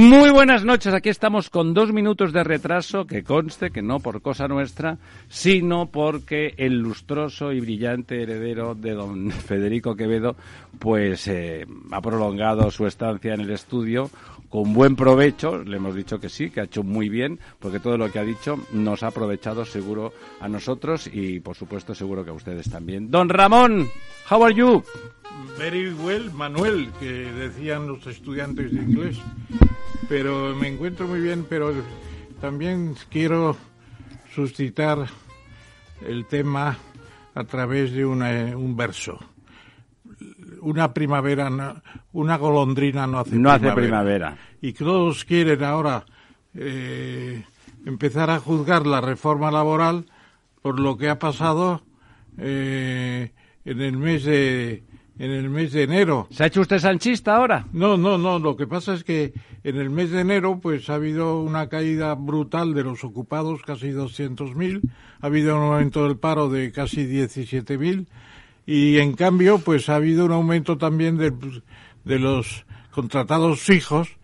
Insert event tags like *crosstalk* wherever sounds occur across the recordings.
Muy buenas noches, aquí estamos con dos minutos de retraso, que conste que no por cosa nuestra, sino porque el lustroso y brillante heredero de don *laughs* Federico Quevedo, pues eh, ha prolongado su estancia en el estudio con buen provecho, le hemos dicho que sí, que ha hecho muy bien, porque todo lo que ha dicho nos ha aprovechado seguro a nosotros y por supuesto seguro que a ustedes también. Don Ramón, how are you? Very well, Manuel, que decían los estudiantes de inglés. Pero me encuentro muy bien, pero también quiero suscitar el tema a través de un verso. Una primavera, una golondrina no hace no hace primavera. Y todos quieren ahora eh, empezar a juzgar la reforma laboral por lo que ha pasado eh, en el mes de en el mes de enero. ¿Se ha hecho usted sanchista ahora? No, no, no. Lo que pasa es que en el mes de enero pues ha habido una caída brutal de los ocupados, casi 200.000. Ha habido un aumento del paro de casi 17.000. Y en cambio pues ha habido un aumento también de, de los contratados fijos,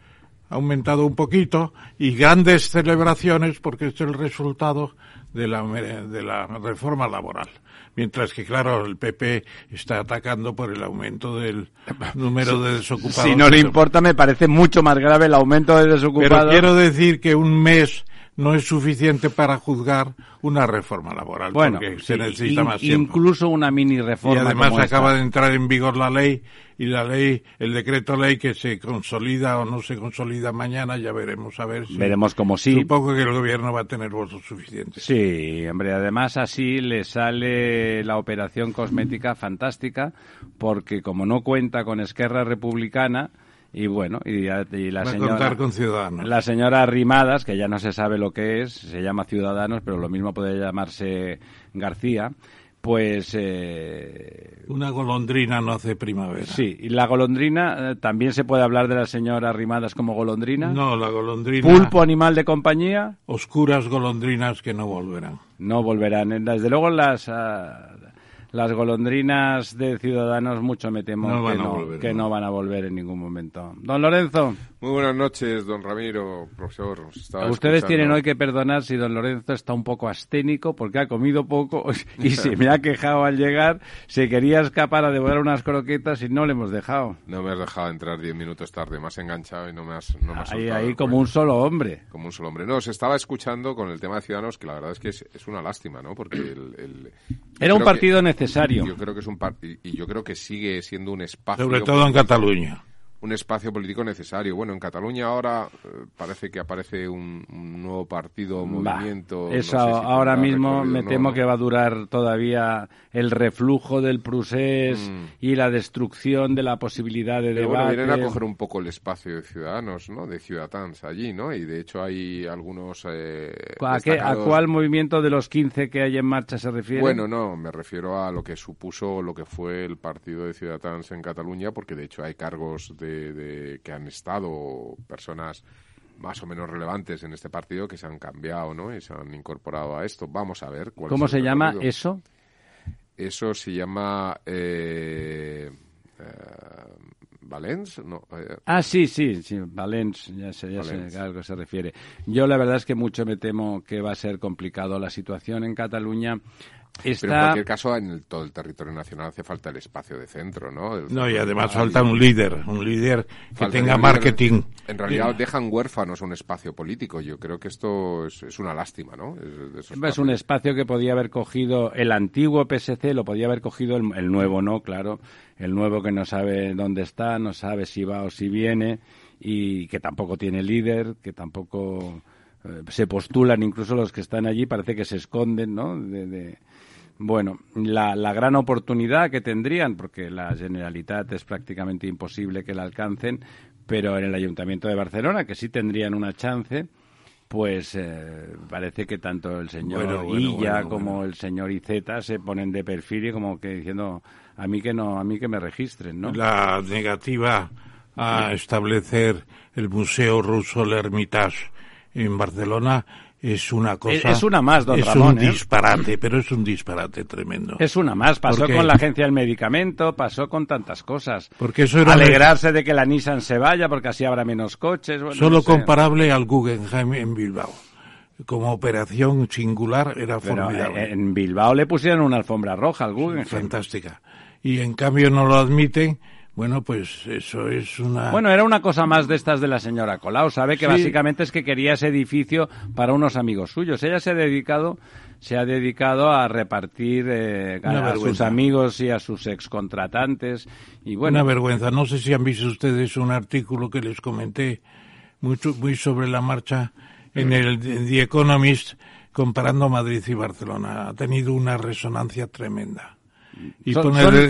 ha aumentado un poquito, y grandes celebraciones porque es el resultado de la, de la reforma laboral mientras que, claro, el PP está atacando por el aumento del *laughs* número de desocupados. Si no le importa, me parece mucho más grave el aumento de desocupados. Pero quiero decir que un mes no es suficiente para juzgar una reforma laboral, bueno, porque se necesita más tiempo. Incluso una mini reforma. Y además acaba de entrar en vigor la ley y la ley, el decreto ley que se consolida o no se consolida mañana, ya veremos a ver si. Veremos como sí. Supongo que el gobierno va a tener votos suficientes. Sí, hombre, además así le sale la operación cosmética fantástica, porque como no cuenta con Esquerra Republicana, y bueno, y, la señora... con Ciudadanos. La señora Rimadas, que ya no se sabe lo que es, se llama Ciudadanos, pero lo mismo puede llamarse García, pues... Eh, Una golondrina no hace primavera. Sí, y la golondrina, eh, también se puede hablar de la señora Rimadas como golondrina. No, la golondrina... Pulpo animal de compañía. Oscuras golondrinas que no volverán. No volverán. Desde luego las... Ah, las golondrinas de Ciudadanos mucho me temo que, no, van a volver en ningún momento. Don Lorenzo. Muy buenas noches, don Ramiro, profesor. Ustedes tienen hoy que perdonar si don Lorenzo está un poco asténico porque ha comido poco *laughs* y se me ha quejado al llegar. Se quería escapar a devorar unas croquetas y no le hemos dejado. No me has dejado entrar diez minutos tarde, más enganchado y no me has, no Ahí, ahí como un solo hombre. Como un solo hombre. No, se estaba escuchando con el tema de Ciudadanos que la verdad es que es, una lástima, ¿no? Porque el, Era un partido necesario. Yo creo que es un y yo creo que sigue siendo un espacio. Sobre todo en Cataluña un espacio político necesario. Bueno, en Cataluña ahora eh, parece que aparece un, nuevo partido, movimiento. eso ahora mismo me temo que va a durar todavía el reflujo del Prusés mm. y la destrucción de la posibilidad de Pero debate. Bueno, vienen a coger un poco el espacio de Ciudadanos, ¿no? De Ciudadanos allí, ¿no? Y de hecho hay algunos. Eh, ¿A, ¿A, cuál movimiento de los 15 que hay en marcha se refiere? Bueno, no, me refiero a lo que supuso lo que fue el partido de Ciudadanos en Cataluña, porque de hecho hay cargos de de, que han estado personas más o menos relevantes en este partido que se han cambiado, ¿no? Y se han incorporado a esto. Vamos a ver. Cuál ¿Cómo se llama eso? Eso se llama eh, eh Valens, no. Eh, ah, sí, sí, sí, Valens, ya sé, ya sé a algo se refiere. Yo la verdad es que mucho me temo que va a ser complicado la situación en Cataluña. Pero en cualquier caso, en todo el territorio nacional hace falta el espacio de centro, ¿no? no, y además falta un líder, un líder que tenga marketing. En realidad dejan huérfanos un espacio político. Yo creo que esto es, una lástima, ¿no? Es, un espacio que podía haber cogido el antiguo PSC, lo podía haber cogido el, nuevo, ¿no? Claro, el nuevo que no sabe dónde está, no sabe si va o si viene y que tampoco tiene líder, que tampoco eh, se postulan incluso los que están allí, parece que se esconden, ¿no? de bueno, la, la, gran oportunidad que tendrían, porque la Generalitat es prácticamente imposible que la alcancen, pero en el Ayuntamiento de Barcelona, que sí tendrían una chance, pues eh, parece que tanto el señor Illa como el señor Iceta se ponen de perfil y como que diciendo a mí que no, a mí que me registren, ¿no? La negativa a establecer el Museo Ruso El Hermitage en Barcelona es una cosa. Es una más, don Es un ¿eh? disparate, pero es un disparate tremendo. Es una más. Pasó con la agencia del medicamento, pasó con tantas cosas. Porque eso era Alegrarse de que la Nissan se vaya porque así habrá menos coches. Solo comparable al Guggenheim en Bilbao. Como operación singular era formidable. En Bilbao le pusieron una alfombra roja al Guggenheim. Fantástica. Y en cambio no lo admiten bueno, pues eso es una... Bueno, era una cosa más de estas de la señora Colau, ¿sabe? Que básicamente es que quería ese edificio para unos amigos suyos. Ella se ha dedicado, se ha dedicado a repartir eh, a, sus amigos y a sus excontratantes. Y bueno... Una vergüenza. No sé si han visto ustedes un artículo que les comenté mucho, muy sobre la marcha en el The Economist comparando Madrid y Barcelona. Ha tenido una resonancia tremenda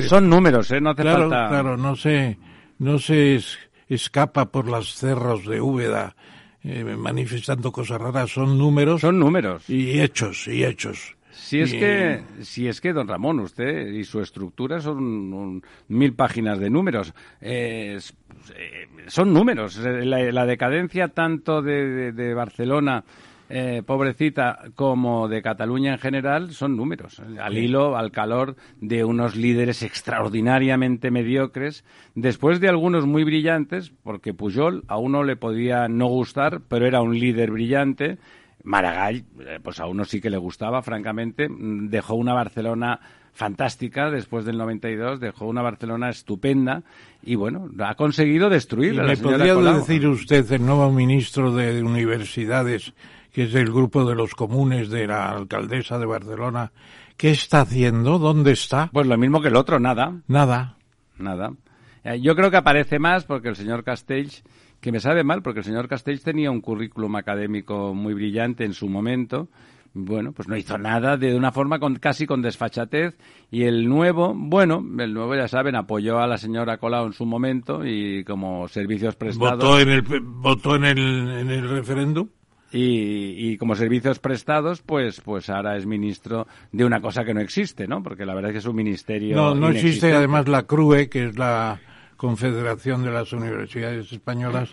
son, números, ¿eh? No hace claro, falta... Claro, no se, no se escapa por los cerros de Úbeda eh, manifestando cosas raras. Son números. Son números. Y hechos, y hechos. Si es que, si es que, don Ramón, usted y su estructura son mil páginas de números. Eh, son números. La, decadencia tanto de Barcelona eh, pobrecita como de Cataluña en general son números, al hilo, al calor de unos líderes extraordinariamente mediocres, después de algunos muy brillantes, porque Pujol a uno le podía no gustar, pero era un líder brillante. Maragall, eh, pues a uno sí que le gustaba, francamente, dejó una Barcelona fantástica después del 92, dejó una Barcelona estupenda y bueno, ha conseguido destruirla. ¿Me podría decir usted, el nuevo ministro de Universidades, que es del grupo de los comunes de la alcaldesa de Barcelona, ¿qué está haciendo? ¿Dónde está? Pues lo mismo que el otro, nada. Nada. Nada. Eh, yo creo que aparece más porque el señor Castells, que me sabe mal, porque el señor Castells tenía un currículum académico muy brillante en su momento, bueno, pues no hizo nada de una forma con, casi con desfachatez. Y el nuevo, bueno, el nuevo ya saben, apoyó a la señora Colau en su momento y como servicios prestados. Votó en el, votó en el, en el referéndum. Y, y, como servicios prestados, pues, pues ahora es ministro de una cosa que no existe, ¿no? Porque la verdad es que es un ministerio. No, no existe además la CRUE, que es la Confederación de las Universidades Españolas,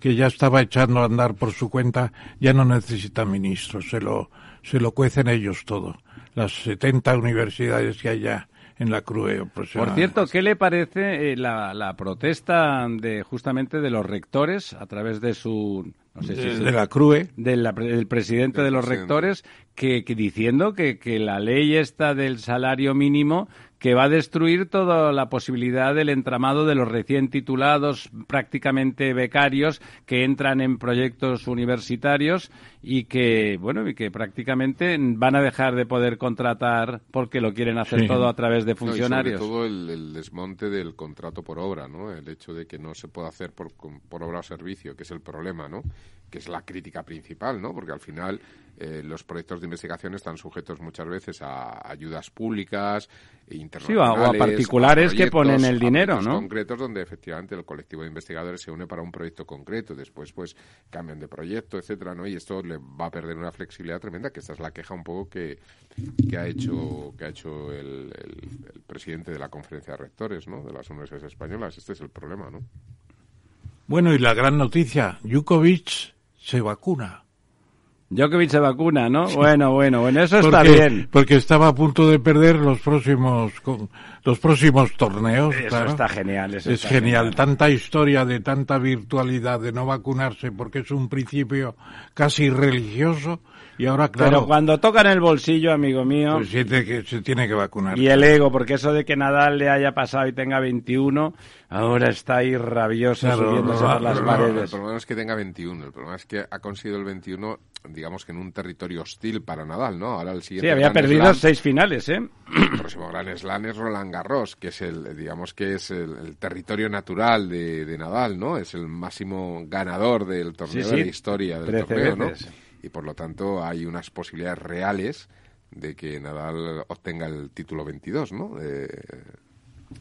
que ya estaba echando a andar por su cuenta, ya no necesita ministros, se lo, se lo cuecen ellos todo. Las 70 universidades que hay ya en la CRUE. Por cierto, ¿qué le parece eh, la, la, protesta de justamente de los rectores a través de su no sé si de, la CRUE del presidente de los rectores que, que diciendo que, que la ley esta del salario mínimo que va a destruir toda la posibilidad del entramado de los recién titulados, prácticamente becarios, que entran en proyectos universitarios y que, bueno, y que prácticamente van a dejar de poder contratar porque lo quieren hacer todo a través de funcionarios. No, todo el, desmonte del contrato por obra, ¿no? El hecho de que no se pueda hacer por, por obra o servicio, que es el problema, ¿no? Que es la crítica principal, ¿no? Porque al final eh, los proyectos de investigación están sujetos muchas veces a ayudas públicas, internacionales. o a particulares que ponen el dinero, ¿no? concretos donde efectivamente el colectivo de investigadores se une para un proyecto concreto, después pues cambian de proyecto, etcétera, ¿no? Y esto le va a perder una flexibilidad tremenda, que esta es la queja un poco que, que ha hecho que ha hecho el, el, presidente de la conferencia de rectores, ¿no? De las universidades españolas. Este es el problema, ¿no? Bueno, y la gran noticia, Yukovic se vacuna. Djokovic se vacuna, ¿no? Bueno, bueno, bueno, eso está bien. Porque estaba a punto de perder los próximos los próximos torneos. Eso está genial. es genial. Tanta historia de tanta virtualidad de no vacunarse porque es un principio casi religioso y ahora, claro. Pero cuando tocan el bolsillo, amigo mío. Pues siente que se tiene que vacunar. Y el ego, porque eso de que Nadal le haya pasado y tenga 21, ahora está ahí rabioso subiéndose por las paredes. El problema es que tenga 21. El problema es que ha conseguido el 21, digamos que en un territorio hostil para Nadal, ¿no? Ahora el siguiente. Sí, había perdido seis finales, ¿eh? El próximo Gran Slam es Roland Garros, que es el, digamos que es el, territorio natural de, de, Nadal, ¿no? Es el máximo ganador del torneo de la historia del torneo, ¿no? Y por lo tanto hay unas posibilidades reales de que Nadal obtenga el título 22, ¿no?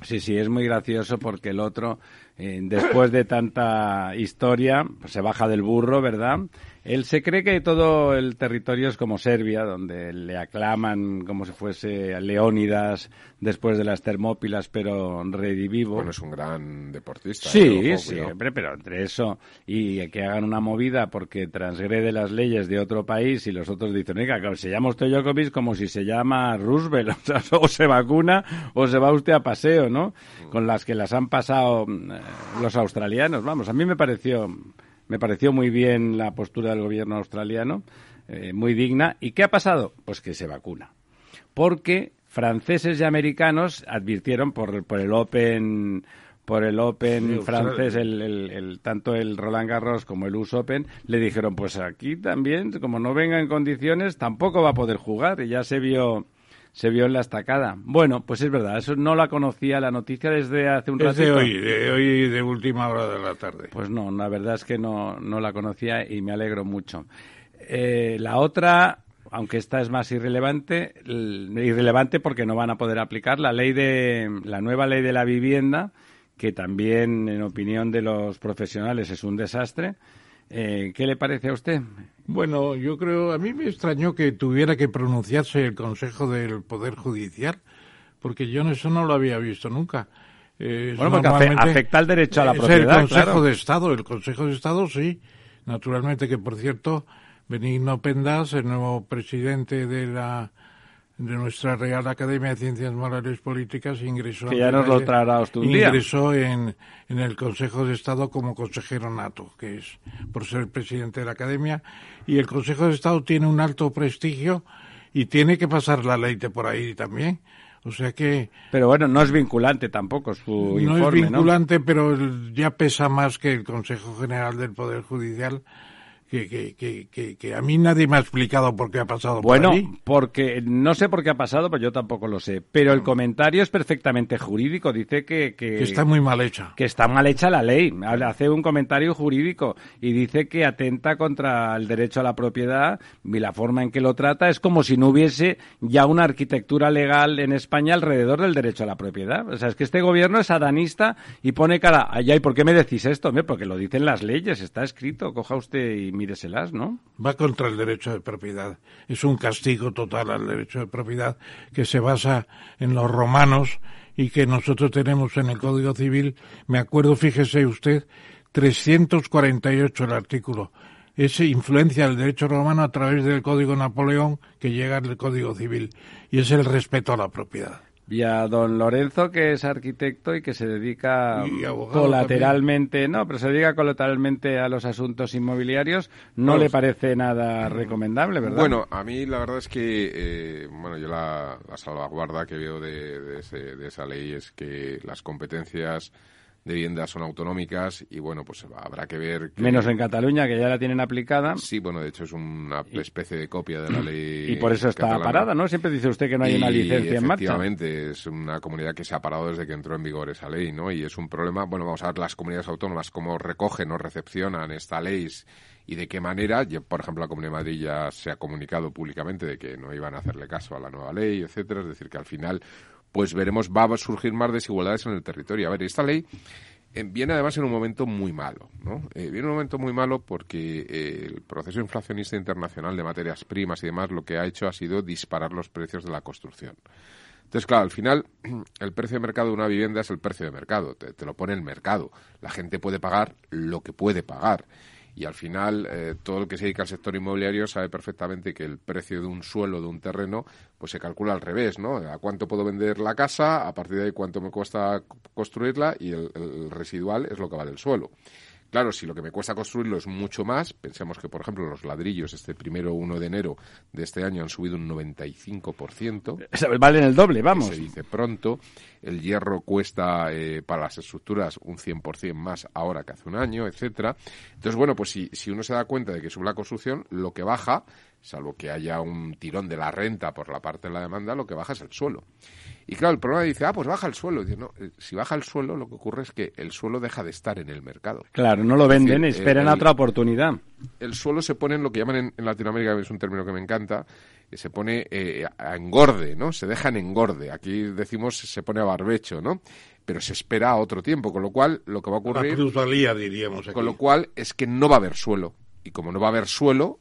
Sí, sí, es muy gracioso porque el otro, eh, después de tanta historia, pues se baja del burro, ¿verdad? Él se cree que todo el territorio es como Serbia, donde le aclaman como si fuese Leónidas después de las Termópilas, pero redivivo. Bueno, es un gran deportista. Sí, ¿eh? siempre, pero entre eso y que hagan una movida porque transgrede las leyes de otro país y los otros dicen, oiga, se llama usted Djokovic como si se llama Roosevelt, *laughs* o, sea, o se vacuna o se va usted a paseo, ¿no? Mm. Con las que las han pasado eh, los australianos, vamos, a mí me pareció me pareció muy bien la postura del gobierno australiano, eh, muy digna. ¿Y qué ha pasado? Pues que se vacuna. Porque franceses y americanos advirtieron por, por el Open por el Open francés, el, tanto el Roland Garros como el US Open, le dijeron, pues aquí también, como no venga en condiciones, tampoco va a poder jugar. Y ya se vio se vio en la estacada. Bueno, pues es verdad, eso no la conocía la noticia desde hace un rato. de hoy, de hoy de última hora de la tarde. Pues no, la verdad es que no, no la conocía y me alegro mucho. Eh, la otra, aunque esta es más irrelevante, irrelevante porque no van a poder aplicar la ley de la nueva ley de la vivienda, que también, en opinión de los profesionales, es un desastre. Eh, ¿Qué le parece a usted? Bueno, yo creo, a mí me extrañó que tuviera que pronunciarse el Consejo del Poder Judicial, porque yo eso no lo había visto nunca. bueno, porque afecta al derecho a la propiedad. el Consejo de Estado, el Consejo de Estado sí, naturalmente que por cierto, Benigno Pendas, el nuevo presidente de la de nuestra Real Academia de Ciencias Morales Políticas ingresó que ya nos lo traerá usted un ingresó en, en el Consejo de Estado como consejero nato que es por ser presidente de la Academia. Y el Consejo de Estado tiene un alto prestigio y tiene que pasar la ley de por ahí también. O sea que pero bueno no es vinculante tampoco su no informe es vinculante pero ya pesa más que el Consejo General del Poder Judicial que, que, que, que, a mí nadie me ha explicado por qué ha pasado bueno, por porque no sé por qué ha pasado, pero yo tampoco lo sé. Pero el comentario es perfectamente jurídico. Dice que, que, está muy mal hecha. que está mal hecha la ley. Hace un comentario jurídico y dice que atenta contra el derecho a la propiedad y la forma en que lo trata es como si no hubiese ya una arquitectura legal en España alrededor del derecho a la propiedad. O sea, es que este gobierno es adanista y pone cara, ay, ay, ¿por qué me decís esto? Porque lo dicen las leyes, está escrito, coja usted y ¿no? Va contra el derecho de propiedad. Es un castigo total al derecho de propiedad que se basa en los romanos y que nosotros tenemos en el Código Civil. Me acuerdo, fíjese usted, 348 el artículo. Es influencia del derecho romano a través del Código Napoleón que llega al Código Civil y es el respeto a la propiedad. Y a don Lorenzo, que es arquitecto y que se dedica colateralmente, no, pero se dedica colateralmente a los asuntos inmobiliarios, no Vamos. le parece nada recomendable, ¿verdad? Bueno, a mí la verdad es que, eh, bueno, yo la, la salvaguarda que veo de, de ese- de esa ley es que las competencias de vivienda son autonómicas y, bueno, pues habrá que ver... que- Menos en Cataluña, que ya la tienen aplicada. Sí, bueno, de hecho es una especie de copia de la *clears throat* ley Y por eso está catalana. parada, ¿no? Siempre dice usted que no hay una licencia en marcha. Efectivamente, es una comunidad que se ha parado desde que entró en vigor esa ley, ¿no? Y es un problema. Bueno, vamos a ver las comunidades autónomas cómo recogen o recepcionan esta ley y de qué manera. Yo, por ejemplo, la Comunidad de Madrid ya se ha comunicado públicamente de que no iban a hacerle caso a la nueva ley, etcétera. Es decir, que al final, pues veremos, va a surgir más desigualdades en el territorio. A ver, esta ley eh, viene además en un momento muy malo, ¿no? Eh, viene en un momento muy malo porque eh, el proceso inflacionista internacional de materias primas y demás lo que ha hecho ha sido disparar los precios de la construcción. Entonces, claro, al final *clears throat* el precio de mercado de una vivienda es el precio de mercado, te, lo pone el mercado. La gente puede pagar lo que puede pagar. Y al final, todo el que se dedica al sector inmobiliario sabe perfectamente que el precio de un suelo, de un terreno, pues se calcula al revés, ¿no? A cuánto puedo vender la casa, a partir de ahí cuánto me cuesta construirla y el, el residual es lo que vale el suelo. Claro, si lo que me cuesta construirlo es mucho más, pensemos que, por ejemplo, los ladrillos este primero 1 de enero de este año han subido un 95%. O sea, Valen el doble, vamos. Se dice pronto. El hierro cuesta eh, para las estructuras un 100% más ahora que hace un año, etcétera. Entonces, bueno, pues si, si uno se da cuenta de que sube la construcción, lo que baja, salvo que haya un tirón de la renta por la parte de la demanda, lo que baja es el suelo. Y claro, el problema dice, ah, pues baja el suelo. Dice, no, eh, si baja el suelo, lo que ocurre es que el suelo deja de estar en el mercado. Claro, no lo venden, decir, esperan el- otra oportunidad. el suelo se pone en lo que llaman en, en Latinoamérica, que es un término que me encanta, que se pone eh, a engorde, ¿no? Se deja en engorde. Aquí decimos se pone a barbecho, ¿no? Pero se espera a otro tiempo, con lo cual lo que va a La ocurrir, plusvalía, diríamos aquí. con lo cual es que no va a haber suelo. Y como no va a haber suelo,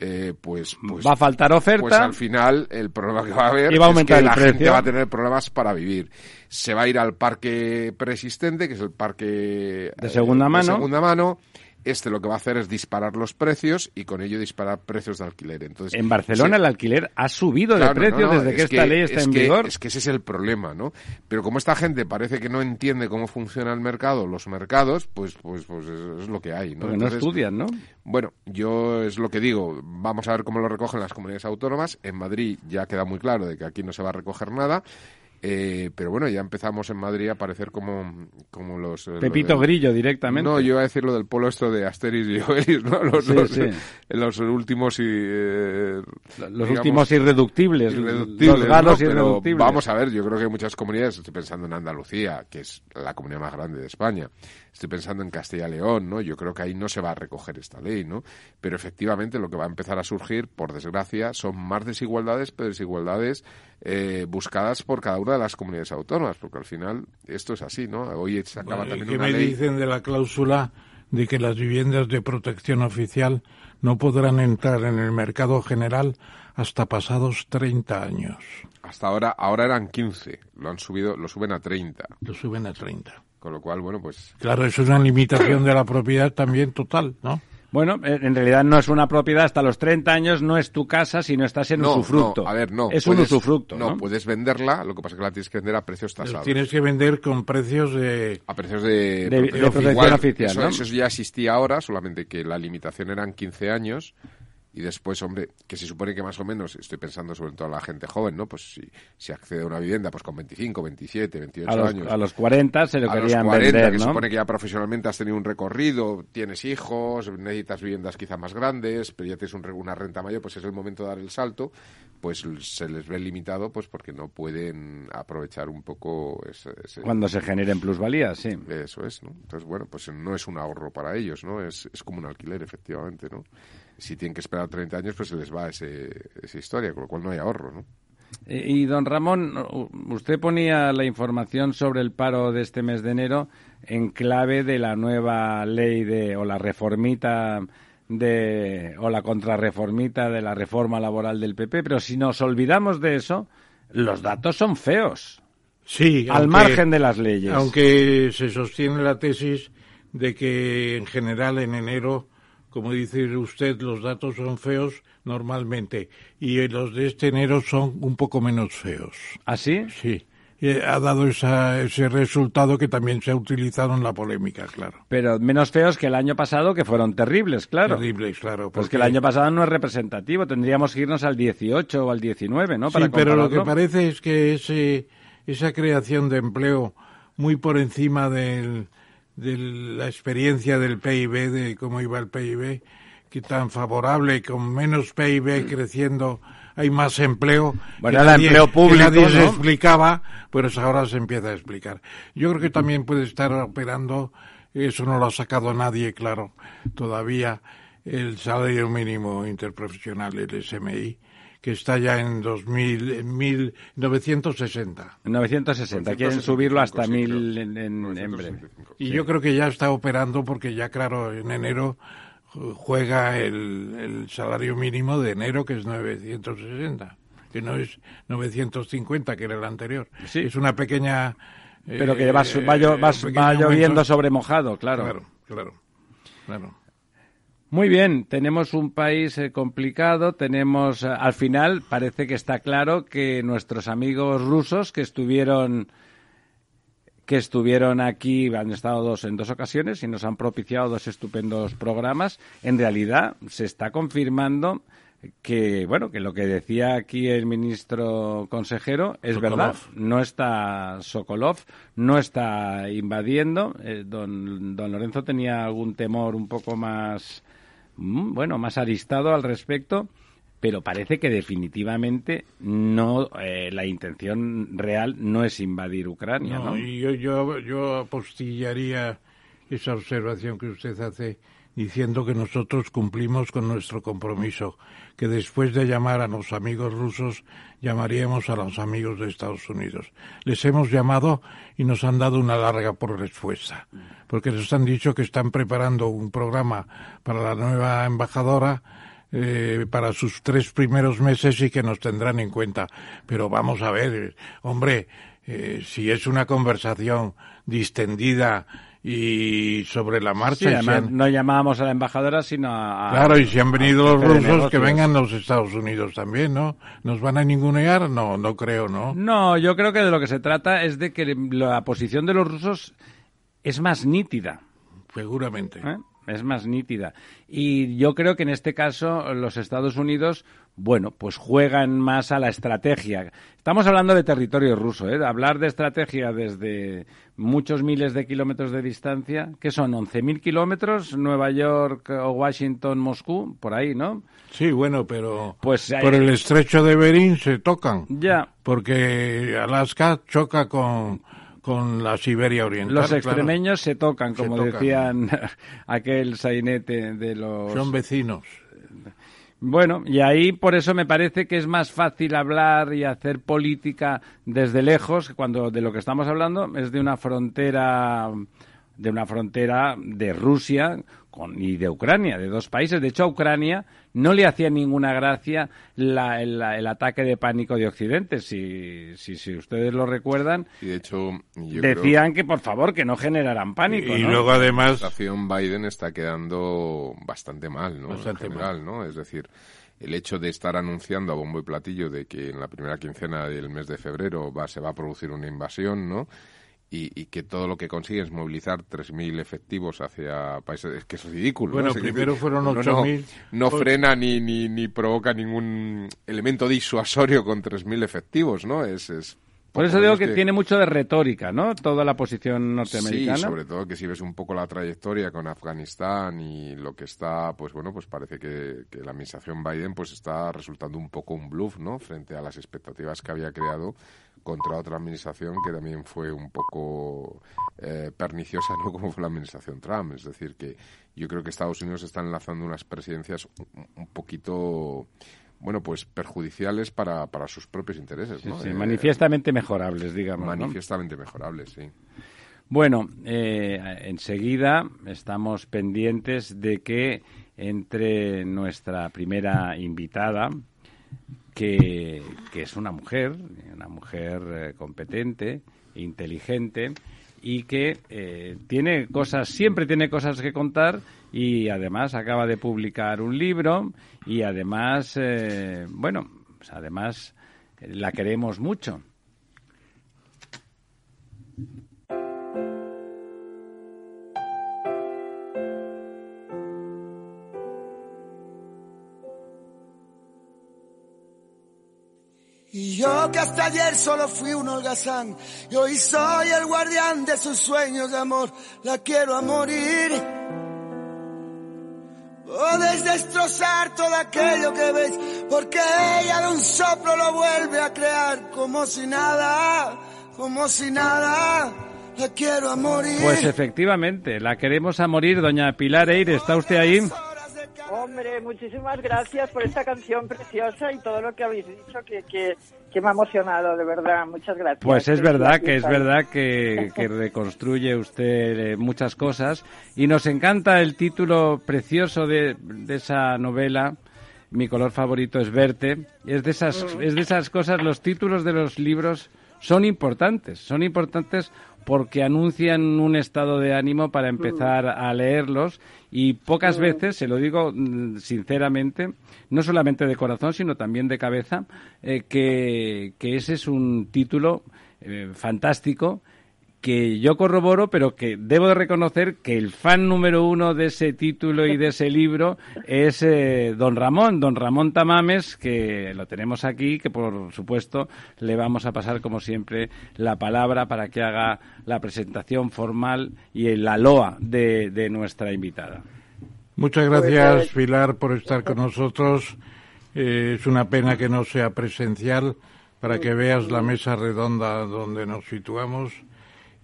eh, pues, pues Va a faltar oferta. pues al final el problema que va a haber Y va a es que la precio. gente va a tener problemas para vivir. Se va a ir al parque preexistente, que es el parque De segunda mano. segunda mano. Este lo que va a hacer es disparar los precios y con ello disparar precios de alquiler. Entonces, En Barcelona sí, el alquiler ha subido claro, de precio no, no, desde que es esta ley está es en que- vigor. Es que ese es el problema, ¿no? Pero como esta gente parece que no entiende cómo funciona el mercado, los mercados, pues, pues, pues es, es lo que hay, ¿no? Porque no estudian, ¿no? bueno, yo es lo que digo, vamos a ver cómo lo recogen las comunidades autónomas. En Madrid ya queda muy claro de que aquí no se va a recoger nada. Eh, pero bueno, ya empezamos en Madrid a parecer como, como los... eh, Pepito los del- Grillo directamente. No, yo iba a decir lo del polo esto de Asteris y Obelix, ¿no? *laughs* Los, Sí, los- sí. los últimos y... eh, Los digamos, últimos irreductibles. irreductibles, los galos ¿no? Irreductibles. Vamos a ver, yo creo que hay muchas comunidades, estoy pensando en Andalucía, que es la comunidad más grande de España, estoy pensando en Castilla y León, ¿no? Yo creo que ahí no se va a recoger esta ley, ¿no? Pero efectivamente lo que va a empezar a surgir, por desgracia, son más desigualdades, pero desigualdades eh, buscadas por cada una de las comunidades autónomas, porque al final esto es así, ¿no? Hoy se acaba Bueno, ¿y también ¿Qué una me ley... dicen de la cláusula de que las viviendas de protección oficial no podrán entrar en el mercado general hasta pasados 30 años? Hasta ahora, ahora eran 15, lo han subido, lo suben a 30, Lo suben a 30. Con lo cual, bueno, pues Claro, eso es una limitación de la propiedad también total, ¿no? Bueno, en realidad no es una propiedad hasta los 30 años, no es tu casa si no estás en usufructo. No, a ver, no. Es un puedes- usufructo, No, ¿no? puedes venderla, lo que pasa es que la tienes que vender a precios tasados. Tienes que vender con precios de... A precios de, De- de protección oficial, eso, ¿no? eso ya existía ahora, solamente que la limitación eran 15 años y después, hombre, que se supone que más o menos, estoy pensando sobre todo a la gente joven, ¿no? Pues si, si accede a una vivienda pues con 25, 27, 28 a los, años. A los 40 se lo a querían los 40, vender, que ¿no? supone que ya profesionalmente has tenido un recorrido, tienes hijos, necesitas viviendas quizá más grandes, pero ya tienes un una renta mayor, pues es el momento de dar el salto, pues se les ve limitado pues porque no pueden aprovechar un poco ese... ese- Cuando se generen plusvalías, sí. eso es, ¿no? Entonces, bueno, pues no es un ahorro para ellos, ¿no? Es, es como un alquiler, efectivamente, ¿no? Si tienen que esperar 30 años, pues se les va ese, esa historia, con lo cual no hay ahorro, ¿no? Y, y, don Ramón, u- usted ponía la información sobre el paro de este mes de enero en clave de la nueva ley de o la reformita de o la contrarreformita de la reforma laboral del PP, pero si nos olvidamos de eso, los datos son feos. Sí, al aunque- margen de las leyes. Aunque se sostiene la tesis de que en general en enero, como dice usted, los datos son feos normalmente y los de este enero son un poco menos feos. ¿Así? Sí. Y ha dado esa, ese resultado que también se ha utilizado en la polémica, claro. Pero menos feos que el año pasado, que fueron terribles, claro. Terribles, claro. Pues porque- que el año pasado no es representativo, tendríamos que irnos al 18 o al 19, ¿no? Para sí, pero lo que parece es que ese, esa creación de empleo muy por encima del- de la experiencia del PIB, de cómo iba el PIB, que tan favorable, con menos PIB creciendo, hay más empleo. Bueno, empleo público, nadie se explicaba, pues ahora se empieza a explicar. Yo creo que también puede estar operando, eso no lo ha sacado nadie, claro, todavía, el salario mínimo interprofesional, el SMI, que está ya en 2000, en 1960. 960, quieren subirlo hasta 1000 en, en- en breve. 965. Y yo creo que ya está operando porque ya, claro, en enero ju- juega el, el salario mínimo de enero, que es 960, que no es 950, que era el anterior. Sí. Es una pequeña... Pero que eh, va, su- va llo- va- pequeño va lloviendo sobre mojado, claro. Claro, claro, claro. Muy bien, tenemos un país eh, complicado, tenemos, eh, al final parece que está claro que nuestros amigos rusos que estuvieron que estuvieron aquí, han estado dos en dos ocasiones y nos han propiciado dos estupendos programas, en realidad se está confirmando que, bueno, que lo que decía aquí el ministro consejero es Sokolov. verdad. No está Sokolov, no está invadiendo. Eh, don, don Lorenzo tenía algún temor un poco más, bueno, más aristado al respecto, pero parece que definitivamente no, eh, la intención real no es invadir Ucrania, ¿no? No, y yo, yo, yo apostillaría esa observación que usted hace diciendo que nosotros cumplimos con nuestro compromiso, que después de llamar a los amigos rusos, llamaríamos a los amigos de Estados Unidos. Les hemos llamado y nos han dado una larga por respuesta, porque nos han dicho que están preparando un programa para la nueva embajadora eh, para sus tres primeros meses y que nos tendrán en cuenta. Pero vamos a ver, hombre, eh, si es una conversación distendida y sobre la marcha, Sí, y si además han- no llamábamos a la embajadora, sino a... claro, y si han venido los rusos, que vengan los Estados Unidos también, ¿no? ¿Nos van a ningunear? No, no creo, ¿no? No, yo creo que de lo que se trata es de que la posición de los rusos es más nítida. Seguramente. ¿eh? Es más nítida. Y yo creo que en este caso los Estados Unidos, bueno, pues juegan más a la estrategia. Estamos hablando de territorio ruso, ¿eh? Hablar de estrategia desde muchos miles de kilómetros de distancia, que son 11.000 kilómetros, Nueva York o Washington, Moscú, por ahí, ¿no? Sí, bueno, pero Pues, por el estrecho de Bering se tocan, Ya. porque Alaska choca con, con la Siberia Oriental. Los claro. extremeños se tocan, Se como tocan. decían *laughs* aquel sainete de los... Son vecinos. Bueno, y ahí por eso me parece que es más fácil hablar y hacer política desde lejos, cuando de lo que estamos hablando es de una frontera de una frontera de Rusia con, y de Ucrania, de dos países. De hecho, a Ucrania no le hacía ninguna gracia la- el, el ataque de pánico de Occidente. Si, si, si ustedes lo recuerdan, Y de hecho, yo creo decían que por favor que no generaran pánico. y ¿no? luego la además, administración Biden está quedando bastante mal, ¿no? Bastante en general, ¿no? Es decir, el hecho de estar anunciando a bombo y platillo de que en la primera quincena del mes de febrero va, se va a producir una invasión, ¿no? Y, que todo lo que consigue es movilizar 3.000 efectivos hacia países. Es que es ridículo. Bueno, primero fueron 8.000. No, frena ni, ni, ni provoca ningún elemento disuasorio con 3.000 efectivos, ¿no? Es, es por eso digo que, tiene mucho de retórica, ¿no? Toda la posición norteamericana. Sí, sobre todo que si ves un poco la trayectoria con Afganistán y lo que está, pues bueno, pues parece que, la administración Biden pues está resultando un poco un bluff, ¿no? Frente a las expectativas que había creado contra otra administración que también fue un poco eh, perniciosa, *laughs* ¿no? Como fue la administración Trump. Es decir, que yo creo que Estados Unidos está enlazando unas presidencias un poquito bueno, pues perjudiciales para, para sus propios intereses. Sí, sí, eh, manifiestamente mejorables, digamos. Manifiestamente mejorables, sí. Bueno, eh, enseguida estamos pendientes de que entre nuestra primera invitada, que, es una mujer, una mujer eh, competente, inteligente, y que eh, tiene cosas, siempre tiene cosas que contar y además acaba de publicar un libro y además, eh, bueno, pues además la queremos mucho. Yo que hasta ayer solo fui un holgazán, y hoy soy el guardián de sus sueños de amor, la quiero a morir. Puedes destrozar todo aquello que ves, porque ella de un soplo lo vuelve a crear, como si nada, como si nada, la quiero a morir. Pues efectivamente, la queremos a morir, doña Pilar Eire, ¿está usted ahí? Hombre, muchísimas gracias por esta canción preciosa y todo lo que habéis dicho que, que, me ha emocionado, de verdad. Muchas gracias. Pues es verdad que es verdad que, que reconstruye usted eh, muchas cosas y nos encanta el título precioso de, de esa novela. Mi color favorito es verte. Es de esas, mm. es de esas cosas, los títulos de los libros son importantes. Son importantes porque anuncian un estado de ánimo para empezar mm. a leerlos y pocas mm. veces, se lo digo mm, sinceramente, no solamente de corazón, sino también de cabeza, eh, que, que, ese es un título eh, fantástico que yo corroboro, pero que debo de reconocer que el fan número uno de ese título y de ese libro es eh, don Ramón, don Ramón Tamames, que lo tenemos aquí, que por supuesto le vamos a pasar como siempre la palabra para que haga la presentación formal y la loa de, de nuestra invitada. Muchas gracias, Pilar, por estar con nosotros. Eh, es una pena que no sea presencial para que veas la mesa redonda donde nos situamos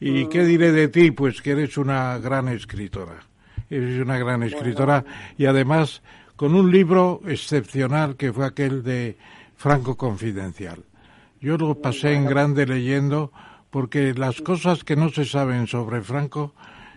¿Y qué diré de ti? Pues que eres una gran escritora. Eres una gran escritora y además con un libro excepcional que fue aquel de Franco Confidencial. Yo lo pasé en grande leyendo porque las cosas que no se saben sobre Franco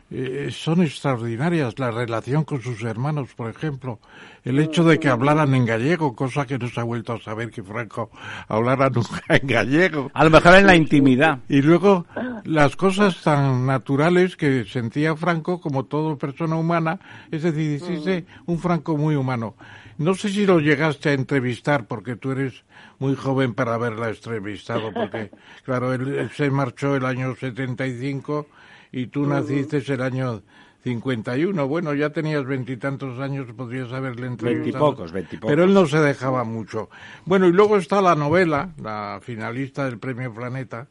eh, son extraordinarias. La relación con sus hermanos, por ejemplo, el hecho de que hablaran en gallego, cosa que no se ha vuelto a saber que Franco hablara *laughs* nunca en gallego. A lo mejor en la intimidad. Y luego las cosas tan naturales que sentía Franco como toda persona humana, es decir, hiciste un Franco muy humano. No sé si lo llegaste a entrevistar porque tú eres muy joven para haberla entrevistado, porque *laughs* claro, él, se marchó el año 75 y tú naciste el año 51. Bueno, ya tenías veintitantos años, podrías haberle entrevistado. Veintipocos, veintipocos. Pero él no se dejaba mucho. Bueno, y luego está la novela, la finalista del Premio Planeta,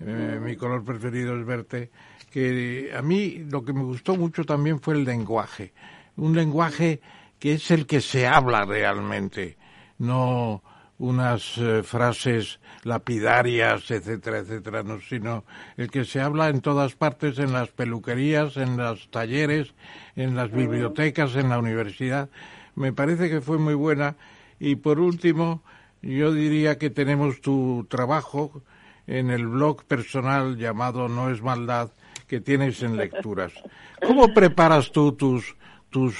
eh, Mi color preferido es verte, que a mí lo que me gustó mucho también fue el lenguaje. Un lenguaje que es el que se habla realmente, no unas eh, frases lapidarias, etcétera, etcétera, no, sino el que se habla en todas partes, en las peluquerías, en los talleres, en las bibliotecas, en la universidad. Me parece que fue muy buena. Y por último, yo diría que tenemos tu trabajo en el blog personal llamado No es maldad que tienes en lecturas. ¿Cómo preparas tú tus, tus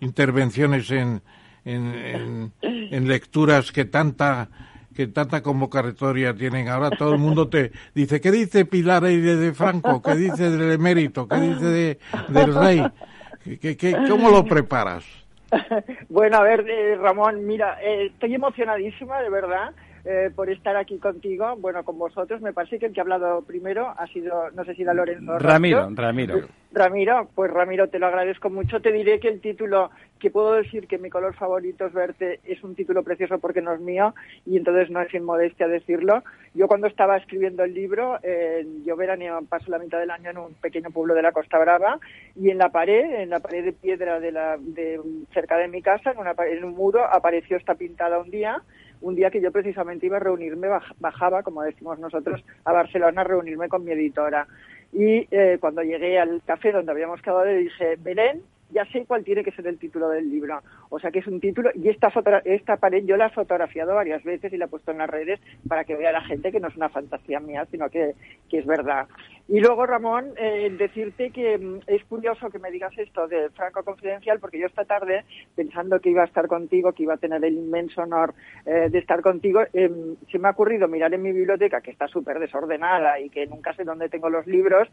intervenciones en, en, en, lecturas que tanta que tanta convocatoria tienen. Ahora todo el mundo te dice, ¿qué dice Pilar Eire de Franco? ¿Qué dice del emérito? ¿Qué dice de, del rey? ¿Qué, qué, cómo lo preparas? *laughs* Bueno, a ver, eh, Ramón, mira, eh, estoy emocionadísima, de verdad, eh, por estar aquí contigo, bueno, con vosotros. Me parece que el que ha hablado primero ha sido, no sé si era Lorenzo. Ramiro, Ramiro. Ramiro, pues Ramiro, te lo agradezco mucho. Te diré que el título, que puedo decir que mi color favorito es verte, es un título precioso porque no es mío y entonces no es sin modestia decirlo. Yo cuando estaba escribiendo el libro, eh, yo veraneo, paso la mitad del año en un pequeño pueblo de la Costa Brava y en la pared, en la pared de piedra de la, de, cerca de mi casa, en, una, en un muro, apareció esta pintada un día un día que yo precisamente iba a reunirme, bajaba, como decimos nosotros, a Barcelona a reunirme con mi editora. Y eh, cuando llegué al café donde habíamos quedado, le dije, Belén, ya sé cuál tiene que ser el título del libro. O sea que es un título, y esta, esta pared yo la he fotografiado varias veces y la he puesto en las redes para que vea la gente que no es una fantasía mía, sino que, que es verdad. Y luego, Ramón, eh, decirte que mm, es curioso que me digas esto de Franco Confidencial, porque yo esta tarde, pensando que iba a estar contigo, que iba a tener el inmenso honor eh, de estar contigo, em, se me ha ocurrido mirar en mi biblioteca, que está súper desordenada y que nunca sé dónde tengo los libros,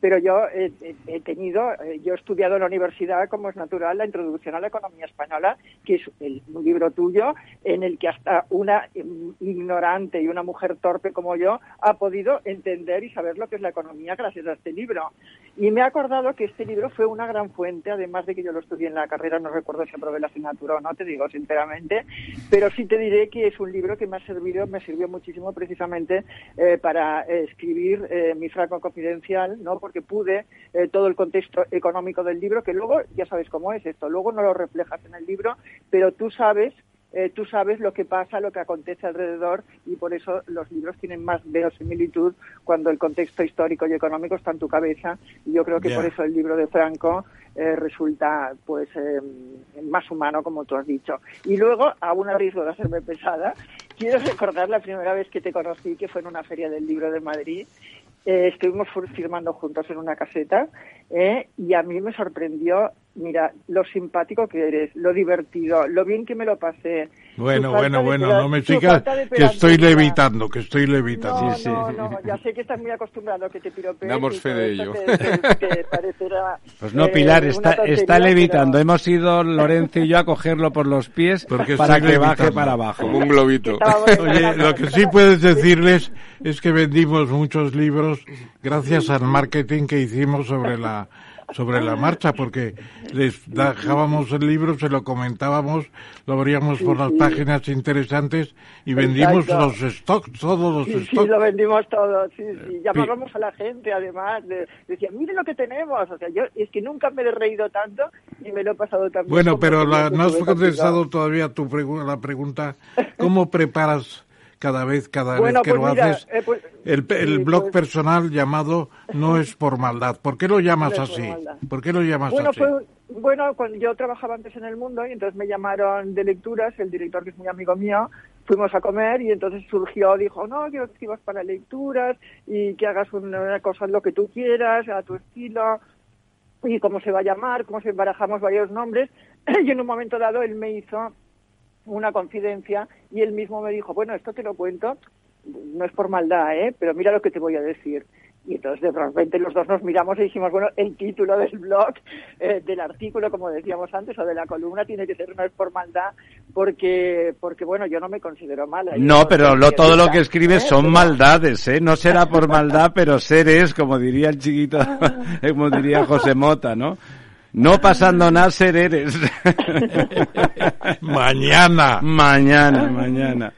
pero yo he tenido, eh, yo he estudiado en la universidad, como es natural, la introducción a la economía española, que es un libro tuyo, en el que hasta una em, ignorante y una mujer torpe como yo ha podido entender y saber lo que es la economía gracias a este libro. Y me he acordado que este libro fue una gran fuente, además de que yo lo estudié en la carrera, no recuerdo si aprobé la asignatura o no, te digo sinceramente, pero sí te diré que es un libro que me ha servido, me sirvió muchísimo precisamente eh, para escribir eh, mi franco confidencial, ¿no? Porque pude eh, todo el contexto económico del libro, que luego ya sabes cómo es esto, luego no lo reflejas en el libro, pero tú sabes eh, tú sabes lo que pasa, lo que acontece alrededor y por eso los libros tienen más verosimilitud cuando el contexto histórico y económico está en tu cabeza. Y yo creo que por eso el libro de Franco eh, resulta pues eh, más humano como tú has dicho. Y luego, a un riesgo de hacerme pesada, *laughs* quiero recordar la primera vez que te conocí, que fue en una feria del libro de Madrid. Eh, estuvimos firmando juntos en una caseta eh, y a mí me sorprendió, mira, lo simpático que eres, lo divertido, lo bien que me lo pasé. Bueno, bueno, bueno, no me sigas que estoy levitando, que estoy levitando. No, sí, no, no, ya sé que estás muy acostumbrado a que te piropeen. Damos fe de ello. *laughs* pues no, Pilar, eh, está, está levitando. Hemos ido Lorenzo y yo a cogerlo por los pies Porque para que baje para abajo. Como un globito. *laughs* Oye, lo que sí puedes decirles es que vendimos muchos libros gracias al marketing que hicimos sobre la sobre la marcha, porque les dejábamos el libro, se lo comentábamos, lo abríamos por las páginas interesantes y vendimos los stocks, todos los sí, stocks. Sí, lo vendimos todo, sí, sí. Llamábamos a la gente, además, de, decía, mire lo que tenemos. O sea, yo es que nunca me he reído tanto y me lo he pasado tan. Bueno, pero no has contestado todavía tu la pregunta, ¿cómo preparas cada vez, cada vez que pues lo haces. Eh, pues, el, el blog pues personal llamado No es por maldad. ¿Por qué lo llamas así? Por, qué lo llamas bueno, así? bueno, cuando yo trabajaba antes en el mundo y entonces me llamaron de lecturas, el director que es muy amigo mío, fuimos a comer y entonces surgió, dijo, no, quiero que escribas para lecturas y que hagas una cosa lo que tú quieras, a tu estilo, y cómo se va a llamar, cómo se barajamos varios nombres, *clears throat* y en un momento dado él me hizo una confidencia y él mismo me dijo, bueno, esto te lo cuento, no es por maldad, ¿eh? pero mira lo que te voy a decir. Y entonces de repente los dos nos miramos y dijimos, bueno, el título del blog, eh, del artículo, como decíamos antes, o de la columna, tiene que ser no es por maldad, porque, porque bueno, yo no me considero mala. No, pero lo, todo lo que escribes ¿eh? son maldades, ¿eh? No será por *laughs* maldad, pero seres, como diría el chiquito, *laughs* como diría José Mota, ¿no? No pasando nada, ser eres. *laughs* mañana. Mañana, mañana.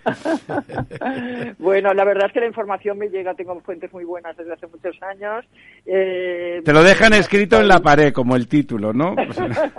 bueno, la verdad es que la información me llega, tengo fuentes muy buenas desde hace muchos años. Eh, Te lo dejan escrito en la pared, como el título, ¿no?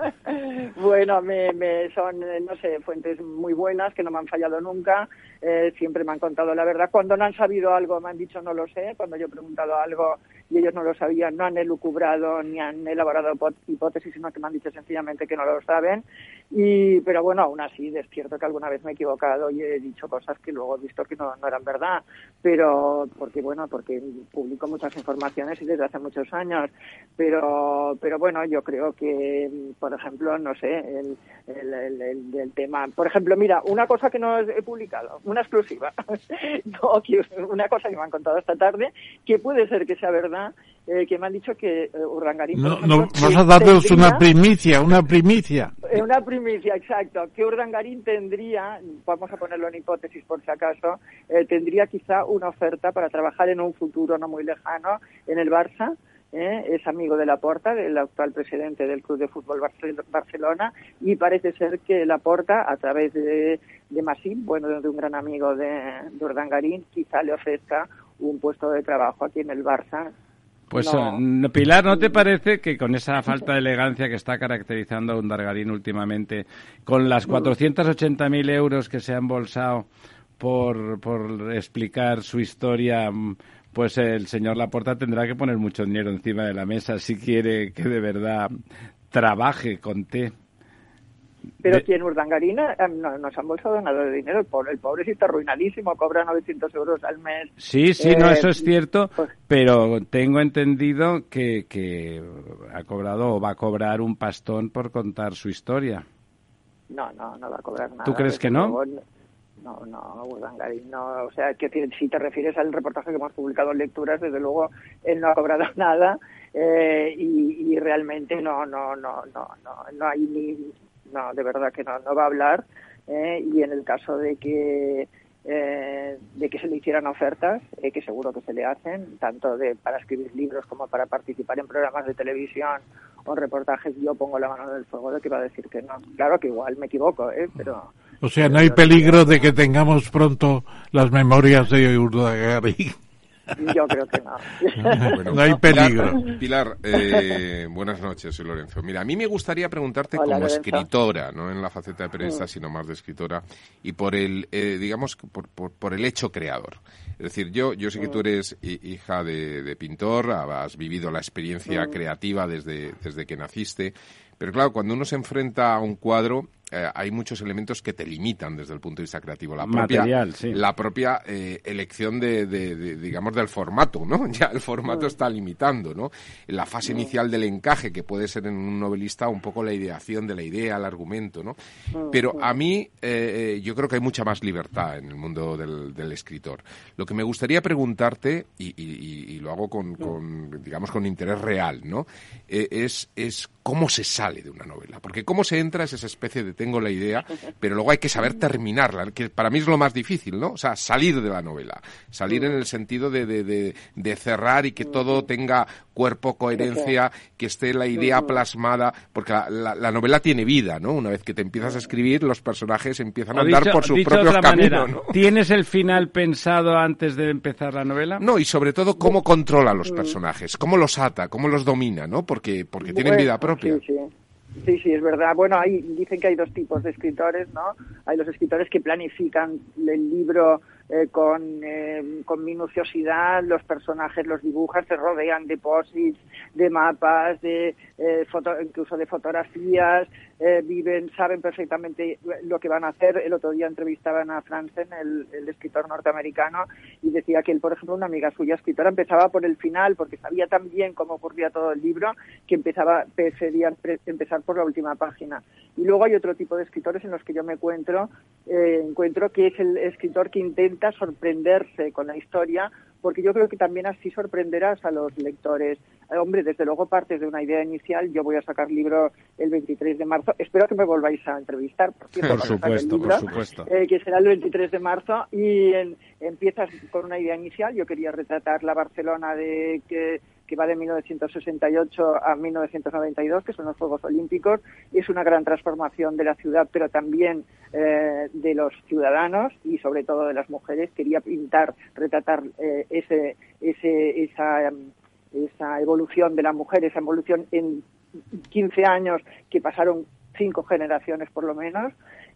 *laughs* bueno, me, me son, eh, no sé, fuentes muy buenas que no me han fallado nunca. Eh, siempre me han contado la verdad. Cuando no han sabido algo, me han dicho no lo sé. Cuando yo he preguntado algo, y ellos no lo sabían, no han elucubrado ni han elaborado hipótesis, sino que me han dicho sencillamente que no lo saben. Y, pero bueno, aún así es cierto que alguna vez me he equivocado y he dicho cosas que luego he visto que no, no eran verdad. Pero, porque bueno, porque publico muchas informaciones y desde hace muchos años. Pero, pero bueno, yo creo que, por ejemplo, no sé, el, el, el, tema. Por ejemplo, mira, una cosa que no he publicado, una exclusiva. *laughs* no, una cosa que me han contado esta tarde, que puede ser que sea verdad eh, que me han dicho que eh, Urdangarín... No, no, vas a darnos una primicia, una primicia. En una primicia, exacto, que Urdangarín tendría, vamos a ponerlo en hipótesis por si acaso, eh, tendría quizá una oferta para trabajar en un futuro no muy lejano en el Barça. ¿eh? es amigo de Laporta, del actual presidente del Club de Fútbol Barcelona, y parece ser que Laporta, a través de, de Massim, bueno, de un gran amigo de, de Urdangarín, quizá le ofrezca un puesto de trabajo aquí en el Barça pues eh, Pilar, ¿no te parece que con esa falta de elegancia que está caracterizando a un Dargarín últimamente, con las 480.000 euros que se han embolsado por, por explicar su historia, pues el señor Laporta tendrá que poner mucho dinero encima de la mesa si quiere que de verdad trabaje con té? Pero aquí en Urdangarina eh, no, nos han bolsado nada de dinero. El pobre, el pobre sí está arruinadísimo, cobra 900 euros al mes. Sí, sí, no, eso es eh, cierto, pues pero tengo entendido que, que ha cobrado o va a cobrar un pastón por contar su historia. No, no, no va a cobrar nada. ¿Tú crees que no? No, no, Urdangarín no. O sea, que si te refieres al reportaje que hemos publicado en lecturas, desde luego él no ha cobrado *laughs* nada eh, y, y, realmente no, no, no, no, no, no hay ni no, de verdad que no, no va a hablar. Eh, y en el caso de que eh, de que se le hicieran ofertas, eh, que seguro que se le hacen, tanto de para escribir libros como para participar en programas de televisión o reportajes, yo pongo la mano en el fuego de que va a decir que no. Claro que igual me equivoco, ¿eh? pero... O sea, no hay peligro de que tengamos pronto las memorias de Urdagarry. Yo creo que no. *laughs* no hay peligro. Pilar, eh, buenas noches, soy Lorenzo. Mira, a mí me gustaría preguntarte como escritora, no en la faceta de periodista, mm. sino más de escritora, y por el, eh, digamos, por, por, el hecho creador. Es decir, yo, yo sé que tú mm. eres hija de, pintor, has vivido la experiencia mm. creativa desde, desde que naciste, pero claro, cuando uno se enfrenta a un cuadro, eh, hay muchos elementos que te limitan desde el punto de vista creativo. La propia, la propia eh, elección de, digamos, del formato, ¿no? *laughs* Ya el formato mm. está limitando, ¿no? La fase mm. inicial del encaje, que puede ser en un novelista un poco la ideación de la idea, el argumento, ¿no? Mm, Pero a mí, eh, yo creo que hay mucha más libertad en el mundo del, escritor. Lo que me gustaría preguntarte, y, lo hago con, digamos, con interés real, ¿no? es, es cómo se sale de una novela. Porque cómo se entra es esa especie de tengo la idea, pero luego hay que saber terminarla, que para mí es lo más difícil, ¿no? O sea, salir de la novela, salir en el sentido de, de, de, cerrar y que todo tenga cuerpo, coherencia, que esté la idea plasmada, porque la, novela tiene vida, ¿no? Una vez que te empiezas a escribir, los personajes empiezan a andar por sus propios caminos. ¿no? ¿Tienes el final pensado antes de empezar la novela? No, y sobre todo cómo controla a los personajes, cómo los ata, cómo los domina, ¿no? Porque, porque tienen vida propia. Sí, sí, es verdad. Bueno, hay, dicen que hay dos tipos de escritores, ¿no? Hay los escritores que planifican el libro eh, con, eh, con minuciosidad, los personajes los dibujan, se rodean de posits, de mapas, de eh, foto, incluso de fotografías, eh, viven, saben perfectamente lo que van a hacer. El otro día entrevistaban a Franzen, el, escritor norteamericano, y decía que él, por ejemplo, una amiga suya escritora empezaba por el final porque sabía tan bien cómo ocurría todo el libro que empezaba, prefería empezar por la última página. Y luego hay otro tipo de escritores en los que yo me encuentro, eh, encuentro que es el escritor que intenta sorprenderse con la historia, porque yo creo que también así sorprenderás a los lectores. Eh, hombre, desde luego partes de una idea inicial. Yo voy a sacar libro el 23 de marzo. Espero que me volváis a entrevistar. Por, supuesto, por supuesto. Eh, que será el 23 de marzo. Y empiezas con una idea inicial. Yo quería retratar la Barcelona de que que va de 1968 a 1992, que son los Juegos Olímpicos. Es una gran transformación de la ciudad, pero también eh, de los ciudadanos y sobre todo de las mujeres. Quería pintar, retratar eh, ese, ese, esa, esa evolución de la mujer, esa evolución en 15 años que pasaron cinco generaciones por lo menos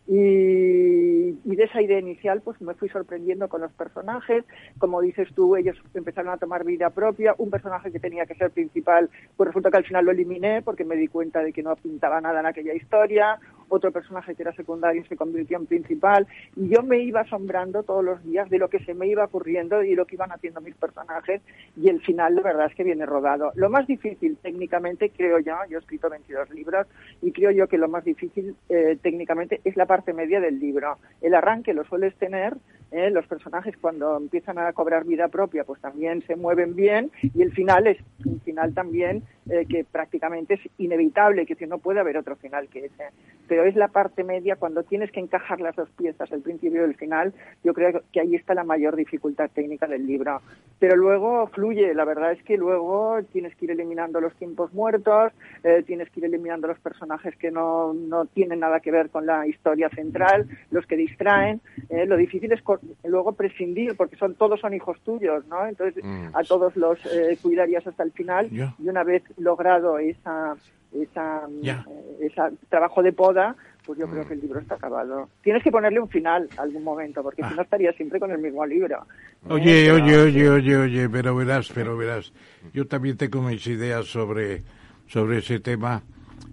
y, de esa idea inicial, pues me fui sorprendiendo con los personajes. Como dices tú, ellos empezaron a tomar vida propia. Un personaje que tenía que ser principal, pues resulta que al final lo eliminé porque me di cuenta de que no pintaba nada en aquella historia. Otro personaje que era secundario se convirtió en principal, y yo me iba asombrando todos los días de lo que se me iba ocurriendo y lo que iban haciendo mis personajes, y el final, la verdad es que viene rodado. Lo más difícil técnicamente, creo yo, yo he escrito 22 libros, y creo yo que lo más difícil eh, técnicamente es la parte media del libro. El arranque lo sueles tener, eh, los personajes cuando empiezan a cobrar vida propia, pues también se mueven bien, y el final es un final también eh, que prácticamente es inevitable, que no puede haber otro final que ese. Pero es la parte media, cuando tienes que encajar las dos piezas, el principio y el final, yo creo que ahí está la mayor dificultad técnica del libro. Pero luego fluye, la verdad es que luego tienes que ir eliminando los tiempos muertos, eh, tienes que ir eliminando los personajes que no, no tienen nada que ver con la historia central, los que distraen. Eh, lo difícil es luego prescindir, porque son todos son hijos tuyos, ¿no? Entonces mm. a todos los cuidarías hasta el final y una vez logrado esa, esa, eh, trabajo de poda, pues yo creo que el libro está acabado. Tienes que ponerle un final algún momento, porque si ah. no estaría siempre con el mismo libro. Oye, ¿Eh? oye, oye, oye, oye, pero verás, pero verás. Yo también tengo mis ideas sobre, sobre ese tema.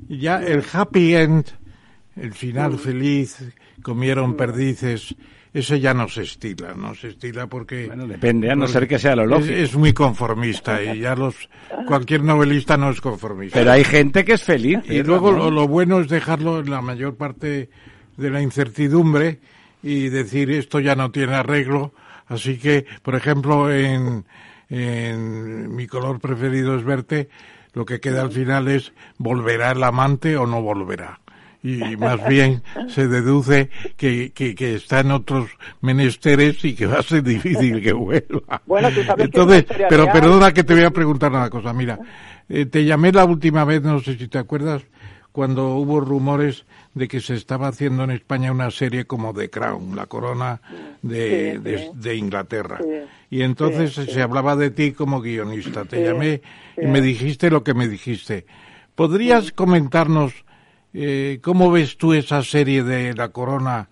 Ya el happy end, el final feliz, comieron perdices, ese ya no se estila, no se estila porque... Bueno, depende, a no ser que sea lo lógico. Es, muy conformista y ya los... Cualquier novelista no es conformista. Pero hay gente que es feliz. Y luego lo, bueno es dejarlo en la mayor parte de la incertidumbre y decir esto ya no tiene arreglo. Así que, por ejemplo, en, en Mi color preferido es verte, lo que queda al final es ¿volverá el amante o no volverá? Y más bien se deduce que, que, está en otros menesteres y que va a ser difícil que vuelva. Bueno, tú sabes Entonces, pero perdona que te voy a preguntar una cosa. Mira, eh, te llamé la última vez, no sé si te acuerdas, cuando hubo rumores de que se estaba haciendo en España una serie como The Crown, la corona de, de, Inglaterra. y entonces se hablaba de ti como guionista. Te llamé y me dijiste lo que me dijiste. ¿Podrías comentarnos eh, ¿Cómo ves tú esa serie de La Corona?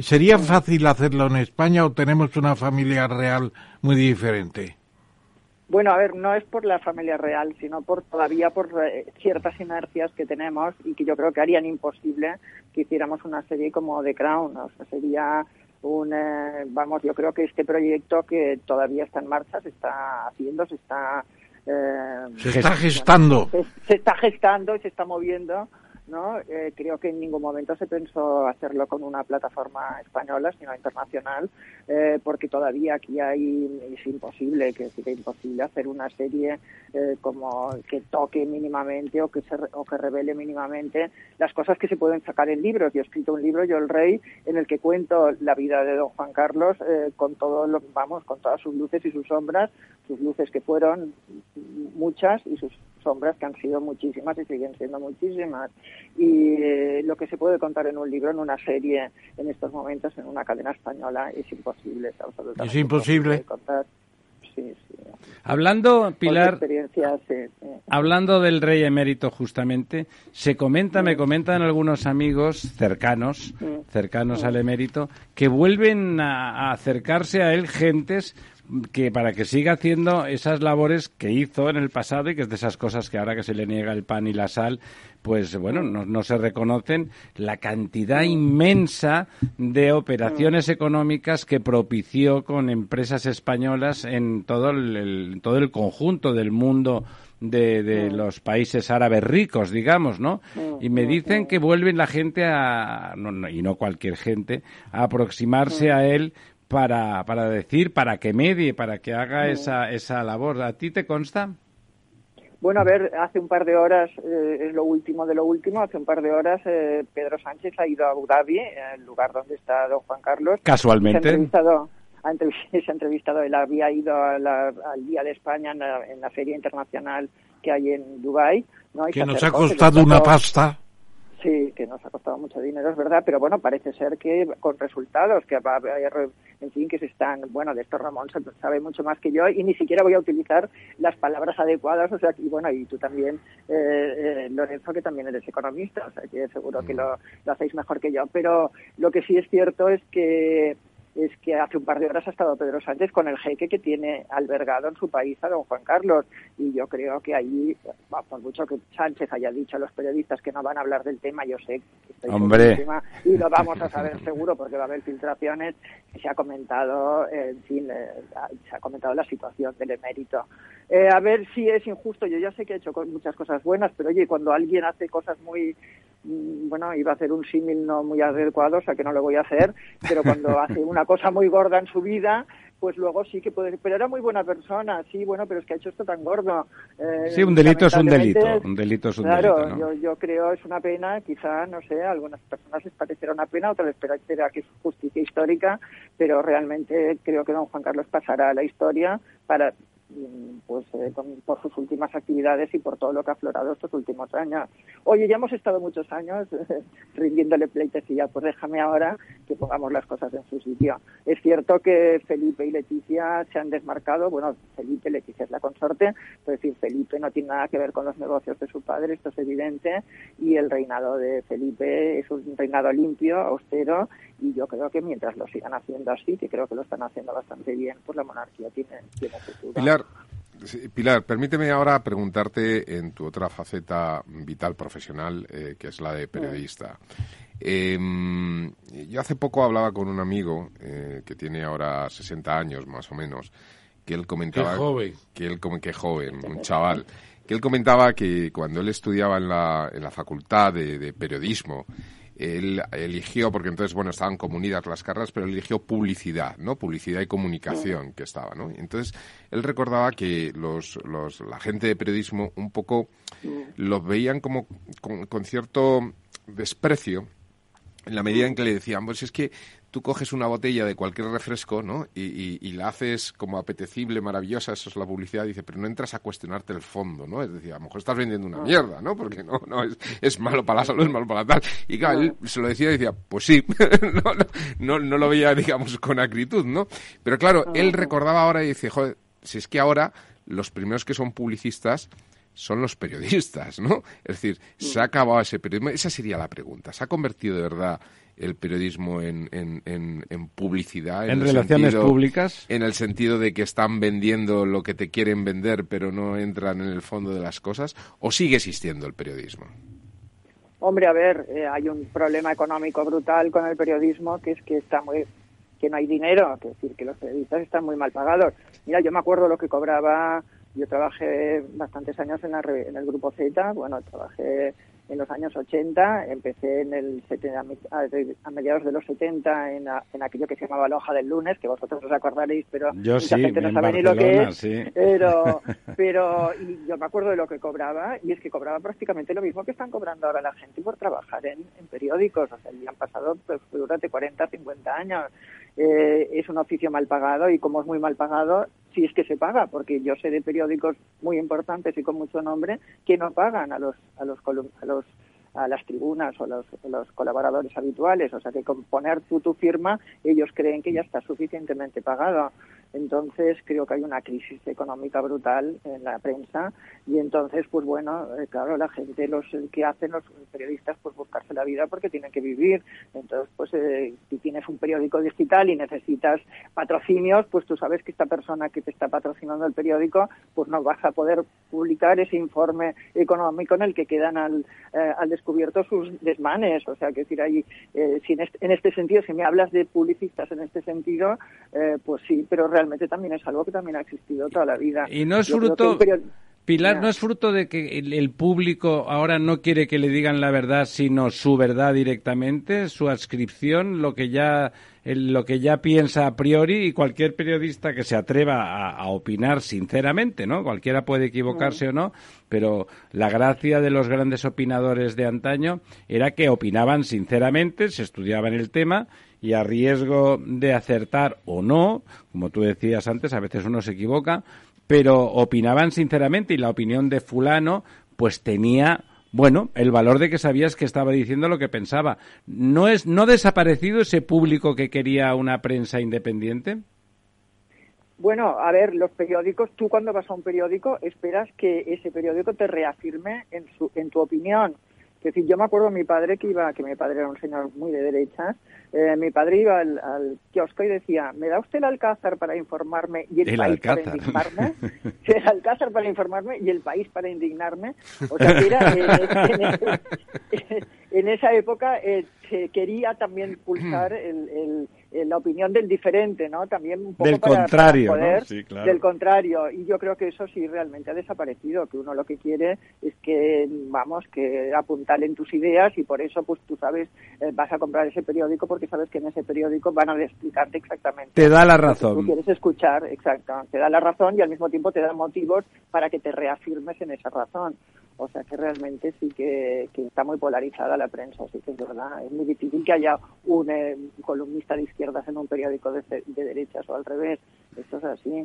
¿Sería fácil hacerlo en España o tenemos una familia real muy diferente? Bueno, a ver, no es por la familia real, sino por todavía por eh, ciertas inercias que tenemos y que yo creo que harían imposible que hiciéramos una serie como The Crown. O sea, sería un, eh, vamos, yo creo que este proyecto que todavía está en marcha, se está haciendo, se está... se está gestando. se está gestando y se está moviendo ¿no? Eh, creo que en ningún momento se pensó hacerlo con una plataforma española, sino internacional, eh, porque todavía aquí hay, es imposible, que es imposible hacer una serie eh, como que toque mínimamente o que, se, o que revele mínimamente las cosas que se pueden sacar en libros. Yo he escrito un libro, Yo el Rey, en el que cuento la vida de don Juan Carlos con todo lo, vamos, con todas sus luces y sus sombras, sus luces que fueron muchas y sus sombras que han sido muchísimas y siguen siendo muchísimas. Y eh, lo que se puede contar en un libro, en una serie, en estos momentos, en una cadena española, es imposible. Es, absolutamente es imposible. Contar. Hablando, Pilar, hablando del rey emérito justamente, se comenta, me comentan algunos amigos cercanos, cercanos al emérito, que vuelven a acercarse a él gentes que para que siga haciendo esas labores que hizo en el pasado y que es de esas cosas que ahora que se le niega el pan y la sal, pues bueno, no, se reconocen la cantidad inmensa de operaciones económicas que propició con empresas españolas en todo el, todo el conjunto del mundo de, los países árabes ricos, digamos, ¿no? Y me dicen que vuelven la gente a, y no cualquier gente, a aproximarse a él para, para decir, para que medie, para que haga esa, esa labor. ¿A ti te consta? Bueno, a ver, hace un par de horas, eh, es lo último de lo último, hace un par de horas eh, Pedro Sánchez ha ido a Abu Dhabi, el lugar donde está don Juan Carlos. Casualmente. Se ha entrevistado, *laughs* se ha entrevistado él había ido al Día de España en la, feria internacional que hay en Dubái. ¿no? que nos ha costado una pasta. Sí, que nos ha costado mucho dinero, es verdad, pero bueno, parece ser que con resultados, que va a haber, en fin, que se están, bueno, de esto Ramón sabe mucho más que yo y ni siquiera voy a utilizar las palabras adecuadas, o sea, y bueno, y tú también, eh, eh, Lorenzo, que también eres economista, o sea, que seguro que lo, lo hacéis mejor que yo, pero lo que sí es cierto es que es que hace un par de horas ha estado Pedro Sánchez con el jeque que tiene albergado en su país a don Juan Carlos. Y yo creo que ahí, por mucho que Sánchez haya dicho a los periodistas que no van a hablar del tema, yo sé que estoy Hombre. Tema, y lo vamos a saber seguro porque va a haber filtraciones. Se ha comentado, en fin, eh, se ha comentado la situación del emérito. Eh, a ver si es injusto. Yo ya sé que he hecho muchas cosas buenas, pero oye, cuando alguien hace cosas muy bueno, iba a hacer un símil no muy adecuado, o sea que no lo voy a hacer, pero cuando *laughs* hace una cosa muy gorda en su vida, pues luego sí que puede. Pero era muy buena persona, sí, bueno, pero es que ha hecho esto tan gordo. Eh, sí, un delito es un delito. Un delito es un claro, delito. ¿no? yo, yo creo es una pena, quizá, no sé, a algunas personas les parecerá una pena, otras les parecerá que es justicia histórica, pero realmente creo que don Juan Carlos pasará a la historia para pues eh, con, por sus últimas actividades y por todo lo que ha aflorado estos últimos años. Oye, ya hemos estado muchos años eh, *laughs* rindiéndole pleitesía, pues déjame ahora que pongamos las cosas en su sitio. Es cierto que Felipe y Leticia se han desmarcado, bueno, Felipe, Leticia es la consorte, es decir, Felipe no tiene nada que ver con los negocios de su padre, esto es evidente, y el reinado de Felipe es un reinado limpio, austero, y yo creo que mientras lo sigan haciendo así, que creo que lo están haciendo bastante bien, pues la monarquía tiene, tiene futuro. Pilar, permíteme ahora preguntarte en tu otra faceta vital profesional, eh, que es la de periodista. Eh, yo hace poco hablaba con un amigo eh, que tiene ahora 60 años más o menos, que él comentaba Qué joven. que él como que joven, un chaval, que él comentaba que cuando él estudiaba en la, en la facultad de, de periodismo, él eligió, porque entonces, bueno, estaban comunidas las carreras, pero eligió publicidad, ¿no? Publicidad y comunicación que estaba, ¿no? Entonces, él recordaba que los, los, la gente de periodismo un poco los veían como con, con cierto desprecio en la medida en que le decían, pues es que tú coges una botella de cualquier refresco, ¿no? Y, y, y, la haces como apetecible, maravillosa, eso es la publicidad, dice, pero no entras a cuestionarte el fondo, ¿no? Es decir, a lo mejor estás vendiendo una mierda, ¿no? Porque no, no, es, es malo para la salud, es malo para la tal. Y claro, él se lo decía y decía, pues sí, *laughs* no, no, no, no, lo veía, digamos, con acritud, ¿no? Pero claro, él recordaba ahora y dice, joder, si es que ahora los primeros que son publicistas son los periodistas, ¿no? Es decir, se ha acabado ese periodismo. Esa sería la pregunta. ¿Se ha convertido de verdad el periodismo en, en, en, en publicidad? En, relaciones sentido, públicas. En el sentido de que están vendiendo lo que te quieren vender, pero no entran en el fondo de las cosas. ¿O sigue existiendo el periodismo? Hombre, a ver, eh, hay un problema económico brutal con el periodismo, que es que está muy que no hay dinero, es decir, que los periodistas están muy mal pagados. Mira, yo me acuerdo lo que cobraba yo trabajé bastantes años en, la, en, el grupo Z, bueno, trabajé en los años 80, empecé en el a mediados de los 70 en, a, en, aquello que se llamaba la hoja del lunes, que vosotros os acordaréis, pero yo mucha sí, gente no sabe ni lo que es. Sí. Pero, *laughs* pero y yo me acuerdo de lo que cobraba, y es que cobraba prácticamente lo mismo que están cobrando ahora la gente por trabajar en, en periódicos. O sea, ya han pasado pues, durante 40, 50 años. Eh, es un oficio mal pagado y como es muy mal pagado, si es que se paga, porque yo sé de periódicos muy importantes y con mucho nombre que no pagan a los a los a los a las tribunas o los, los colaboradores habituales, o sea que con poner tú tu firma ellos creen que ya está suficientemente pagado. Entonces creo que hay una crisis económica brutal en la prensa y entonces pues bueno, eh, claro, la gente, los que hacen los periodistas pues buscarse la vida porque tienen que vivir. Entonces pues eh, si tienes un periódico digital y necesitas patrocinios, pues tú sabes que esta persona que te está patrocinando el periódico pues no vas a poder publicar ese informe económico en el que quedan al, eh, al descubierto sus desmanes. O sea, que decir, ahí, eh, si en, este, en este sentido, si me hablas de publicistas en este sentido, eh, pues sí, pero realmente también es algo que también ha existido toda la vida. Y no es Yo fruto... Pilar. ¿no es fruto de que el, público ahora no quiere que le digan la verdad, sino su verdad directamente, su adscripción, lo que ya el- lo que ya piensa a priori y cualquier periodista que se atreva a, a opinar sinceramente, ¿no? Cualquiera puede equivocarse o no, pero la gracia de los grandes opinadores de antaño era que opinaban sinceramente, se estudiaban el tema y a riesgo de acertar o no, como tú decías antes, a veces uno se equivoca, pero opinaban sinceramente y la opinión de fulano pues tenía bueno, el valor de que sabías que estaba diciendo lo que pensaba. ¿No es no ha desaparecido ese público que quería una prensa independiente? Bueno, a ver, los periódicos, tú cuando vas a un periódico esperas que ese periódico te reafirme en, su, en tu opinión. Es decir, yo me acuerdo de mi padre que iba, que mi padre era un señor muy de derechas, eh, mi padre iba al, al, kiosco y decía, ¿me da usted el alcázar para informarme y el, el país alcázar. para indignarme? *laughs* el alcázar para informarme y el país para indignarme. O sea, que era, en, en, *laughs* en esa época eh, se quería también pulsar el, el la opinión del diferente, ¿no? También un poco del para, contrario, para poder, ¿no? sí, claro. del contrario. Y yo creo que eso sí realmente ha desaparecido, que uno lo que quiere es que, vamos, que apuntalen tus ideas y por eso, pues tú sabes, eh, vas a comprar ese periódico porque sabes que en ese periódico van a explicarte exactamente. Te da la lo que razón. Tú quieres escuchar, exacto. Te da la razón y al mismo tiempo te da motivos para que te reafirmes en esa razón. O sea que realmente sí que, que está muy polarizada la prensa, sí que es verdad. Es muy difícil que haya un eh, columnista de izquierdas en un periódico de, de derechas o al revés. Esto es así.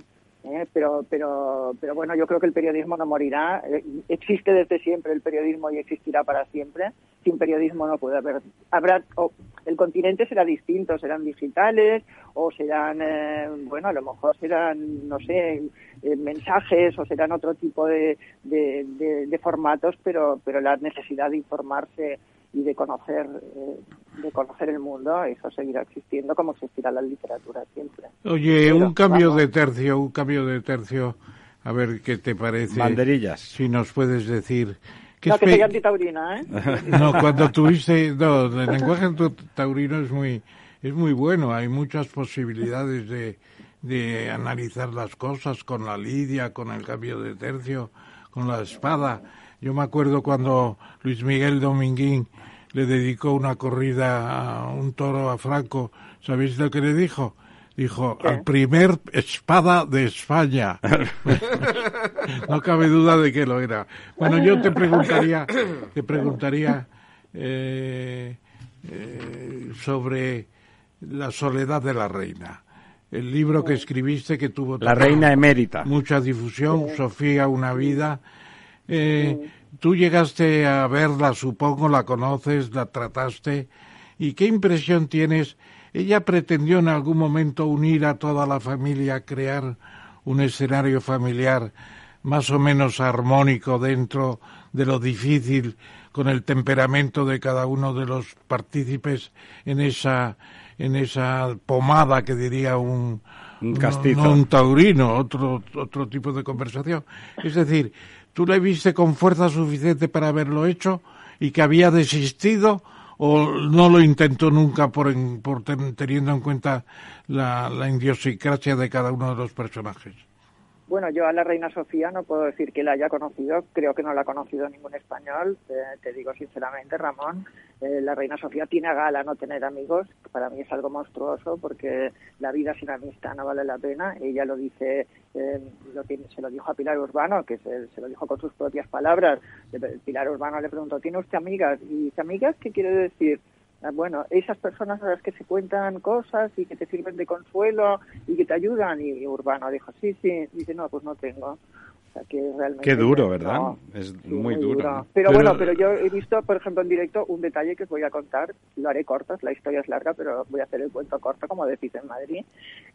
¿Eh? Pero, pero, pero bueno, yo creo que el periodismo no morirá. Eh, Existe desde siempre el periodismo y existirá para siempre. Sin periodismo no puede haber. Habrá, o el continente será distinto, serán digitales o serán, eh, bueno, a lo mejor serán, no sé, eh, mensajes o serán otro tipo de, de, de, formatos, pero, pero la necesidad de informarse y de conocer eh, de conocer el mundo eso seguirá existiendo como existirá la literatura siempre oye pero, un cambio vamos. de tercio un cambio de tercio a ver qué te parece banderillas si nos puedes decir ¿qué no, que soy antitaurina, ¿eh? no, cuando tuviste, no, el lenguaje taurino es muy, es muy bueno, hay muchas posibilidades de, de analizar las cosas con la lidia, con el cambio de tercio, con la espada. Yo me acuerdo cuando Luis Miguel Dominguín le dedicó una corrida a un toro a Franco, ¿sabéis lo que le dijo? Dijo, ¿Qué? al primer espada de España. *laughs* no cabe duda de que lo era. Bueno, yo te preguntaría, te preguntaría eh, eh, sobre la soledad de la reina. El libro que escribiste que tuvo la reina emérita mucha difusión, Sofía una vida. Eh, Tú llegaste a verla, supongo, la conoces, la trataste. ¿Y qué impresión tienes? Ella pretendió en algún momento unir a toda la familia, crear un escenario familiar más o menos armónico dentro de lo difícil con el temperamento de cada uno de los partícipes en esa en esa pomada que diría un un. No, un taurino, otro otro tipo de conversación. Es decir, tú le viste con fuerza suficiente para haberlo hecho y que había desistido o no lo intentó nunca por, por ten, teniendo en cuenta la, la idiosincrasia de cada uno de los personajes. Bueno, yo a la reina Sofía no puedo decir que la haya conocido, creo que no la ha conocido ningún español, eh, te digo sinceramente, Ramón. Eh, la reina Sofía tiene gala no tener amigos, para mí es algo monstruoso porque la vida sin amistad no vale la pena. Ella lo dice, eh, lo tiene, se lo dijo a Pilar Urbano, que se, se, lo dijo con sus propias palabras. Pilar Urbano le preguntó, ¿tiene usted amigas? Y ¿amigas qué quiere decir? bueno, esas personas a las que se cuentan cosas y que te sirven de consuelo y que te ayudan. Y, Urbano dijo, sí, sí. Dice, no, pues no tengo. Sea, que realmente... Qué duro, ¿verdad? No, es sí, muy, muy, duro. duro. Pero, pero, bueno, pero yo he visto, por ejemplo, en directo un detalle que os voy a contar. Lo haré corto, la historia es larga, pero voy a hacer el cuento corto, como decís en Madrid.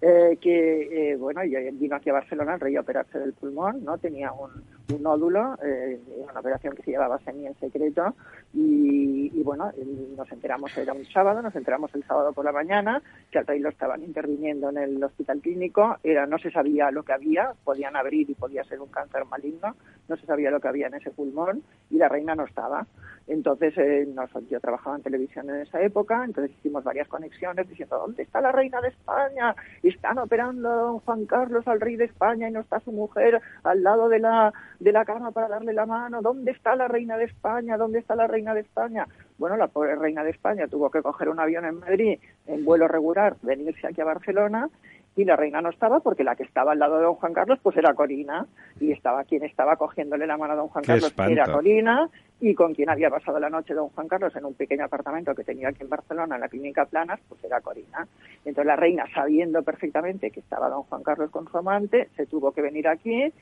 Eh, que, eh, bueno, vino aquí a Barcelona, el rey a operarse del pulmón, ¿no? Tenía un, un nódulo, eh, una operación que se llevaba semi en secreto y, y, bueno, nos enteramos, era un sábado, nos enteramos el sábado por la mañana que al rey lo estaban interviniendo en el hospital clínico, era no se sabía lo que había, podían abrir y podía ser un cáncer maligno, no se sabía lo que había en ese pulmón y la reina no estaba. Entonces, eh, yo trabajaba en televisión en esa época, entonces hicimos varias conexiones diciendo, ¿dónde está la reina de España? Están operando a don Juan Carlos, al rey de España, y no está su mujer al lado de la, de la cama para darle la mano. ¿Dónde está la reina de España? ¿Dónde está la reina de España? Bueno, la pobre reina de España tuvo que coger un avión en Madrid en vuelo regular, venirse aquí a Barcelona y la reina no estaba porque la que estaba al lado de don Juan Carlos pues era Corina y estaba quien estaba cogiéndole la mano a don Juan Qué Carlos espanto. era Corina y con quien había pasado la noche don Juan Carlos en un pequeño apartamento que tenía aquí en Barcelona en la clínica Planas pues era Corina entonces la reina sabiendo perfectamente que estaba don Juan Carlos con su amante se tuvo que venir aquí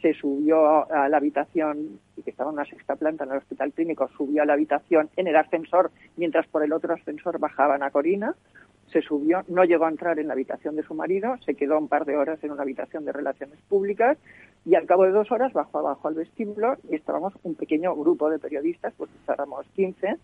se subió a la habitación y que estaba en una sexta planta en el hospital clínico, subió a la habitación en el ascensor, mientras por el otro ascensor bajaban a Corina, se subió, no llegó a entrar en la habitación de su marido, se quedó un par de horas en una habitación de relaciones públicas, Y al cabo de dos horas bajó abajo al vestíbulo y estábamos un pequeño grupo de periodistas, pues estábamos 15,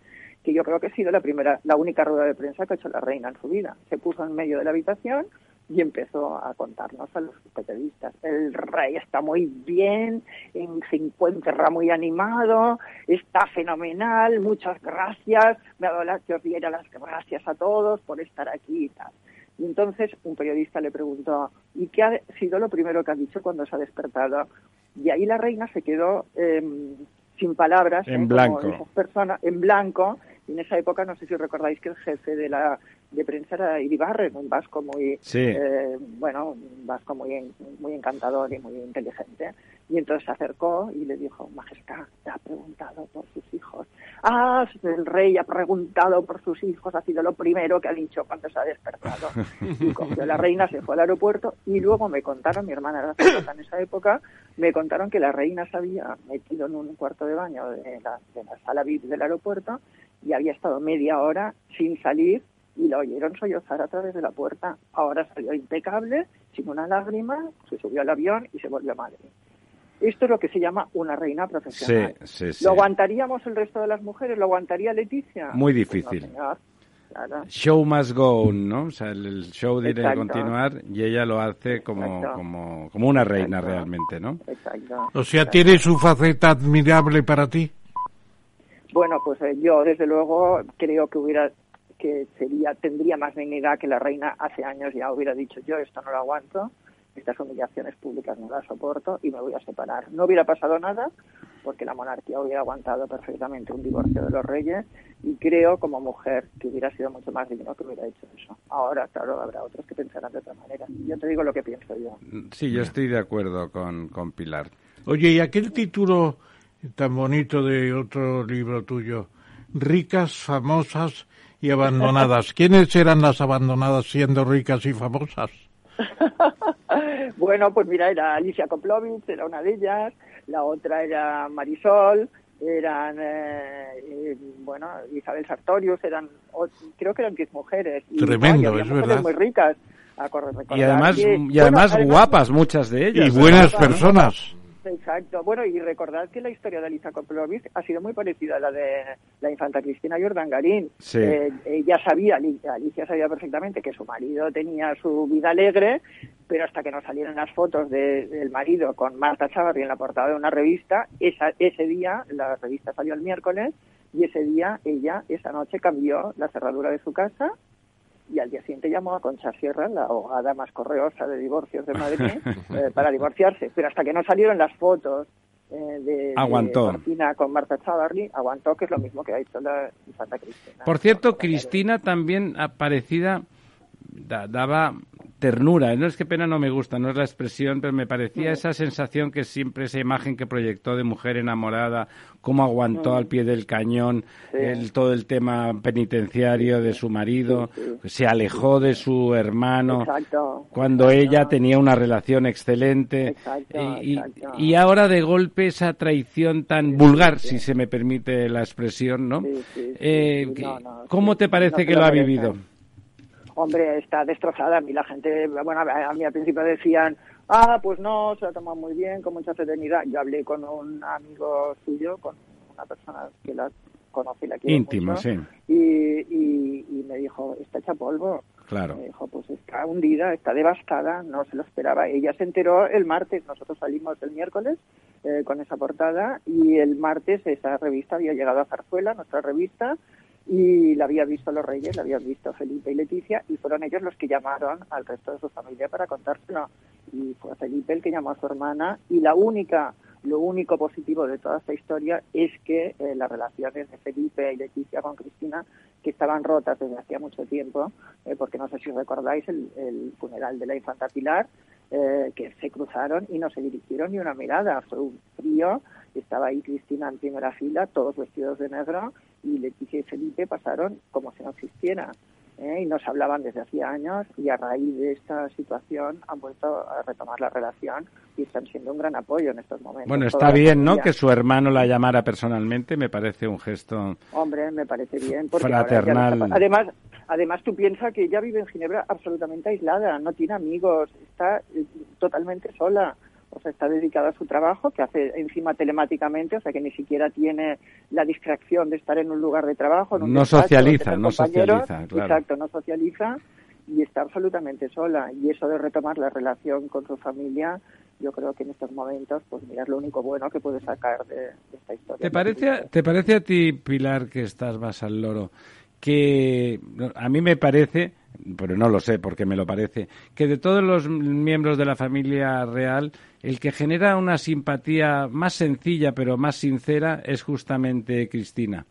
que yo creo que ha sido la primera, la única rueda de prensa que ha hecho la reina en su vida. Se puso en medio de la habitación y empezó a contarnos a los periodistas. El rey está muy bien, se encuentra muy animado, está fenomenal, muchas gracias, me ha dado las, que os diera las gracias a todos por estar aquí y tal. Y entonces un periodista le preguntó, ¿y qué ha sido lo primero que ha dicho cuando se ha despertado? Y ahí la reina se quedó em, sin palabras, en blanco. en blanco. Y en esa época, no sé si recordáis que el jefe de la de prensa era Iribarren, un vasco muy, eh, bueno, un vasco muy, muy encantador y muy inteligente. Y entonces se acercó y le dijo, Majestad, te ha preguntado por sus hijos. Ah, el rey ha preguntado por sus hijos, ha sido lo primero que ha dicho cuando se ha despertado. *laughs* Y cogió la reina, se fue al aeropuerto y luego me contaron, mi hermana era en esa época, me contaron que la reina se había metido en un cuarto de baño de la, de la sala VIP del aeropuerto y había estado media hora sin salir y la oyeron sollozar a través de la puerta. Ahora salió impecable, sin una lágrima, se subió al avión y se volvió a Madrid. Esto es lo que se llama una reina profesional. Sí, sí, ¿Lo aguantaríamos el resto de las mujeres? ¿Lo aguantaría Leticia? Muy pues difícil. Show must go on, ¿no? O sea, el show debe continuar y ella lo hace como, como, como una reina realmente, ¿no? Exacto. O sea, ¿tiene su faceta admirable para ti? Bueno, pues eh, yo desde luego creo que hubiera que sería tendría más dignidad que la reina hace años ya hubiera dicho yo esto no lo aguanto, estas humillaciones públicas no las soporto y me voy a separar. No hubiera pasado nada porque la monarquía hubiera aguantado perfectamente un divorcio de los reyes y creo como mujer que hubiera sido mucho más digno que hubiera hecho eso. Ahora, claro, habrá otros que pensarán de otra manera. Yo te digo lo que pienso yo. Sí, yo estoy de acuerdo con, con Pilar. Oye, ¿y aquel título tan bonito de otro libro tuyo, Ricas, famosas y abandonadas. *laughs* ¿Quiénes eran las abandonadas siendo ricas y famosas? *laughs* bueno, pues mira, era Alicia Koplovitz, era una de ellas, la otra era Marisol, eran, eh, eh, bueno, Isabel Sartorius, eran, creo que eran diez mujeres. Tremendo, es verdad. Muy ricas. y además, y además guapas muchas de ellas. Y buenas personas. Exacto. Bueno, y recordad que la historia de Alicia Koplovic ha sido muy parecida a la de la infanta Cristina Jordan Garín. Sí. Eh, ella sabía, Alicia sabía perfectamente que su marido tenía su vida alegre, pero hasta que no salieron las fotos del marido con Marta Chavarri en la portada de una revista, esa, ese día, la revista salió el miércoles, y ese día ella, esa noche, cambió la cerradura de su casa y al día siguiente llamó a Concha Sierra, la abogada más correosa de divorcios de Madrid, *laughs* eh, para divorciarse. Pero hasta que no salieron las fotos eh, de, aguantó. Martina con Marta Chavarri, aguantó, que es lo mismo que ha hecho la infanta Cristina. Por cierto, Cristina también aparecida daba ternura. No es que pena no me gusta, no es la expresión, pero me parecía esa sensación que siempre, esa imagen que proyectó de mujer enamorada, cómo aguantó al pie del cañón el, todo el tema penitenciario de su marido, se alejó de su hermano cuando ella tenía una relación excelente. Y, ahora de golpe esa traición tan vulgar, si se me permite la expresión, ¿no? Eh, ¿Cómo te parece que lo ha vivido? Hombre, está destrozada. A mí la gente, bueno, a mí al principio decían, ah, pues no, se la toma muy bien, con mucha serenidad. Yo hablé con un amigo suyo, con una persona que la conoce y la quiere Íntimo, sí. Y, y, me dijo, está hecha polvo. Claro. Me dijo, pues está hundida, está devastada, no se lo esperaba. Ella se enteró el martes, nosotros salimos el miércoles eh, con esa portada y el martes esa revista había llegado a Zarzuela, nuestra revista, y la había visto los reyes, la habían visto Felipe y Leticia y fueron ellos los que llamaron al resto de su familia para contárselo. Y fue Felipe el que llamó a su hermana y la única lo único positivo de toda esta historia es que eh, las relaciones de Felipe y Leticia con Cristina que estaban rotas desde hacía mucho tiempo eh, porque no sé si recordáis el, el funeral de la infanta Pilar eh, que se cruzaron y no se dirigieron ni una mirada. Fue un frío estaba ahí Cristina en primera fila, todos vestidos de negro, y Leticia y Felipe pasaron como si no existiera. ¿eh? Y nos hablaban desde hacía años y a raíz de esta situación han vuelto a retomar la relación y están siendo un gran apoyo en estos momentos. Bueno, está bien, ¿no? Que su hermano la llamara personalmente, me parece un gesto. Hombre, me parece bien. fraternal. Además, además, tú piensas que ella vive en Ginebra absolutamente aislada, no tiene amigos, está eh, totalmente sola o sea, está dedicado a su trabajo, que hace encima telemáticamente, o sea, que ni siquiera tiene la distracción de estar en un lugar de trabajo. no socializa, no socializa, claro. Exacto, no socializa y está absolutamente sola. Y eso de retomar la relación con su familia, yo creo que en estos momentos, pues mira, es lo único bueno que puede sacar de, esta historia. ¿Te parece, ¿Te parece a ti, Pilar, que estás más al loro, que a mí me parece pero no lo sé porque me lo parece, que de todos los miembros de la familia real, el que genera una simpatía más sencilla pero más sincera es justamente Cristina.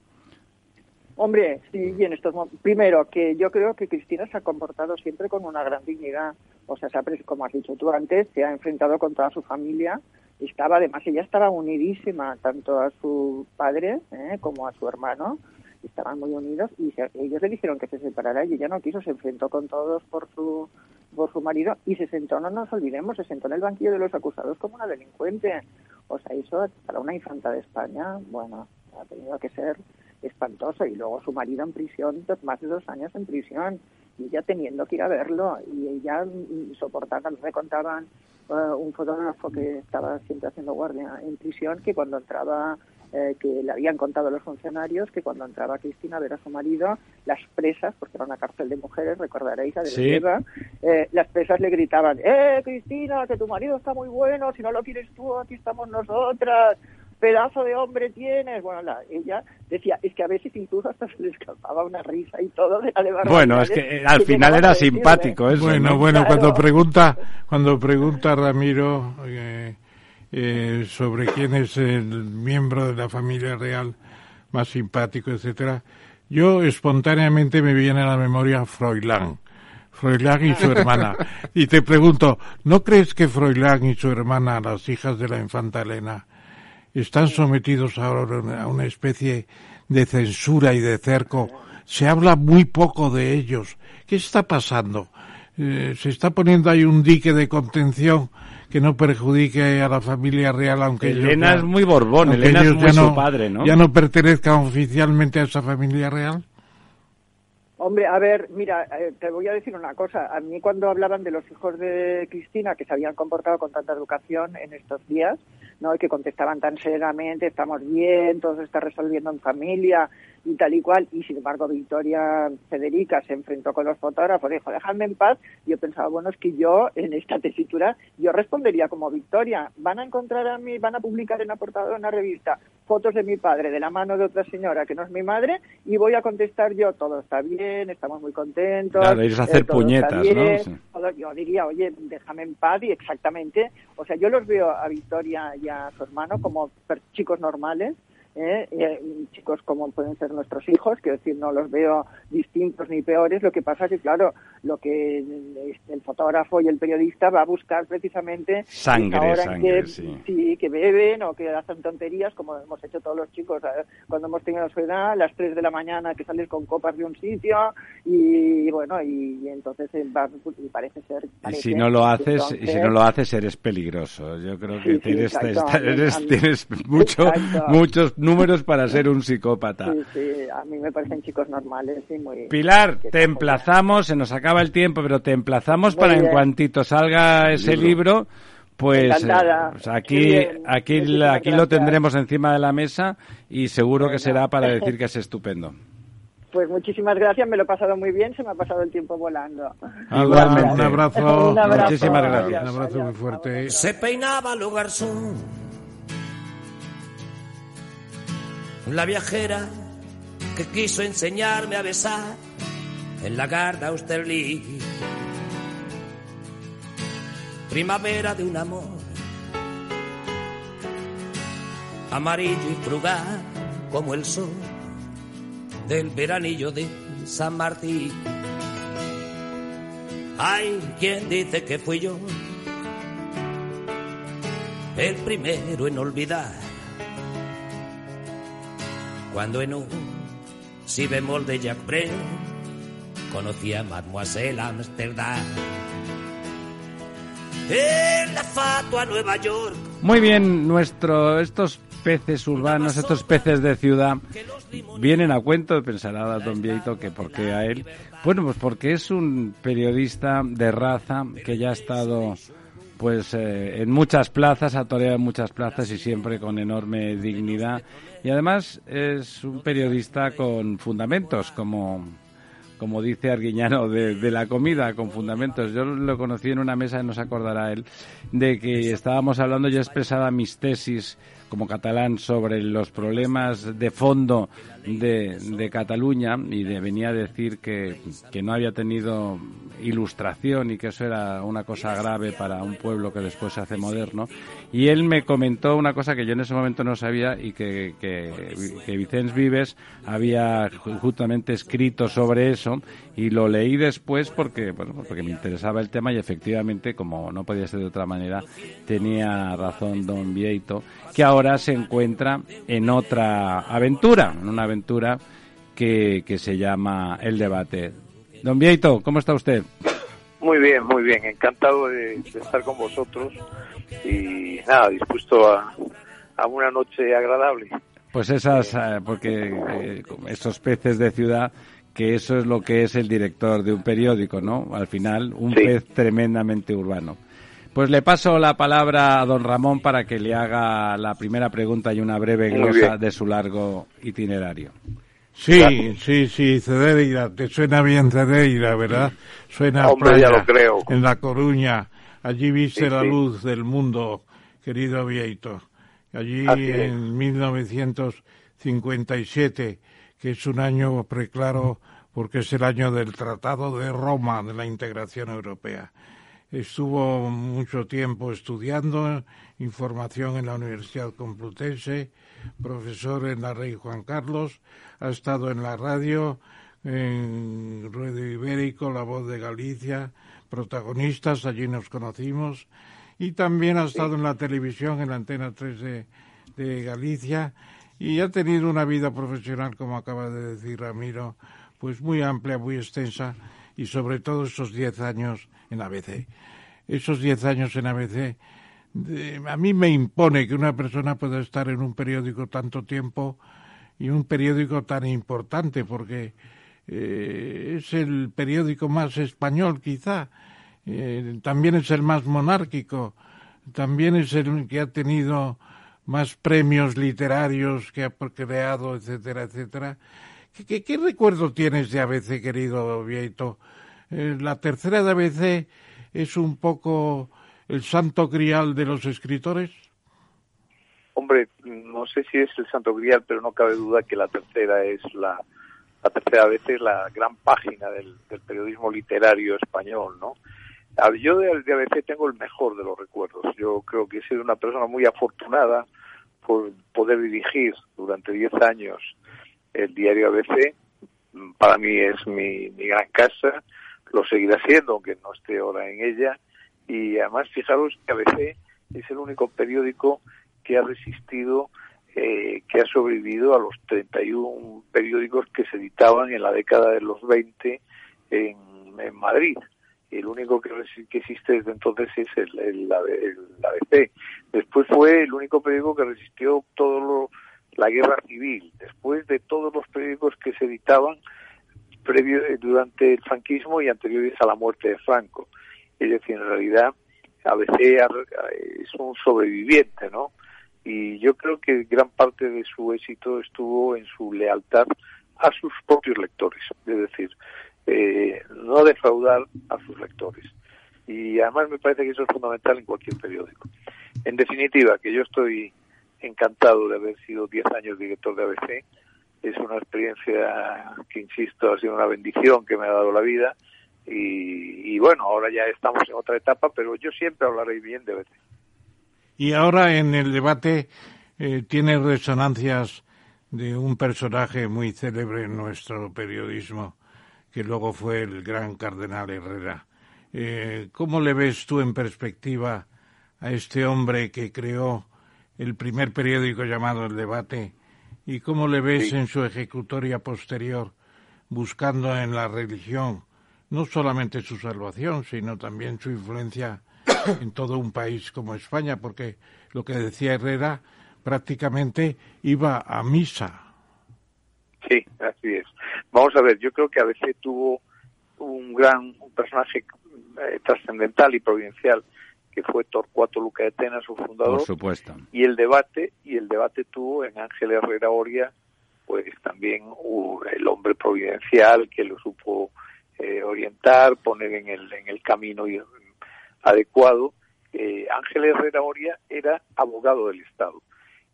Hombre, sí, y en estos primero que yo creo que Cristina se ha comportado siempre con una gran dignidad, o sea, como has dicho tú antes, se ha enfrentado con toda su familia, estaba además ella estaba unidísima tanto a su padre ¿eh? como a su hermano, estaban muy unidos y ellos le dijeron que se separara y ella no quiso, se enfrentó con todos por su por su marido y se sentó, no nos olvidemos, se sentó en el banquillo de los acusados como una delincuente. O sea, eso para una infanta de España, bueno, ha tenido que ser espantoso. Y luego su marido en prisión, más de dos años en prisión, y ella teniendo que ir a verlo, y ella soportando, me contaban eh, un fotógrafo que estaba siempre haciendo guardia en prisión, que cuando entraba eh, que le habían contado los funcionarios que cuando entraba Cristina a ver a su marido, las presas, porque era una cárcel de mujeres, recordaréis, la de eh, las presas le gritaban, ¡eh, Cristina, que tu marido está muy bueno, si no lo quieres tú, aquí estamos nosotras! pedazo de hombre tienes. Bueno, la, ella decía, es que a veces incluso hasta se le escapaba una risa y todo de la de Bueno, es que al final era simpático eso. Bueno, bueno, cuando pregunta, cuando pregunta Ramiro, eh, eh, sobre quién es el miembro de la familia real más simpático, etcétera, yo espontáneamente me viene a la memoria Froilán. Froilán y su hermana. Y te pregunto, ¿no crees que Froilán y su hermana, las hijas de la infanta Elena, están sometidos ahora a una especie de censura y de cerco? Se habla muy poco de ellos. ¿Qué está pasando? Eh, ¿Se está poniendo ahí un dique de contención que no perjudique a la familia real, aunque Elena es muy Borbón, Elena es muy su padre, ¿no? ¿Ya no pertenezcan oficialmente a esa familia real? Hombre, a ver, mira, eh, te voy a decir una cosa. A mí cuando hablaban de los hijos de Cristina que se habían comportado con tanta educación en estos días, ¿no? Y que contestaban tan serenamente, estamos bien, todo se está resolviendo en familia, y tal y cual, y sin embargo Victoria Federica se enfrentó con los fotógrafos, dijo, dejadme en paz, yo pensaba, bueno, es que yo en esta tesitura, yo respondería como Victoria, van a encontrar a mí, van a publicar en la portada de una revista fotos de mi padre de la mano de otra señora que no es mi madre, y voy a contestar yo, todo está bien, estamos muy contentos. Claro, ir a hacer eh, puñetas, ¿no? Yo diría, oye, déjame en paz, y exactamente, o sea, yo los veo a Victoria y a su hermano como chicos normales, ¿eh? Eh, chicos como pueden ser nuestros hijos, que decir, no los veo distintos ni peores, lo que pasa que, claro, lo que el fotógrafo y el periodista va a buscar precisamente sangre, sangre que, sí. que beben o que hacen tonterías, como hemos hecho todos los chicos cuando hemos tenido su edad, a las 3 de la mañana que sales con copas de un sitio y, bueno, y, entonces va, y parece ser... y si no lo haces, y si no lo haces eres peligroso. Yo creo que tienes, *laughs* tienes mucho, muchos números para ser un psicópata. Sí, sí, a mí me parecen chicos normales y muy... Pilar, te emplazamos, se nos acaba el tiempo, pero te emplazamos para en cuantito salga ese libro pues, eh, pues aquí, aquí, aquí lo tendremos encima de la mesa y seguro que será para *laughs* decir que es estupendo. Pues muchísimas gracias, me lo he pasado muy bien, se me ha pasado el tiempo volando. Igualmente, un abrazo, un abrazo. Muchísimas gracias. Un abrazo muy fuerte. Se peinaba lo la viajera que quiso enseñarme a besar en la Garda Austerlitz. Primavera de un amor amarillo y frugal como el sol del veranillo de San Martín. Hay quien dice que fui yo el primero en olvidar cuando en un si bemol de Jack Brel conocí a Mademoiselle Amsterdam. En la fatua Nueva York. Muy bien, nuestro, estos peces urbanos, estos peces de ciudad, vienen a cuento, pensará Don Vieito que por qué a él. Bueno, pues porque es un periodista de raza que ya ha estado pues eh, en muchas plazas, ha en muchas plazas y siempre con enorme dignidad. Y además es un periodista con fundamentos, como, como dice Arguiñano, de, de, la comida, con fundamentos. Yo lo conocí en una mesa, no se acordará él, de que estábamos hablando, yo expresaba mis tesis como catalán sobre los problemas de fondo de, Cataluña y de, venía a decir que, que, no había tenido ilustración y que eso era una cosa grave para un pueblo que después se hace moderno. Y él me comentó una cosa que yo en ese momento no sabía y que, que, Vicens Vives había justamente escrito sobre eso y lo leí después porque, bueno, porque me interesaba el tema y efectivamente, como no podía ser de otra manera, tenía razón don Vieito, que ahora se encuentra en otra aventura que, que se llama El Debate. Don Vieito, ¿cómo está usted? Muy bien, muy bien, encantado de, de estar con vosotros y nada, dispuesto a, a una noche agradable. Pues esas, eh, porque eh, esos peces de ciudad que eso es lo que es el director de un periódico, ¿no? Al final, un sí. pez tremendamente urbano. Pues le paso la palabra a don Ramón para que le haga la primera pregunta y una breve glosa de su largo itinerario. Sí, sí, sí, Cedeira, te suena bien Cedeira, ¿verdad? Suena Hombre, playa, ya lo creo. en La Coruña. Allí viste sí, la sí. luz del mundo, querido Vieito. Allí Así en 1957 que es un año preclaro porque es el año del Tratado de Roma de la integración europea. Estuvo mucho tiempo estudiando información en la Universidad Complutense, profesor en la Rey Juan Carlos, ha estado en la radio, en Ruedo Ibérico, La Voz de Galicia, protagonistas, allí nos conocimos, y también ha estado en la televisión, en la Antena 3 de, de Galicia, y ha tenido una vida profesional, como acaba de decir Ramiro, pues muy amplia, muy extensa y sobre todo esos diez años en ABC. Esos diez años en ABC, a mí me impone que una persona pueda estar en un periódico tanto tiempo y un periódico tan importante, porque eh, es el periódico más español quizá, eh, también es el más monárquico, también es el que ha tenido más premios literarios que ha creado, etcétera, etcétera. ¿Qué, qué, qué recuerdo tienes de ABC, querido Vieito? Eh, la tercera de ABC es un poco el santo grial de los escritores. Hombre, no sé si es el santo grial, pero no cabe duda que la tercera es la, la tercera vez es la gran página del, del periodismo literario español, ¿no? Yo de, de ABC tengo el mejor de los recuerdos. Yo creo que he sido una persona muy afortunada por poder dirigir durante 10 años el diario ABC. Para mí es mi, mi gran casa, lo seguirá siendo, aunque no esté ahora en ella. Y además, fijaros que ABC es el único periódico que ha resistido, eh, que ha sobrevivido a los 31 periódicos que se editaban en la década de los 20 en, Madrid el único que, existe desde entonces es el, el, el, el, ABC. Después fue el único periódico que resistió todo lo, la guerra civil, después de todos los periódicos que se editaban previo, durante el franquismo y anteriores a la muerte de Franco. Es decir, en realidad ABC es un sobreviviente, ¿no? Y yo creo que gran parte de su éxito estuvo en su lealtad a sus propios lectores. Es decir, eh, no defraudar a sus lectores. Y además me parece que eso es fundamental en cualquier periódico. En definitiva, que yo estoy encantado de haber sido 10 años director de ABC. Es una experiencia que, insisto, ha sido una bendición que me ha dado la vida. Y, bueno, ahora ya estamos en otra etapa, pero yo siempre hablaré bien de ABC. Y ahora en el debate eh, tiene resonancias de un personaje muy célebre en nuestro periodismo, que luego fue el gran cardenal Herrera. Eh, ¿Cómo le ves tú en perspectiva a este hombre que creó el primer periódico llamado El Debate? ¿Y cómo le ves sí. en su ejecutoria posterior, buscando en la religión no solamente su salvación, sino también su influencia *coughs* en todo un país como España? Porque lo que decía Herrera prácticamente iba a misa Sí, así es. Vamos a ver, yo creo que a veces tuvo un gran un personaje eh, trascendental y providencial que fue Torcuato Luca de Tena, su fundador. Por supuesto. Y el debate, y el debate tuvo en Ángel Herrera Oria, pues también uh, el hombre providencial que lo supo eh, orientar, poner en el, en el camino adecuado. Eh, Ángel Herrera Oria era abogado del Estado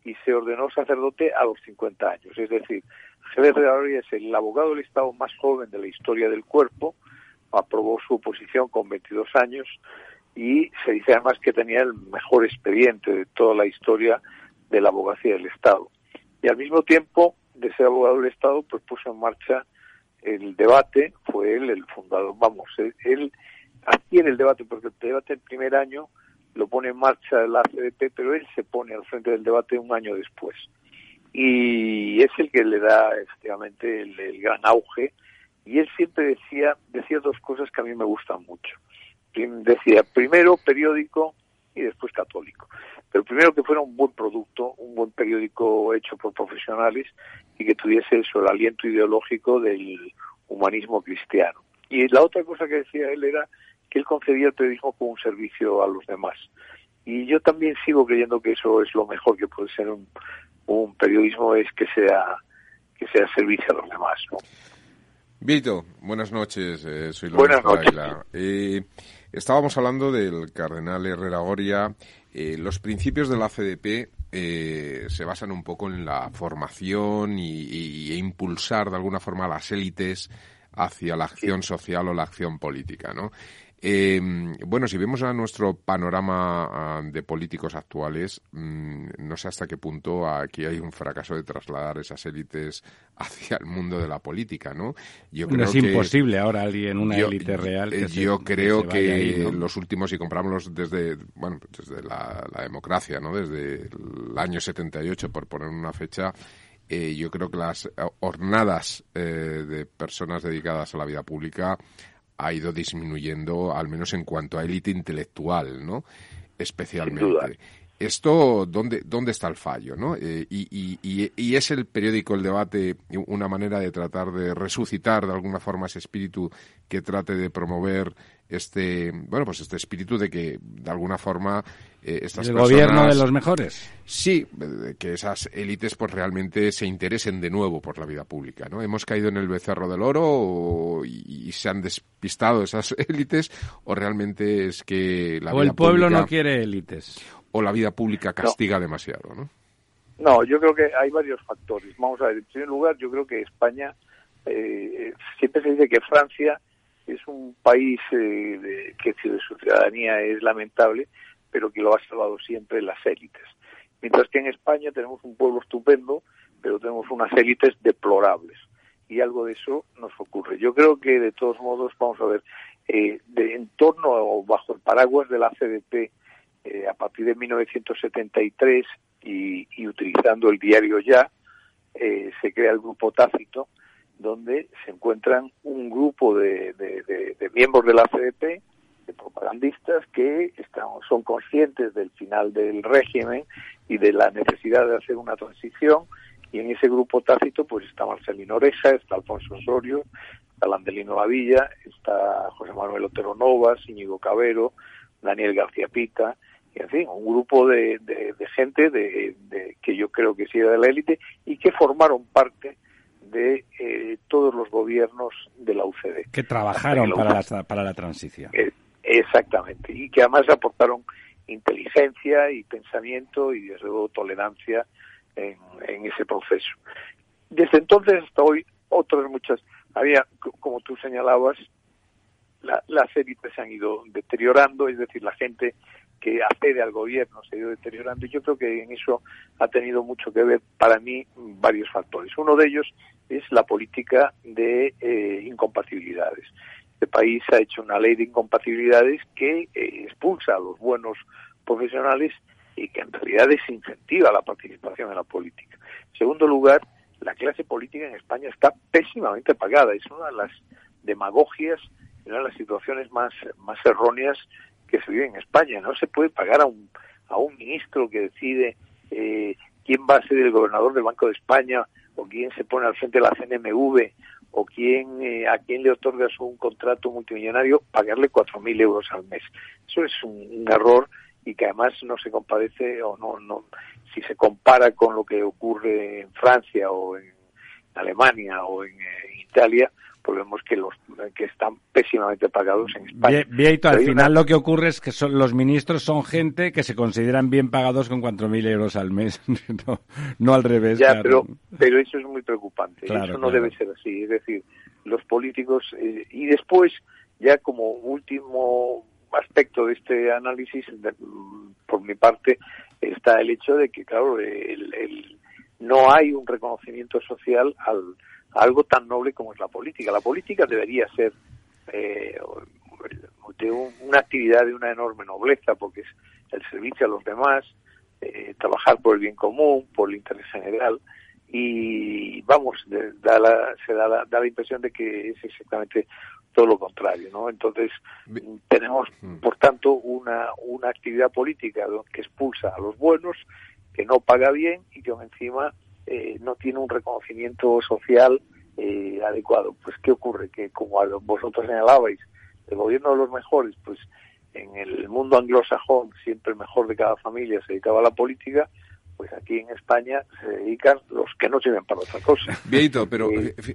y se ordenó sacerdote a los 50 años. Es decir, Ángel Herrera Oria es el abogado del Estado más joven de la historia del cuerpo, aprobó su oposición con 22 años y se dice además que tenía el mejor expediente de toda la historia de la abogacía del Estado. Y al mismo tiempo de ser abogado del Estado, pues puso en marcha el debate, fue él el fundador, vamos, él, adquiere el debate, porque el debate el primer año lo pone en marcha la CDP, pero él se pone al frente del debate un año después. Y es el que le da efectivamente el, gran auge. Y él siempre decía, decía dos cosas que a mí me gustan mucho. Decía, primero periódico y después católico. Pero primero que fuera un buen producto, un buen periódico hecho por profesionales y que tuviese eso, el aliento ideológico del humanismo cristiano. Y la otra cosa que decía él era que él concebía el periodismo como un servicio a los demás. Y yo también sigo creyendo que eso es lo mejor que puede ser un, un periodismo, es que sea que sea servicio a los demás. ¿no? Vito, buenas noches, eh, soy Buenas noches. Eh, estábamos hablando del cardenal Herrera Goria. Eh, los principios de la CDP eh, se basan un poco en la formación y, e impulsar de alguna forma a las élites hacia la acción social o la acción política, ¿no? Eh, bueno, si vemos a nuestro panorama ah, de políticos actuales, mm, no sé hasta qué punto aquí hay un fracaso de trasladar esas élites *laughs* hacia el mundo de la política, ¿no? Yo creo es imposible ahora alguien, una élite real. Que yo creo que, los últimos, si compramos desde, bueno, desde la, democracia, ¿no? Desde el año 78, por poner una fecha, eh, yo creo que las jornadas eh, de personas dedicadas a la vida pública ha ido disminuyendo, al menos en cuanto a élite intelectual, ¿no? Especialmente. Esto, ¿dónde, ¿dónde está el fallo? ¿no? Eh, y, y, es el periódico El Debate una manera de tratar de resucitar de alguna forma ese espíritu que trate de promover este, bueno, pues este espíritu de que de alguna forma eh, estas el gobierno de los mejores. Sí, que esas élites pues realmente se interesen de nuevo por la vida pública, ¿no? Hemos caído en el becerro del oro y, se han despistado esas *laughs* élites o realmente es que la o el pueblo no quiere élites o la vida pública castiga demasiado, ¿no? No, yo creo que hay varios factores. Vamos a ver, en primer lugar, yo creo que España, eh, siempre se dice que Francia es un país eh, que su ciudadanía es lamentable, pero que lo ha salvado siempre las élites. Mientras que en España tenemos un pueblo estupendo, pero tenemos unas élites deplorables. Y algo de eso nos ocurre. Yo creo que, de todos modos, vamos a ver, eh, de, en torno o bajo el paraguas de la CDP, eh, a partir de 1973 y, y utilizando el diario Ya, eh, se crea el grupo Tácito, donde se encuentran un grupo de, de miembros de la CDP de propagandistas que están, son conscientes del final del régimen y de la necesidad de hacer una transición. Y en ese grupo tácito pues está Marcelino Oreja, está Alfonso Osorio, está Landelino Lavilla, está José Manuel Otero Novas, Íñigo Cabero, Daniel García Pita, y en fin, un grupo de, de, gente de, que yo creo que sí era de la élite y que formaron parte de eh, todos los gobiernos de la UCD. Que trabajaron para la, para la transición. Eh, Exactamente, y que además aportaron inteligencia y pensamiento y desde luego tolerancia en, ese proceso. Desde entonces hasta hoy, otras muchas, había, como tú señalabas, las élites se han ido deteriorando, es decir, la gente que accede al gobierno se ha ido deteriorando y yo creo que en eso ha tenido mucho que ver para mí varios factores. Uno de ellos es la política de eh, incompatibilidades este país ha hecho una ley de incompatibilidades que eh, expulsa a los buenos profesionales y que en realidad desincentiva la participación en la política. En segundo lugar, la clase política en España está pésimamente pagada. Es una de las demagogias, una de las situaciones más, más erróneas que se vive en España. No se puede pagar a un, a un ministro que decide eh, quién va a ser el gobernador del Banco de España o quién se pone al frente de la CNMV o quién, eh, a quién le otorgas un contrato multimillonario, pagarle 4.000 euros al mes. Eso es un, error y que además no se compadece o no, no, si se compara con lo que ocurre en Francia o en Alemania o en eh, Italia, pues vemos que los que están pésimamente pagados en España. Bien, al final lo que ocurre es que son, los ministros son gente que se consideran bien pagados con 4.000 euros al mes, *laughs* no, al revés. Ya, pero, pero eso es muy preocupante. eso no debe ser así. Es decir, los políticos eh, y después ya como último aspecto de este análisis, por mi parte, está el hecho de que, claro, el, no hay un reconocimiento social al algo tan noble como es la política. La política debería ser eh, de una actividad de una enorme nobleza, porque es el servicio a los demás, eh, trabajar por el bien común, por el interés general, y vamos, da la, se da la, da la impresión de que es exactamente todo lo contrario, ¿no? Entonces, tenemos, mm. por tanto, una, una actividad política que expulsa a los buenos, que no paga bien y que encima eh, no tiene un reconocimiento social eh, adecuado. Pues, ¿qué ocurre? Que como vosotros señalabais, el gobierno de los mejores, pues en el mundo anglosajón, siempre el mejor de cada familia se dedicaba a la política, pues aquí en España se dedican los que no sirven para otra cosa. *laughs* Bieito, pero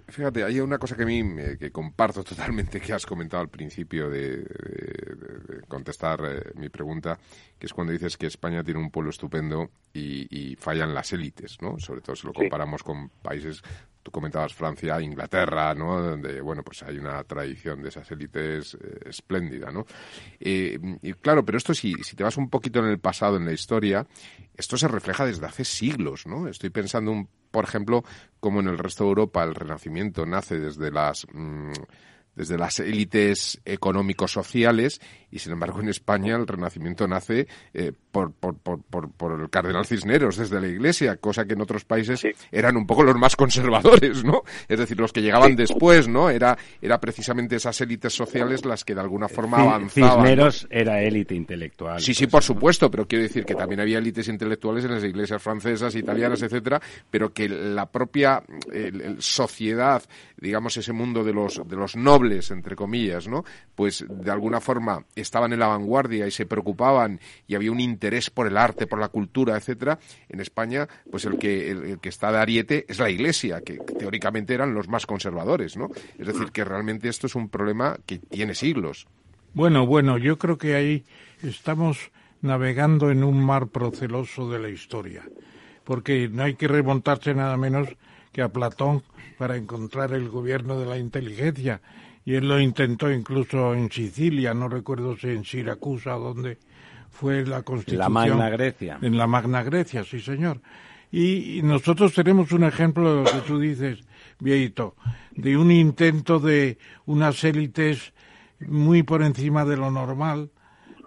fíjate, hay una cosa que a mí que comparto totalmente que has comentado al principio de, contestar eh, mi pregunta, que es cuando dices que España tiene un pueblo estupendo y, fallan las élites, ¿no? Sobre todo si lo comparamos con países tú comentabas Francia, Inglaterra, ¿no? Donde, bueno, pues hay una tradición de esas élites eh, espléndida, ¿no? Eh, y claro, pero esto si, si te vas un poquito en el pasado, en la historia, esto se refleja desde hace siglos, ¿no? Estoy pensando, un, por ejemplo, como en el resto de Europa el Renacimiento nace desde las... Mm, desde las élites económico-sociales y sin embargo en España el Renacimiento nace eh, por, por, por, por, el cardenal Cisneros desde la Iglesia, cosa que en otros países eran un poco los más conservadores, ¿no? Es decir, los que llegaban después, ¿no? Era, era precisamente esas élites sociales las que de alguna forma avanzaban. Cisneros era élite intelectual. Sí, sí, por supuesto, pero quiero decir que también había élites intelectuales en las iglesias francesas, italianas, etcétera, pero que la propia sociedad, digamos, ese mundo de los, de los nobles, entre comillas, ¿no? Pues de alguna forma estaban en la vanguardia y se preocupaban y había un interés por el arte, por la cultura, etcétera, en España, pues el que, el, que está de ariete es la Iglesia, que, teóricamente eran los más conservadores, ¿no? Es decir, que realmente esto es un problema que tiene siglos. Bueno, bueno, yo creo que ahí estamos navegando en un mar proceloso de la historia, porque no hay que remontarse nada menos que a Platón para encontrar el gobierno de la inteligencia y él lo intentó incluso en Sicilia, no recuerdo si en Siracusa, donde fue la constitución. La Magna Grecia. En la Magna Grecia, sí, señor. Y, nosotros tenemos un ejemplo de lo que tú dices, Vieito, de un intento de unas élites muy por encima de lo normal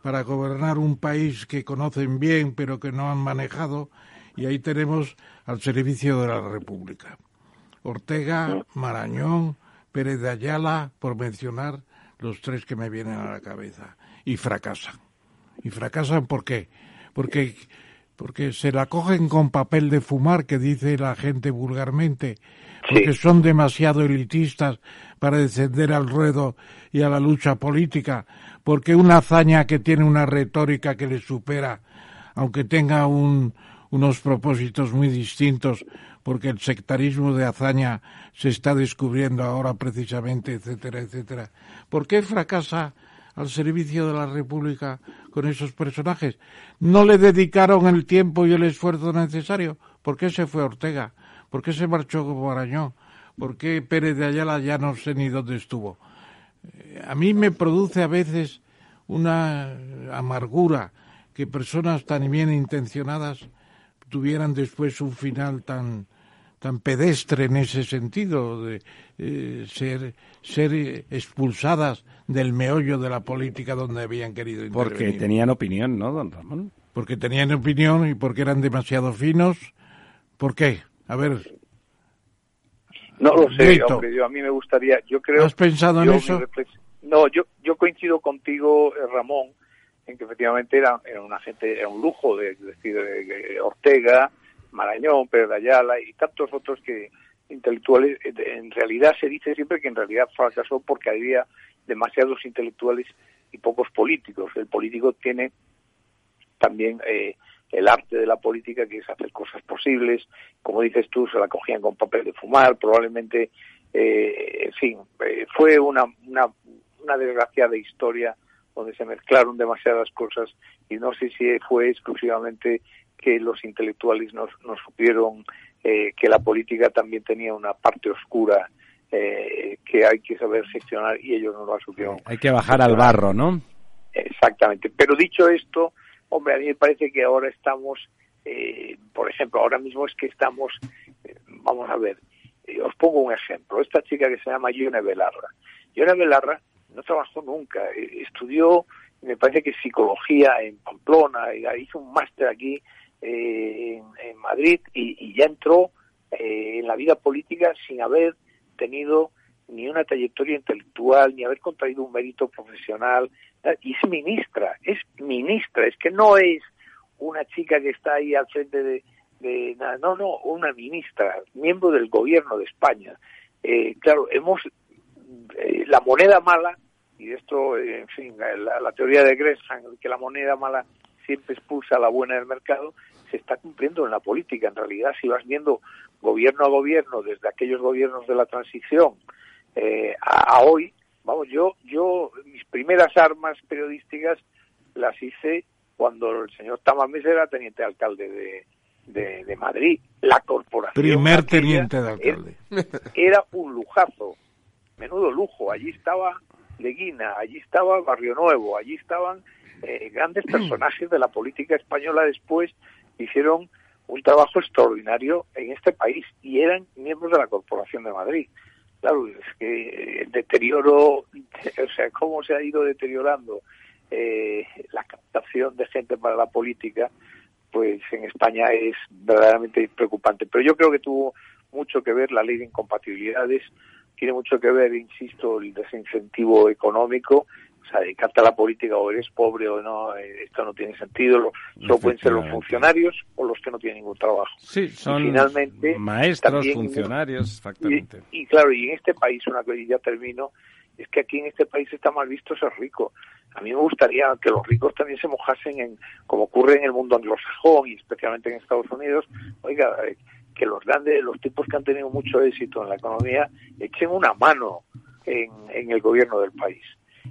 para gobernar un país que conocen bien pero que no han manejado y ahí tenemos al servicio de la República. Ortega, Marañón, Pérez de Ayala, por mencionar los tres que me vienen a la cabeza, y fracasan. ¿Y fracasan por qué? Porque, porque se la cogen con papel de fumar, que dice la gente vulgarmente, porque son demasiado elitistas para descender al ruedo y a la lucha política, porque una hazaña que tiene una retórica que le supera, aunque tenga un, unos propósitos muy distintos, porque el sectarismo de hazaña se está descubriendo ahora precisamente, etcétera, etcétera. ¿Por qué fracasa al servicio de la República con esos personajes? ¿No le dedicaron el tiempo y el esfuerzo necesario? ¿Por qué se fue Ortega? ¿Por qué se marchó Barañón? ¿Por qué Pérez de Ayala ya no sé ni dónde estuvo? A mí me produce a veces una amargura que personas tan bien intencionadas tuvieran después un final tan tan pedestre en ese sentido de eh, ser ser expulsadas del meollo de la política donde habían querido intervenir. Porque tenían opinión, ¿no, don Ramón? Porque tenían opinión y porque eran demasiado finos. ¿Por qué? A ver. No lo sé, hombre, yo a mí me gustaría, yo creo... ¿Has pensado en eso? No, yo, yo coincido contigo, eh, Ramón, en que efectivamente era, era una gente, era un lujo de, decir de, Ortega, Marañón, Pedro Ayala y tantos otros que, intelectuales, eh, en realidad se dice siempre que en realidad fracasó porque había demasiados intelectuales y pocos políticos. El político tiene también eh, el arte de la política, que es hacer cosas posibles. Como dices tú, se la cogían con papel de fumar, probablemente, eh, en fin, eh, fue una, una, una desgraciada historia donde se mezclaron demasiadas cosas y no sé si fue exclusivamente que los intelectuales nos, nos supieron eh, que la política también tenía una parte oscura eh, que hay que saber gestionar y ellos no lo supieron. Hay que bajar al barro, ¿no? Exactamente. Pero dicho esto, hombre, a mí me parece que ahora estamos, eh, por ejemplo, ahora mismo es que estamos, eh, vamos a ver, eh, os pongo un ejemplo. Esta chica que se llama Yone Belarra. Yone Belarra no trabajó nunca, eh, estudió, me parece que psicología en Pamplona, hizo un máster aquí eh, en, Madrid y, y ya entró eh, en la vida política sin haber tenido ni una trayectoria intelectual, ni haber contraído un mérito profesional. Y es ministra, es ministra, es que no es una chica que está ahí al frente de, nada, no, no, una ministra, miembro del gobierno de España. Eh, claro, hemos, eh, la moneda mala, y esto, en fin, la, la teoría de Gresham, que la moneda mala siempre expulsa a la buena del mercado, se está cumpliendo en la política. En realidad, si vas viendo gobierno a gobierno, desde aquellos gobiernos de la transición eh, a, a, hoy, vamos, yo, yo, mis primeras armas periodísticas las hice cuando el señor Tamames era teniente alcalde de, de, de Madrid. La corporación. Primer teniente de alcalde. Era, *laughs* era un lujazo, menudo lujo. Allí estaba Leguina, allí estaba Barrio Nuevo, allí estaban eh, grandes *clears throat* personajes de la política española después hicieron un trabajo extraordinario en este país y eran miembros de la Corporación de Madrid. Claro, es que el deterioro, *laughs* o sea, cómo se ha ido deteriorando eh, la captación de gente para la política, pues en España es verdaderamente preocupante. Pero yo creo que tuvo mucho que ver la ley de incompatibilidades, tiene mucho que ver, insisto, el desincentivo económico, sea, dedicarte a la política o eres pobre o no, eh, esto no tiene sentido. Solo pueden ser los funcionarios o los que no tienen ningún trabajo. Sí, son y finalmente, maestros, también, exactamente. exactamente. Y, y, claro, y en este país, una cosa y ya termino, es que aquí en este país está mal visto ser rico. A mí me gustaría que los ricos también se mojasen en, como ocurre en el mundo anglosajón y especialmente en Estados Unidos, oiga, eh, que los grandes, los tipos que han tenido mucho éxito en la economía, echen una mano en, en el gobierno del país.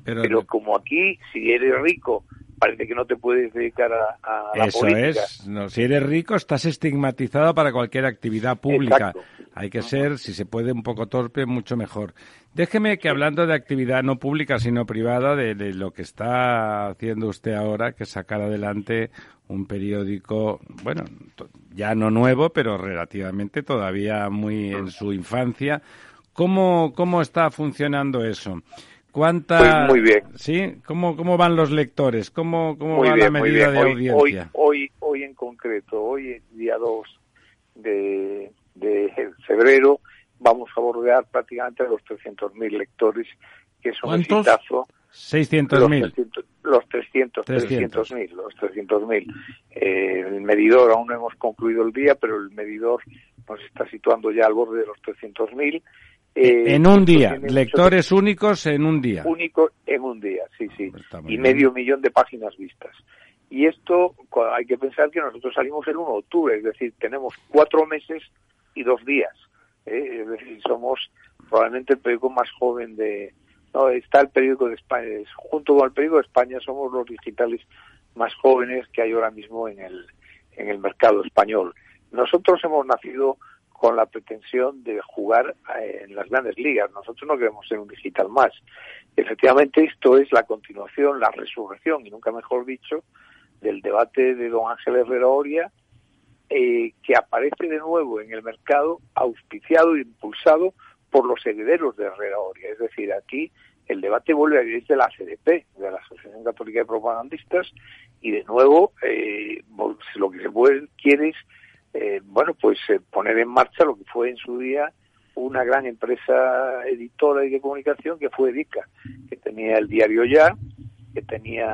Pero, pero, como aquí, si eres rico, parece que no te puedes dedicar a, a la Eso política. es. No, si eres rico, estás estigmatizado para cualquier actividad pública. Exacto. Hay que ser, si se puede, un poco torpe, mucho mejor. Déjeme que hablando de actividad no pública, sino privada, de, de lo que está haciendo usted ahora, que es sacar adelante un periódico, bueno, ya no nuevo, pero relativamente todavía muy en su infancia. ¿Cómo, cómo está funcionando eso? ¿Cuánta... Pues muy bien. ¿Sí? ¿Cómo, cómo van los lectores? ¿Cómo, cómo muy va bien, la medida de hoy, audiencia? Hoy, hoy, hoy en concreto, hoy día 2 de, de febrero, vamos a bordear prácticamente los 300.000 lectores, que es un ¿Cuántos? exitazo. 600.000. Los 300, 300 mil, los 300 mil. Eh, el medidor aún no hemos concluido el día, pero el medidor nos está situando ya al borde de los 300 mil. Eh, en un día, lectores únicos en un día. Únicos en un día, sí, sí. Y bien. medio millón de páginas vistas. Y esto hay que pensar que nosotros salimos el 1 de octubre, es decir, tenemos cuatro meses y dos días. ¿eh? Es decir, somos probablemente el periódico más joven de... No, está el periódico de España, junto con el periódico de España somos los digitales más jóvenes que hay ahora mismo en el, en el mercado español. Nosotros hemos nacido con la pretensión de jugar eh, en las grandes ligas. Nosotros no queremos ser un digital más. Efectivamente, esto es la continuación, la resurrección, y nunca mejor dicho, del debate de don Ángel Herrera Oria, eh, que aparece de nuevo en el mercado, auspiciado e impulsado por los herederos de Herrera Oria. Es decir, aquí el debate vuelve a ir de la CDP, de la Asociación Católica de Propagandistas, y de nuevo eh, lo que se puede, quiere es eh, bueno, pues eh, poner en marcha lo que fue en su día una gran empresa editora y de comunicación que fue Edica, que tenía el diario Ya, que tenía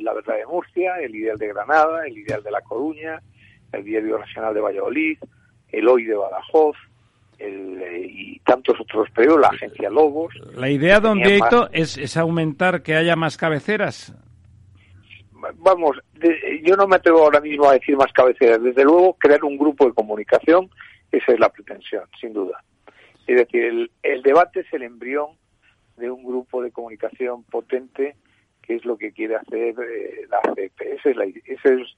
La Verdad de Murcia, el Ideal de Granada, el Ideal de La Coruña, el Diario Nacional de Valladolid, el Hoy de Badajoz, eh, y tantos otros pero la agencia Lobos. La idea, don Vieito, es, es aumentar que haya más cabeceras. Vamos, yo no me atrevo ahora mismo a decir más cabeceras. Desde luego, crear un grupo de comunicación, esa es la pretensión, sin duda. Es decir, el, debate es el embrión de un grupo de comunicación potente, que es lo que quiere hacer eh, la CEP. Ese es, ese es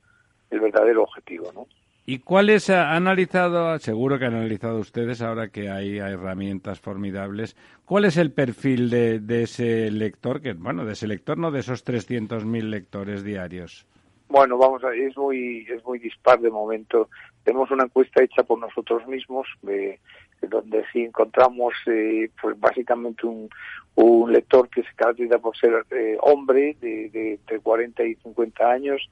el verdadero objetivo, ¿no? ¿Y cuáles ha analizado, seguro que han analizado ustedes ahora que hay herramientas formidables, cuál es el perfil de, de ese lector, que bueno, de ese lector, no de esos 300.000 lectores diarios? Bueno, vamos a es muy, es muy dispar de momento. Tenemos una encuesta hecha por nosotros mismos, de, donde sí encontramos, eh, pues básicamente un, un lector que se caracteriza por ser eh, hombre de, de entre 40 y 50 años,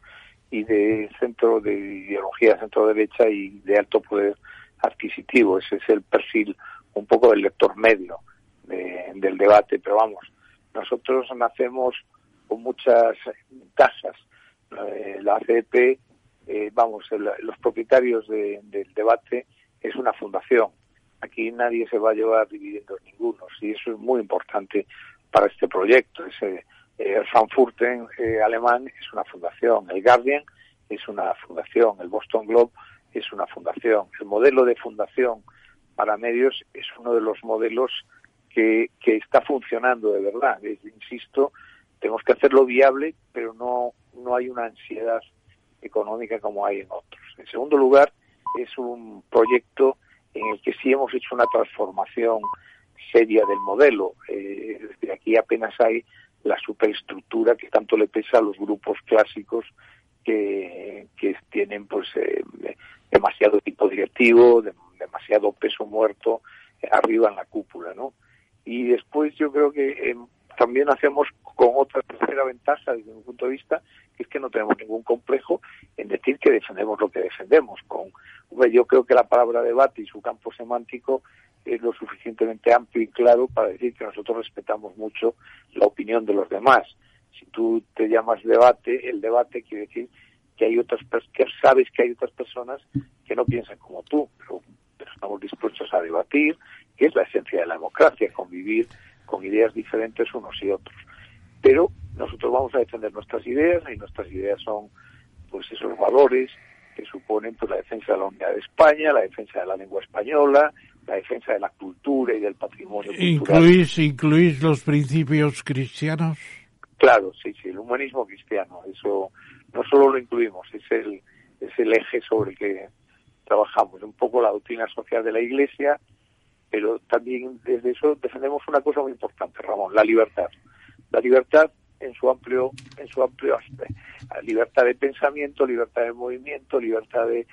y de centro de ideología centro derecha y de alto poder adquisitivo. Ese es el perfil un poco del lector medio del debate, pero vamos, nosotros nacemos con muchas tasas. Eh, la CEP, eh, vamos, los propietarios del debate es una fundación. Aquí nadie se va a llevar dividendos ninguno, y eso es muy importante para este proyecto. Ese, el eh, Frankfurten eh, alemán es una fundación, el Guardian es una fundación, el Boston Globe es una fundación. El modelo de fundación para medios es uno de los modelos que, que está funcionando de verdad. insisto, tenemos que hacerlo viable, pero no, no hay una ansiedad económica como hay en otros. En segundo lugar, es un proyecto en el que sí hemos hecho una transformación seria del modelo. Eh, aquí apenas hay la superestructura que tanto le pesa a los grupos clásicos que, que tienen pues eh, demasiado tipo directivo, demasiado peso muerto eh, arriba en la cúpula, ¿no? Y después yo creo que eh, también hacemos con otra tercera ventaja desde mi punto de vista, que es que no tenemos ningún complejo en decir que defendemos lo que defendemos. Con, yo creo que la palabra debate y su campo semántico es lo suficientemente amplio y claro para decir que nosotros respetamos mucho la opinión de los demás. Si tú te llamas debate, el debate quiere decir que hay otras que sabes que hay otras personas que no piensan como tú, pero, estamos dispuestos a debatir, que es la esencia de la democracia, convivir con ideas diferentes unos y otros. Pero nosotros vamos a defender nuestras ideas y nuestras ideas son pues esos valores que suponen pues la defensa de la unidad de España, la defensa de la lengua española, la defensa de la cultura y del patrimonio cultural. ¿Incluís, ¿Incluís los principios cristianos? Claro, sí, sí, el humanismo cristiano, eso no solo lo incluimos, es el, es el eje sobre el que trabajamos, un poco la doctrina social de la Iglesia, pero también desde eso defendemos una cosa muy importante, Ramón, la libertad. La libertad en su amplio en su amplio aspecto. Libertad de pensamiento, libertad de movimiento, libertad de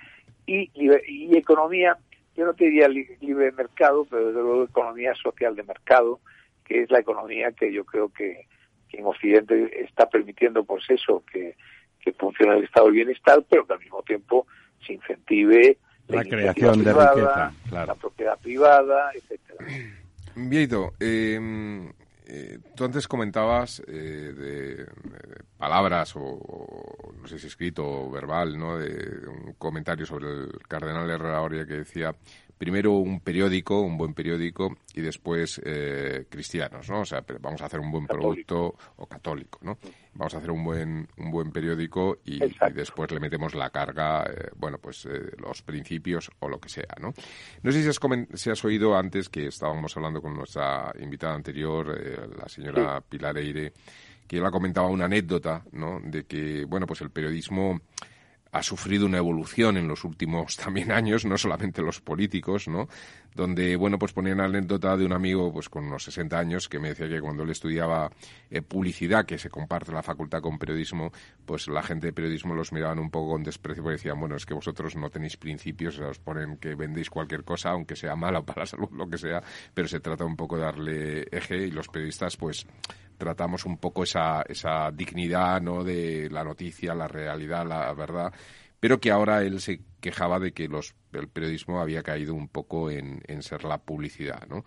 y, y economía yo no te diría libre mercado, pero desde luego economía social de mercado, que es la economía que yo creo que, en Occidente está permitiendo, pues eso, que, que funcione el estado del bienestar, pero que al mismo tiempo se incentive la, creación de riqueza, la propiedad privada, etcétera. Vieito, eh, eh, tú antes comentabas eh, de, palabras o, no sé si escrito o verbal, ¿no? De un comentario sobre el cardenal Herrera Oria que decía primero un periódico, un buen periódico, y después eh, cristianos, ¿no? O sea, vamos a hacer un buen producto o católico, ¿no? Vamos a hacer un buen un buen periódico y, después le metemos la carga, eh, bueno, pues eh, los principios o lo que sea, ¿no? No sé si has, si has oído antes que estábamos hablando con nuestra invitada anterior, la señora Pilar Eire, que ella comentaba una anécdota, ¿no? De que, bueno, pues el periodismo ha sufrido una evolución en los últimos *laughs* también años, no solamente los políticos, ¿no? Donde, bueno, pues ponía una anécdota de un amigo, pues con unos 60 años, que me decía que cuando él estudiaba eh, publicidad, que se comparte la facultad con periodismo, pues la gente de periodismo los miraban un poco con desprecio porque decían, bueno, es que vosotros no tenéis principios, os ponen que vendéis cualquier cosa, aunque sea mala para la salud, lo que sea, pero se trata un poco de darle eje y los periodistas, pues, tratamos un poco esa, esa dignidad ¿no? de la noticia, la realidad, la verdad, pero que ahora él se quejaba de que los, el periodismo había caído un poco en, en ser la publicidad. ¿no?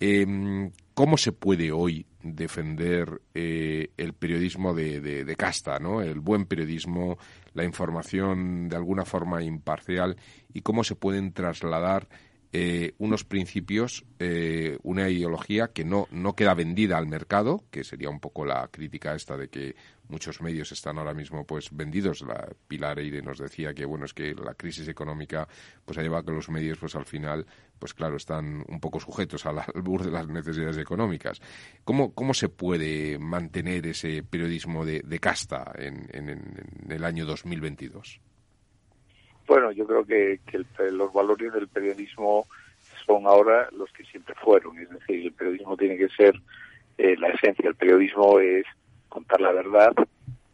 Em, ¿Cómo se puede hoy defender eh, el periodismo de, de, casta, ¿no? el buen periodismo, la información de alguna forma imparcial y cómo se pueden trasladar eh, unos principios, eh, una ideología que no, no queda vendida al mercado, que sería un poco la crítica esta de que muchos medios están ahora mismo pues vendidos. La Pilar Eire nos decía que bueno es que la crisis económica pues ha llevado a que los medios pues al final pues claro están un poco sujetos al albur de las necesidades económicas. ¿Cómo, cómo se puede mantener ese periodismo de, casta en, en el año 2022? Bueno, yo creo que, los valores del periodismo son ahora los que siempre fueron. Es decir, el periodismo tiene que ser eh, la esencia. El periodismo es contar la verdad,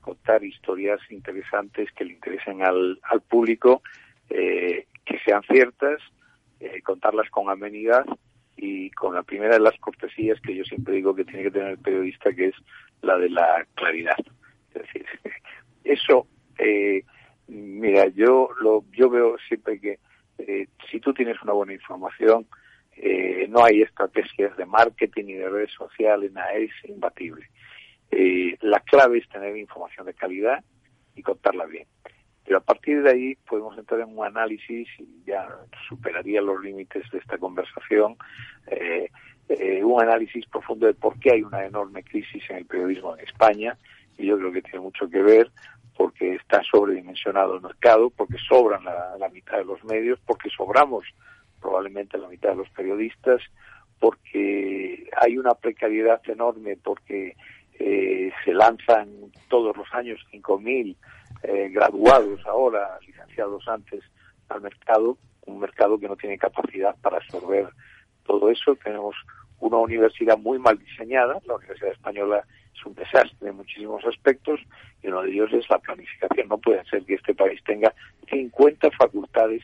contar historias interesantes que le interesen al, al público, eh, que sean ciertas, eh, contarlas con amenidad y con la primera de las cortesías que yo siempre digo que tiene que tener el periodista, que es la de la claridad. Es decir, *laughs* eso eh, Mira, yo lo, yo veo siempre que eh, si tú tienes una buena información, eh, no hay estrategias de marketing ni de redes sociales, nada, es imbatible. Eh, la clave es tener información de calidad y contarla bien. Pero a partir de ahí podemos entrar en un análisis y ya superaría los límites de esta conversación, un análisis profundo de por qué hay una enorme crisis en el periodismo en España y yo creo que tiene mucho que ver porque está sobredimensionado el mercado, porque sobran la, mitad de los medios, porque sobramos probablemente la mitad de los periodistas, porque hay una precariedad enorme, porque eh, se lanzan todos los años 5.000 eh, graduados ahora, licenciados antes, al mercado, un mercado que no tiene capacidad para absorber todo eso. Tenemos una universidad muy mal diseñada, la Universidad Española es un desastre en muchísimos aspectos y uno de ellos es la planificación. No puede ser que este país tenga 50 facultades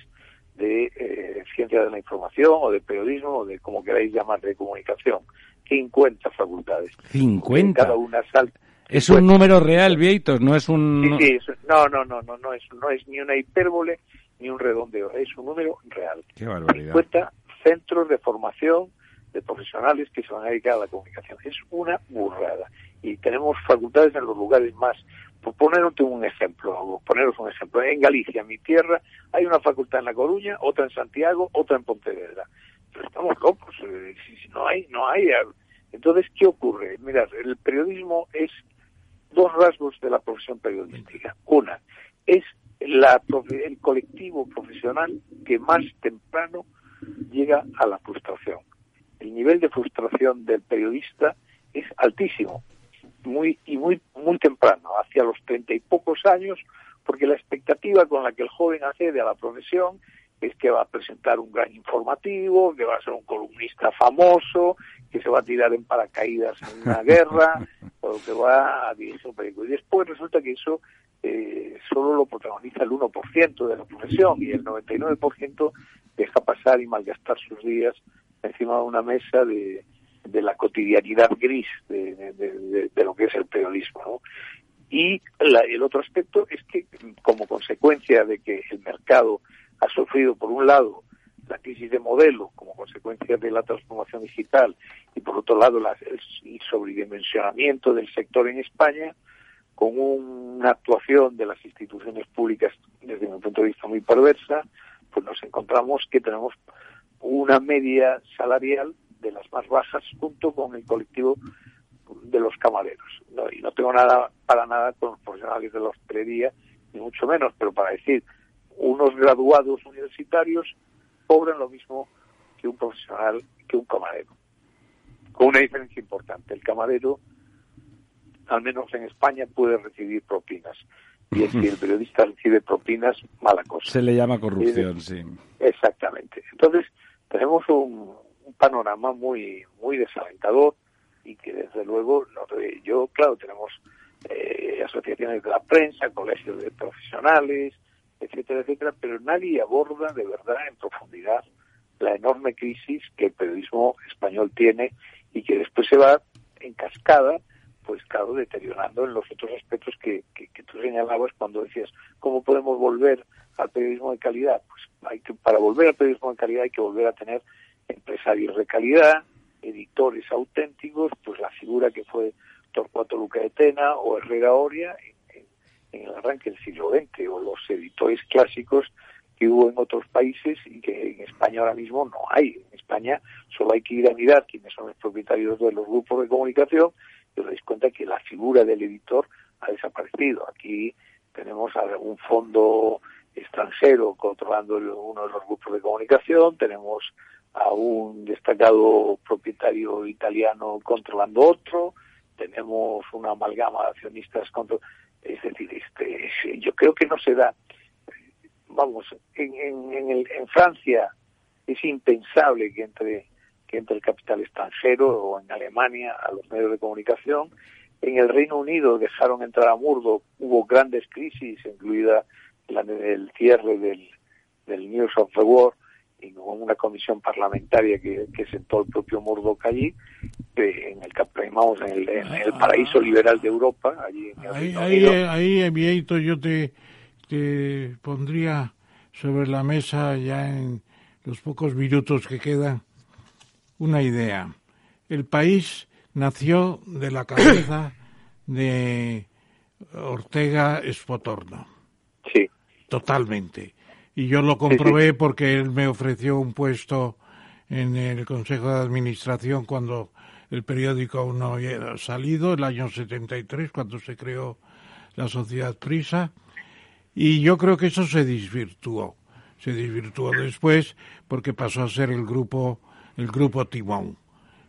de eh, ciencia de la información o de periodismo o de como queráis llamar de comunicación. 50 facultades. 50. Cada una salta. Es un número real, Vieitos, no es un... Sí, sí, no, no, no, no, no es, no es ni una hipérbole ni un redondeo, es un número real. Qué barbaridad. 50 centros de formación de profesionales que se van a dedicar a la comunicación. Es una burrada. Y tenemos facultades en los lugares más. Por poneros un ejemplo, poneros un ejemplo. En Galicia, mi tierra, hay una facultad en La Coruña, otra en Santiago, otra en Pontevedra. Pero estamos locos. Eh, no hay, no hay. Entonces, ¿qué ocurre? Mirad, el periodismo es dos rasgos de la profesión periodística. Una, es la, el colectivo profesional que más temprano llega a la frustración el nivel de frustración del periodista es altísimo, muy y muy muy temprano, hacia los treinta y pocos años, porque la expectativa con la que el joven accede a la profesión es que va a presentar un gran informativo, que va a ser un columnista famoso, que se va a tirar en paracaídas en una *laughs* guerra, o que va a dirigir un periódico. Y después resulta que eso eh, solo lo protagoniza el 1% de la profesión y el 99% deja pasar y malgastar sus días encima de una mesa de, la cotidianidad gris de, lo que es el periodismo. Y el otro aspecto es que, como consecuencia de que el mercado ha sufrido, por un lado, la crisis de modelo como consecuencia de la transformación digital y, por otro lado, el sobredimensionamiento del sector en España, con una actuación de las instituciones públicas, desde mi punto de vista, muy perversa, pues nos encontramos que tenemos una media salarial de las más bajas junto con el colectivo de los camareros. y no tengo nada para nada con los profesionales de la hostelería, ni mucho menos, pero para decir, unos graduados universitarios cobran lo mismo que un profesional, que un camarero. Con una diferencia importante. El camarero, al menos en España, puede recibir propinas. Y es que el *laughs* periodista recibe propinas, mala cosa. Se le llama corrupción, sí. Exactamente. Entonces, tenemos un, panorama muy muy desalentador y que desde luego yo claro tenemos eh, asociaciones de la prensa colegios de profesionales etcétera etcétera pero nadie aborda de verdad en profundidad la enorme crisis que el periodismo español tiene y que después se va en cascada pues claro deteriorando en los otros aspectos que, que, que tú señalabas cuando decías cómo podemos volver al periodismo de calidad? Pues hay que, para volver al periodismo de calidad hay que volver a tener empresarios de calidad, editores auténticos, pues la figura que fue Torcuato Luca de Tena o Herrera Oria en, el arranque del siglo XX, o los editores clásicos que hubo en otros países y que en España ahora mismo no hay. En España solo hay que ir a mirar quiénes son los propietarios de los grupos de comunicación y os dais cuenta que la figura del editor ha desaparecido. Aquí tenemos algún fondo extranjero controlando uno de los grupos de comunicación, tenemos a un destacado propietario italiano controlando otro, tenemos una amalgama de accionistas contra... Es decir, este, yo creo que no se da. Vamos, en, en, en Francia es impensable que entre que entre el capital extranjero o en Alemania a los medios de comunicación. En el Reino Unido dejaron entrar a Murdoch, hubo grandes crisis, incluida la, el cierre del, del News of the World, con una comisión parlamentaria que, que sentó el propio Murdoch allí, en el, vamos, en el, en el paraíso liberal de Europa. Allí ahí, ahí, ahí, yo te, te pondría sobre la mesa ya en los pocos minutos que quedan una idea. El país nació de la cabeza *coughs* de Ortega Espotorno. Sí. Totalmente. Y yo lo comprobé porque él me ofreció un puesto en el Consejo de Administración cuando el periódico aún no había salido, el año 73, cuando se creó la sociedad Prisa. Y yo creo que eso se desvirtuó. Se desvirtuó después porque pasó a ser el grupo el grupo Timón,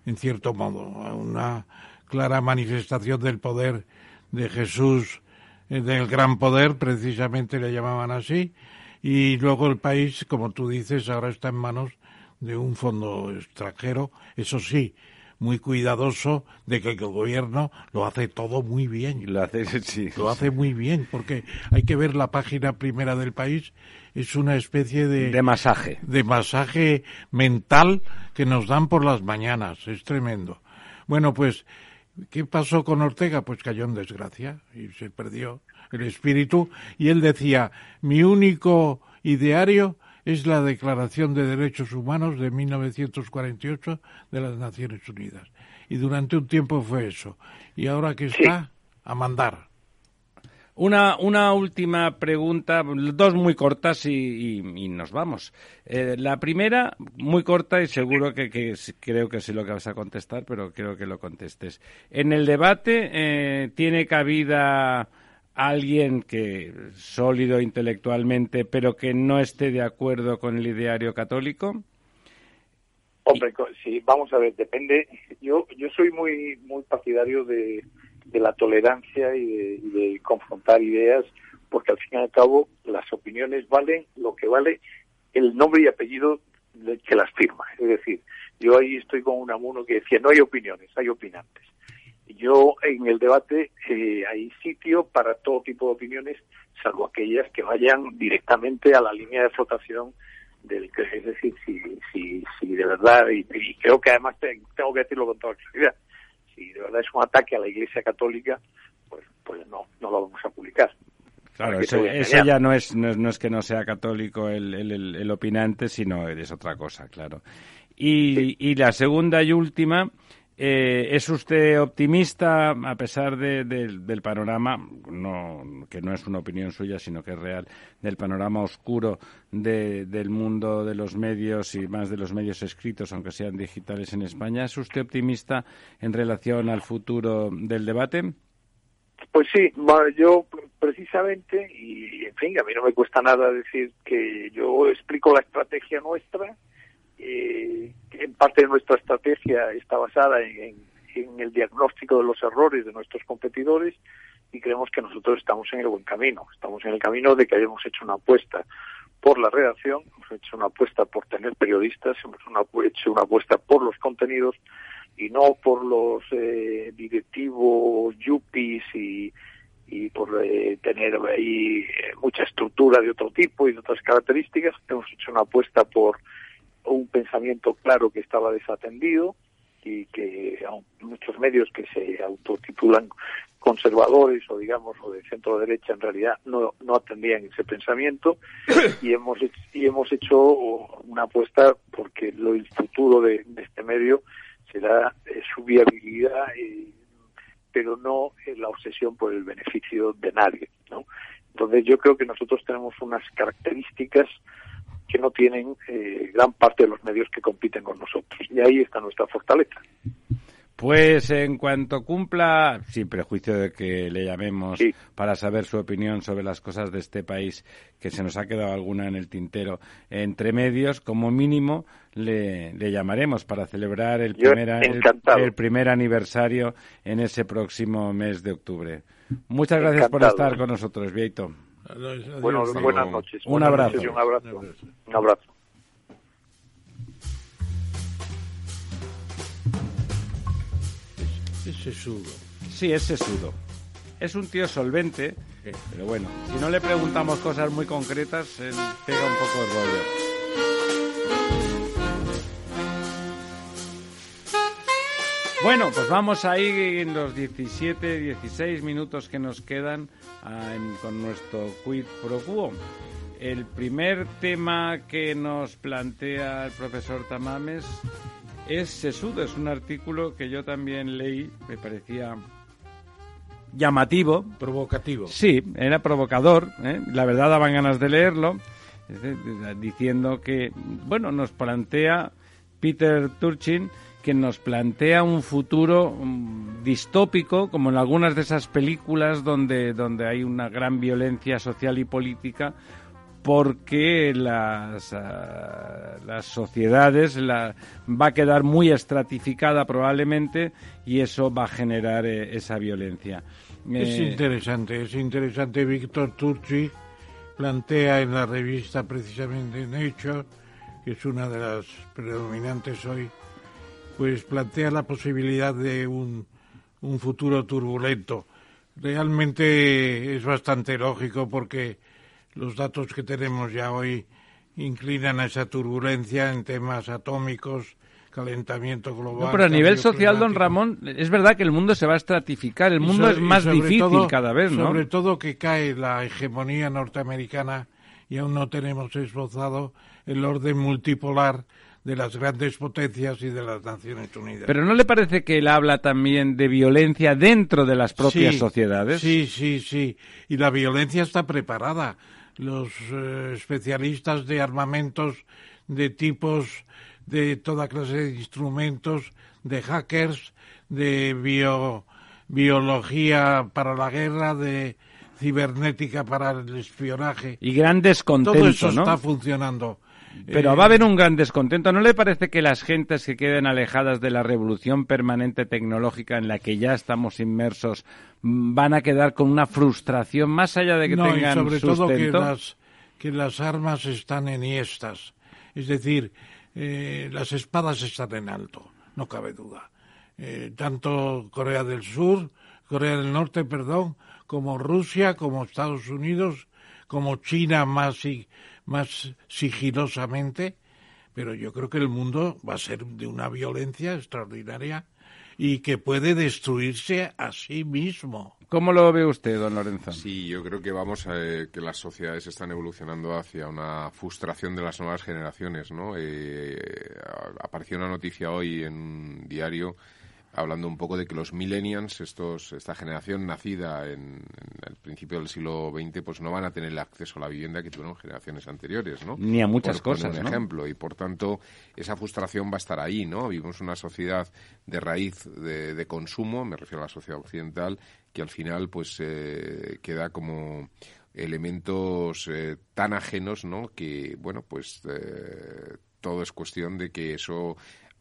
en cierto modo, una clara manifestación del poder de Jesús, eh, del gran poder, precisamente le llamaban así, y luego el país, como tú dices, ahora está en manos de un fondo extranjero, eso sí, muy cuidadoso de que el gobierno lo hace todo muy bien. Lo hace, sí, lo hace muy bien, porque hay que ver la página primera del país, es una especie de... De masaje. De masaje mental que nos dan por las mañanas, es tremendo. Bueno, pues, ¿qué pasó con Ortega? Pues cayó en desgracia y se perdió el espíritu y él decía, mi único ideario es la Declaración de Derechos Humanos de 1948 de las Naciones Unidas. Y durante un tiempo fue eso. Y ahora que está, a mandar. Una, una última pregunta, dos muy cortas y, nos vamos. Eh, la primera, muy corta y seguro que, creo que sé lo que vas a contestar, pero creo que lo contestes. En el debate eh, tiene cabida alguien que sólido intelectualmente, pero que no esté de acuerdo con el ideario católico? Hombre, sí, vamos a ver, depende. Yo yo soy muy muy partidario de, de la tolerancia y de, confrontar ideas, porque al fin y al cabo las opiniones valen lo que vale el nombre y apellido que las firma. Es decir, yo ahí estoy con un amuno que decía, no hay opiniones, hay opinantes. Yo en el debate eh, hay sitio para todo tipo de opiniones, salvo aquellas que vayan directamente a la línea de flotación del que es decir, si, si, si de verdad, y, creo que además tengo que decirlo con toda claridad, si de verdad es un ataque a la Iglesia Católica, pues, pues no, no lo vamos a publicar. Claro, eso, ya no es, no es, que no sea católico el, el, el, opinante, sino es otra cosa, claro. Y, y la segunda y última, eh, ¿Es usted optimista a pesar del panorama, no, que no es una opinión suya, sino que es real, del panorama oscuro del mundo de los medios y más de los medios escritos, aunque sean digitales en España? ¿Es usted optimista en relación al futuro del debate? Pues sí, yo precisamente, y en fin, a mí no me cuesta nada decir que yo explico la estrategia nuestra eh, en parte de nuestra estrategia está basada en, el diagnóstico de los errores de nuestros competidores y creemos que nosotros estamos en el buen camino. Estamos en el camino de que hayamos hecho una apuesta por la redacción, hemos hecho una apuesta por tener periodistas, hemos hecho una apuesta por los contenidos y no por los eh, directivos yuppies y, y por eh, tener ahí mucha estructura de otro tipo y de otras características. Hemos hecho una apuesta por un pensamiento claro que estaba desatendido y que muchos medios que se autotitulan conservadores o digamos o de centro derecha en realidad no, no atendían ese pensamiento. *coughs* Y hemos y hemos hecho una apuesta porque lo, el futuro de, este medio será eh, su viabilidad pero no la obsesión por el beneficio de nadie no Entonces yo creo que nosotros tenemos unas características que no tienen eh, gran parte de los medios que compiten con nosotros. Y ahí está nuestra fortaleza. Pues en cuanto cumpla, sin prejuicio de que le llamemos para saber su opinión sobre las cosas de este país, que se nos ha quedado alguna en el tintero, entre medios, como mínimo le, llamaremos para celebrar el primer, el, primer aniversario en ese próximo mes de octubre. Muchas gracias por estar con nosotros, Vieito. Bueno, buenas noches. Un abrazo. un abrazo. Un abrazo. Es sesudo. Sí, es sesudo. Es un tío solvente, pero bueno, si no le preguntamos cosas muy concretas, él pega un poco el rollo. Bueno, pues vamos ahí en los 17, 16 minutos que nos quedan con nuestro quid pro quo. El primer tema que nos plantea el profesor Tamames es sesudo, es un artículo que yo también leí, me parecía llamativo. Provocativo. Sí, era provocador, ¿eh? la verdad daban ganas de leerlo, diciendo que, bueno, nos plantea Peter Turchin que nos plantea un futuro mm, distópico, como en algunas de esas películas donde, donde hay una gran violencia social y política, porque las, ah, las sociedades la, va a quedar muy estratificada probablemente y eso va a generar eh, esa violencia. Es eh, interesante, es interesante. Víctor Turchi plantea en la revista precisamente Nature, que es una de las predominantes hoy, pues plantea la posibilidad de un, un futuro turbulento. Realmente es bastante lógico porque los datos que tenemos ya hoy inclinan a esa turbulencia en temas atómicos, calentamiento global. pero a nivel social, don Ramón, es verdad que el mundo se va a estratificar, el mundo es más difícil cada vez, ¿no? Sobre todo que cae la hegemonía norteamericana y aún no tenemos esbozado el orden multipolar de las grandes potencias y de las Naciones Unidas. Pero ¿no le parece que él habla también de violencia dentro de las propias sociedades? Sí, sí, sí. Y la violencia está preparada los eh, especialistas de armamentos de tipos de toda clase de instrumentos, de hackers, de bio, biología para la guerra, de cibernética para el espionaje. Y gran descontento, Todo eso está funcionando. Pero va a haber un gran descontento. ¿No le parece que las gentes que queden alejadas de la revolución permanente tecnológica en la que ya estamos inmersos mm, van a quedar con una frustración más allá de que no, tengan y sobre todo que las, que las armas están enhiestas. Es decir, eh, las espadas están en alto, no cabe duda. Eh, tanto Corea del Sur, Corea del Norte, perdón, como Rusia, como Estados Unidos, como China más y más sigilosamente, pero yo creo que el mundo va a ser de una violencia extraordinaria y que puede destruirse a sí mismo. ¿Cómo lo ve usted, don Lorenzo? Sí, yo creo que vamos a, eh, que las sociedades están evolucionando hacia una frustración de las nuevas generaciones, ¿no? Eh, apareció una noticia hoy en un diario hablando un poco de que los millennials, estos, esta generación nacida en, el principio del siglo XX, pues no van a tener el acceso a la vivienda que tuvieron generaciones anteriores, ¿no? Ni a muchas cosas, un ejemplo. Y por tanto, esa frustración va a estar ahí, ¿no? Vivimos una sociedad de raíz de, consumo, me refiero a la sociedad occidental, que al final, pues, eh, queda como elementos eh, tan ajenos, ¿no? Que, bueno, pues eh, todo es cuestión de que eso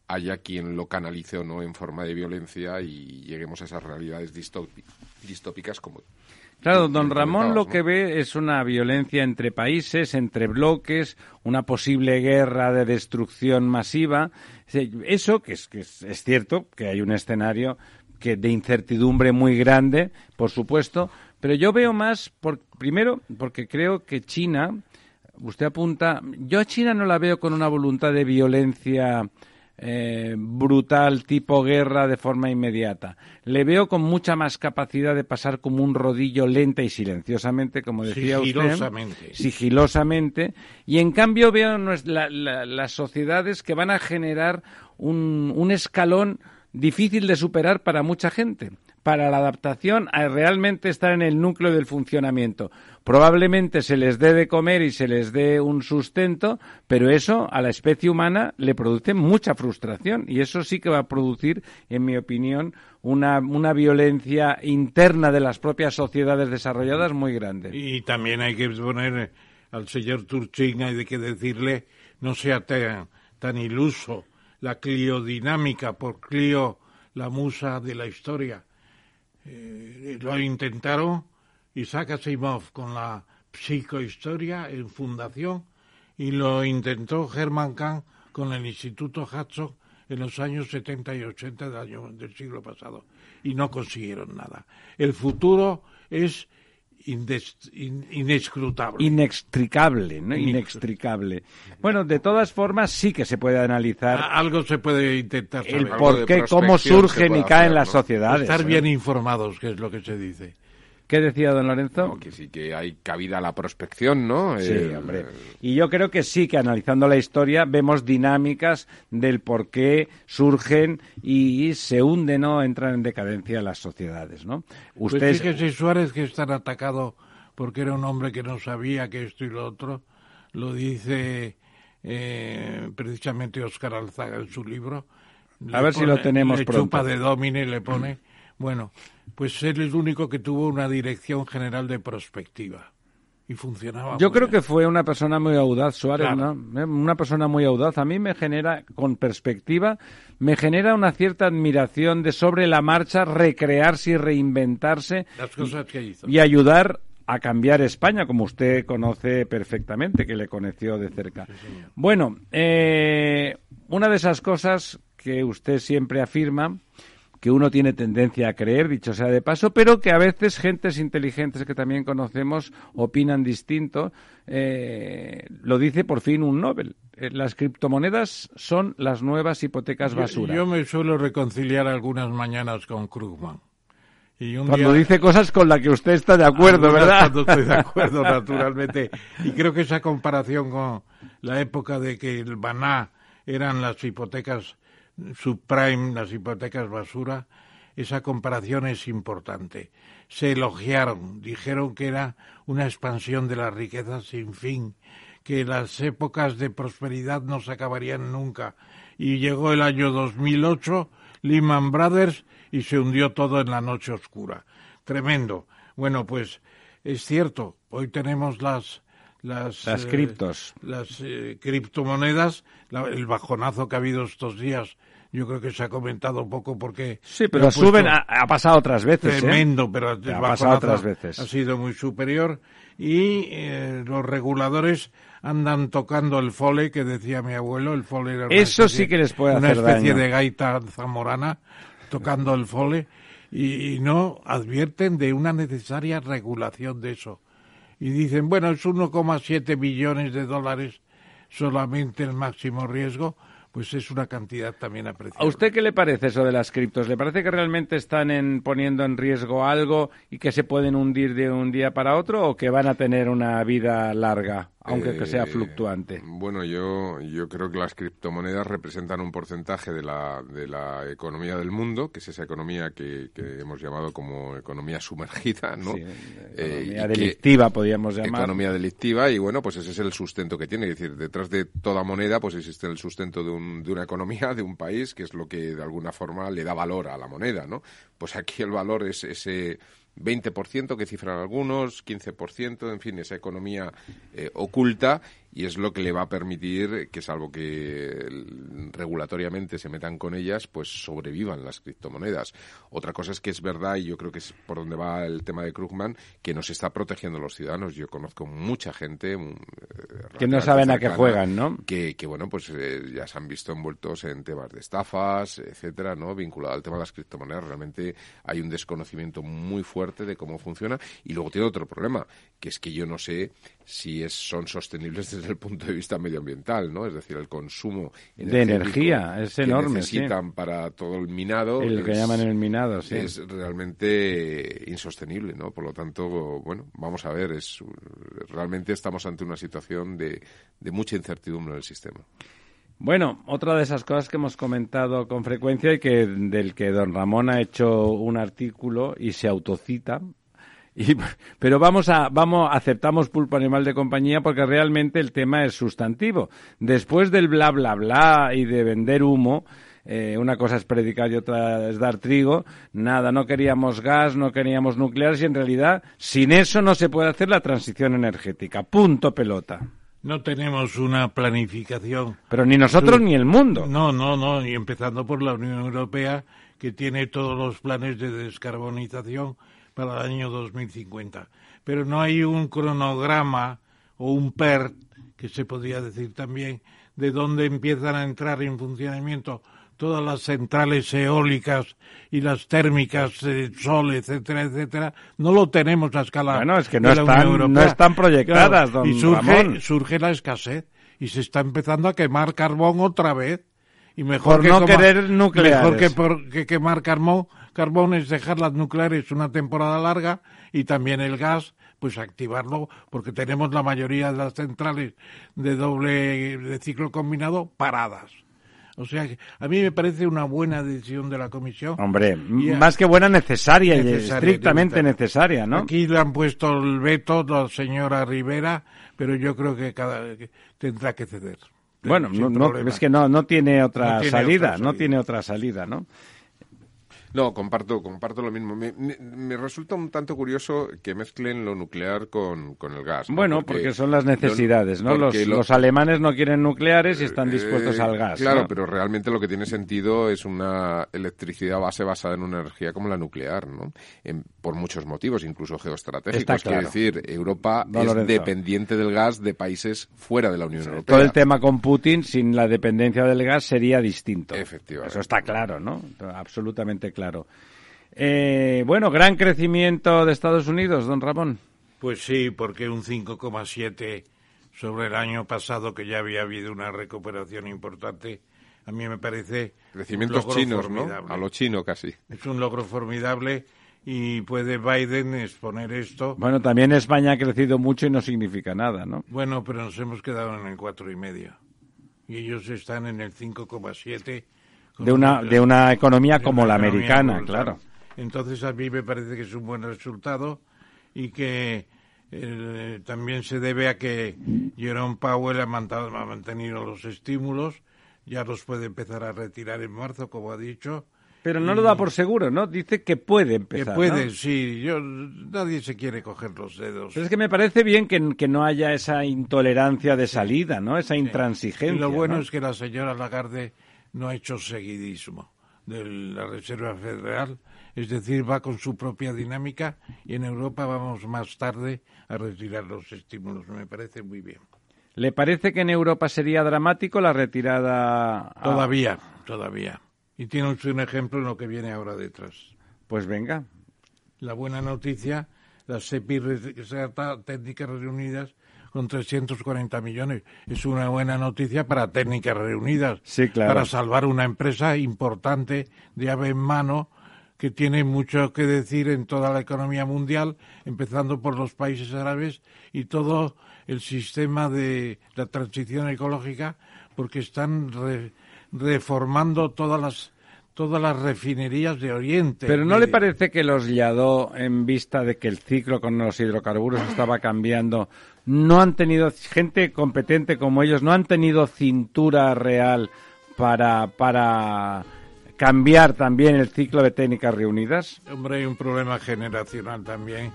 haya quien lo canalice o no en forma de violencia y lleguemos a esas realidades distópicas como Claro, don Ramón lo que ve es una violencia entre países, entre bloques, una posible guerra de destrucción masiva. Eso, que es, que es, cierto, que hay un escenario que de incertidumbre muy grande, por supuesto, pero yo veo más, por, primero, porque creo que China, usted apunta, yo a China no la veo con una voluntad de violencia eh, brutal tipo guerra de forma inmediata. Le veo con mucha más capacidad de pasar como un rodillo lenta y silenciosamente, como decía sigilosamente. usted, sigilosamente. Y en cambio veo las sociedades que van a generar un, un escalón difícil de superar para mucha gente. Para la adaptación a realmente estar en el núcleo del funcionamiento. Probablemente se les dé de comer y se les dé un sustento, pero eso a la especie humana le produce mucha frustración y eso sí que va a producir, en mi opinión, una, una violencia interna de las propias sociedades desarrolladas muy grande. Y también hay que poner al señor Turchin, hay que decirle, no sea tan, tan iluso la cliodinámica por Clio, la musa de la historia. Eh, lo intentaron Isaac Asimov con la psicohistoria en fundación y lo intentó Hermann Kahn con el Instituto Hudson en los años 70 y 80 del, año, del siglo pasado y no consiguieron nada. El futuro es inescrutable. Inextricable, ¿no? Inextricable. Bueno, de todas formas sí que se puede analizar. Algo se puede intentar saber. El por qué, cómo surgen y caen las sociedades. Estar bien informados, que es lo que se dice. ¿Qué decía don Lorenzo? que sí que hay cabida a la prospección, ¿no? Sí, eh, hombre. Y yo creo que sí, que analizando la historia vemos dinámicas del por qué surgen y se hunden o entran en decadencia las sociedades, ¿no? Pues Ustedes... Pues fíjese Suárez que es tan atacado porque era un hombre que no sabía que esto y lo otro, lo dice eh, precisamente Oscar Alzaga en su libro. A ver si lo tenemos le pronto. chupa de Domine le pone... Bueno, pues él es el único que tuvo una dirección general de prospectiva. Y funcionaba. Yo creo que fue una persona muy audaz, Suárez, ¿no? Eh, una persona muy audaz. A mí me genera, con perspectiva, me genera una cierta admiración de sobre la marcha recrearse y reinventarse. Las cosas que hizo. Y ayudar a cambiar España, como usted conoce perfectamente, que le conoció de cerca. bueno, eh, una de esas cosas que usted siempre afirma que uno tiene tendencia a creer, dicho sea de paso, pero que a veces gentes inteligentes que también conocemos opinan distinto. Eh, lo dice por fin un Nobel. Eh, las criptomonedas son las nuevas hipotecas basura. Yo, me suelo reconciliar algunas mañanas con Krugman. Y cuando dice cosas con las que usted está de acuerdo, ¿verdad? Cuando estoy de acuerdo, *laughs* naturalmente. Y creo que esa comparación con la época de que el Baná eran las hipotecas subprime, las hipotecas basura, esa comparación es importante. Se elogiaron, dijeron que era una expansión de la riqueza sin fin, que las épocas de prosperidad no se acabarían nunca. Y llegó el año 2008, Lehman Brothers, y se hundió todo en la noche oscura. Tremendo. Bueno, pues es cierto, hoy tenemos las las, las eh, criptos. las eh, criptomonedas, el bajonazo que ha habido estos días yo creo que se ha comentado un poco porque... Sí, pero suben, ha, pasado otras veces. ¿eh? Tremendo, pero ha pasado otras veces. Ha sido muy superior y eh, los reguladores andan tocando el fole que decía mi abuelo, el fole era Eso sí que les puede hacer Una especie de gaita zamorana tocando el fole y, no advierten de una necesaria regulación de eso. Y dicen, bueno, es 1,7 billones de dólares solamente el máximo riesgo, pues es una cantidad también apreciable. ¿A usted qué le parece eso de las criptos? ¿Le parece que realmente están en, poniendo en riesgo algo y que se pueden hundir de un día para otro o que van a tener una vida larga? Aunque que sea eh, fluctuante. Bueno, yo, yo creo que las criptomonedas representan un porcentaje de la, de la economía del mundo, que es esa economía que, hemos llamado como economía sumergida, ¿no? Sí, eh, economía delictiva, podríamos llamar. Economía delictiva, y bueno, pues ese es el sustento que tiene. Es decir, detrás de toda moneda, pues existe el sustento de, un, de una economía, de un país, que es lo que de alguna forma le da valor a la moneda, ¿no? Pues aquí el valor es ese 20% que cifran algunos, 15%, en fin, esa economía eh, oculta y es lo que le va a permitir que, salvo que regulatoriamente se metan con ellas, pues sobrevivan las criptomonedas. Otra cosa es que es verdad, y yo creo que es por donde va el tema de Krugman, que nos está protegiendo a los ciudadanos. Yo conozco mucha gente mm, que no saben a qué juegan, ¿no? Que, que bueno, pues eh, ya se han visto envueltos en temas de estafas, etcétera, ¿no? Vinculado al tema de las criptomonedas. Realmente hay un desconocimiento muy fuerte de cómo funciona. Y luego tiene otro problema, que es que yo no sé si es, son sostenibles *laughs* desde el punto de vista medioambiental, ¿no? Es decir, el consumo de energía es enorme, que necesitan para todo el minado. El que llaman el minado, sí. Es realmente insostenible, ¿no? Por lo tanto, bueno, vamos a ver, es realmente estamos ante una situación de, de mucha incertidumbre en el sistema. Bueno, otra de esas cosas que hemos comentado con frecuencia y que del que don Ramón ha hecho un artículo y se autocita. Y, pero vamos a, vamos, aceptamos pulpo animal de compañía porque realmente el tema es sustantivo. Después del bla bla bla y de vender humo, eh, una cosa es predicar y otra es dar trigo. Nada, no queríamos gas, no queríamos nucleares y en realidad sin eso no se puede hacer la transición energética. Punto pelota. No tenemos una planificación. Pero ni nosotros ni el mundo. No, no, no, y empezando por la Unión Europea, que tiene todos los planes de descarbonización para el año 2050. Pero no hay un cronograma o un PERT, que se podría decir también, de dónde empiezan a entrar en funcionamiento todas las centrales eólicas y las térmicas de sol, etcétera, etcétera, no lo tenemos a escala bueno, es que no, están, no están proyectadas, don Y surge, surge la escasez y se está empezando a quemar carbón otra vez. Y mejor por que no coma- querer nucleares. Mejor que, por- que quemar carbón, carbón es dejar las nucleares una temporada larga y también el gas, pues activarlo, porque tenemos la mayoría de las centrales de doble de ciclo combinado paradas. O sea, que a mí me parece una buena decisión de la Comisión. Hombre, Y más que buena, necesaria, y Necesaria, estrictamente necesaria, ¿no? Aquí le han puesto el veto la señora Rivera, pero yo creo que cada que tendrá que ceder. Bueno, no, no, es que no, no tiene otra No tiene salida, otra no tiene otra salida, ¿no? No, comparto, comparto lo mismo. Me, me- me resulta un tanto curioso que mezclen lo nuclear con, con el gas. ¿no? Bueno, porque, son las necesidades, ¿no? Los, porque lo- los alemanes no quieren nucleares y están dispuestos Eh, al gas. Claro, ¿no? pero realmente lo que tiene sentido es una electricidad base basada en una energía como la nuclear, ¿no? En- por muchos motivos, incluso geoestratégicos. Está Quiero claro. decir, Europa es dependiente del gas de países fuera de la Unión Europea. Todo el tema con Putin, sin la dependencia del gas, sería distinto. Efectivamente. Eso está claro, ¿no? Absolutamente claro. Eh, bueno, gran crecimiento de Estados Unidos, don Ramón. Pues sí, porque un 5,7 sobre el año pasado, que ya había habido una recuperación importante, a mí me parece Crecimientos chinos, ¿no? formidable. A lo chino casi. Es un logro formidable y puede Biden exponer esto. Bueno, también España ha crecido mucho y no significa nada, ¿no? Bueno, pero nos hemos quedado en el cuatro y medio y ellos están en el 5,7 con De una, de una economía de como una la economía americana, claro. Entonces a mí me parece que es un buen resultado y que eh, también se debe a que Jerome Powell ha, mantado- ha mantenido los estímulos, ya los puede empezar a retirar en marzo, como ha dicho. Pero no lo da por seguro, ¿no? Dice que puede Que empezar. puede, ¿no? sí, yo, nadie se quiere coger los dedos. Pero es que me parece bien que, que no haya esa intolerancia de salida, ¿no? Esa intransigencia. Y lo bueno ¿no? es que la señora Lagarde no ha hecho seguidismo de la Reserva Federal, es decir, va con su propia dinámica y en Europa vamos más tarde a retirar los estímulos. Me parece muy bien. ¿Le parece que en Europa sería dramático la retirada? a- Todavía, todavía. Y tiene usted un ejemplo en lo que viene ahora detrás. Pues venga. La buena noticia, las CEPI técnicas reunidas con 340 millones. Es una buena noticia para técnicas reunidas. Sí, claro. Para salvar una empresa importante de ave en mano que tiene mucho que decir en toda la economía mundial, empezando por los países árabes y todo el sistema de la transición ecológica, porque están re- reformando todas las todas las refinerías de Oriente. Pero ¿no le parece que los Yadó, en vista de que el ciclo con los hidrocarburos estaba cambiando, no han tenido, gente competente como ellos, no han tenido cintura real para, para cambiar también el ciclo de técnicas reunidas? Hombre, hay un problema generacional también.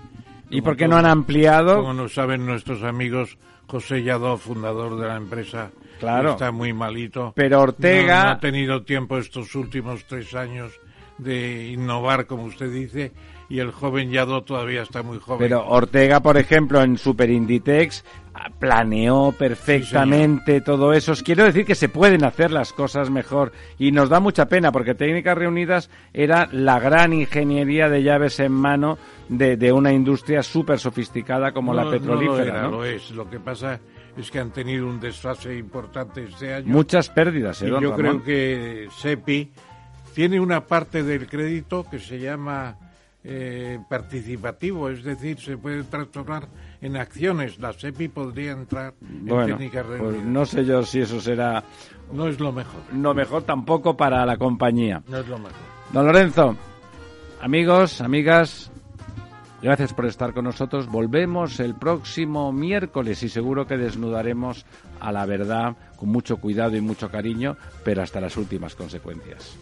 ¿Y por qué no han ampliado? Como nos saben nuestros amigos, José Yadó, fundador de la empresa, Claro. está muy malito. Pero Ortega- No, no ha tenido tiempo estos últimos tres años de innovar, como usted dice, y el joven Yadó todavía está muy joven. Pero Ortega, por ejemplo, en Super Inditex ah, planeó perfectamente todo eso. Os Quiero decir que se pueden hacer las cosas mejor y nos da mucha pena porque Técnicas Reunidas era la gran ingeniería de llaves en mano de, de una industria súper sofisticada como No, la petrolífera. No lo, era, ¿no? lo es. Lo que pasa es que han tenido un desfase importante este año. Muchas pérdidas, ¿eh, Y yo Ramón? creo que SEPI tiene una parte del crédito que se llama eh, participativo, es decir, se puede transformar en acciones. La SEPI podría entrar en Bueno, técnicas pues reunidas. no sé yo si eso será No es lo mejor. No mejor tampoco para la compañía. No es lo mejor. Don Lorenzo, amigos, amigas, gracias por estar con nosotros. Volvemos el próximo miércoles y seguro que desnudaremos a la verdad con mucho cuidado y mucho cariño, pero hasta las últimas consecuencias.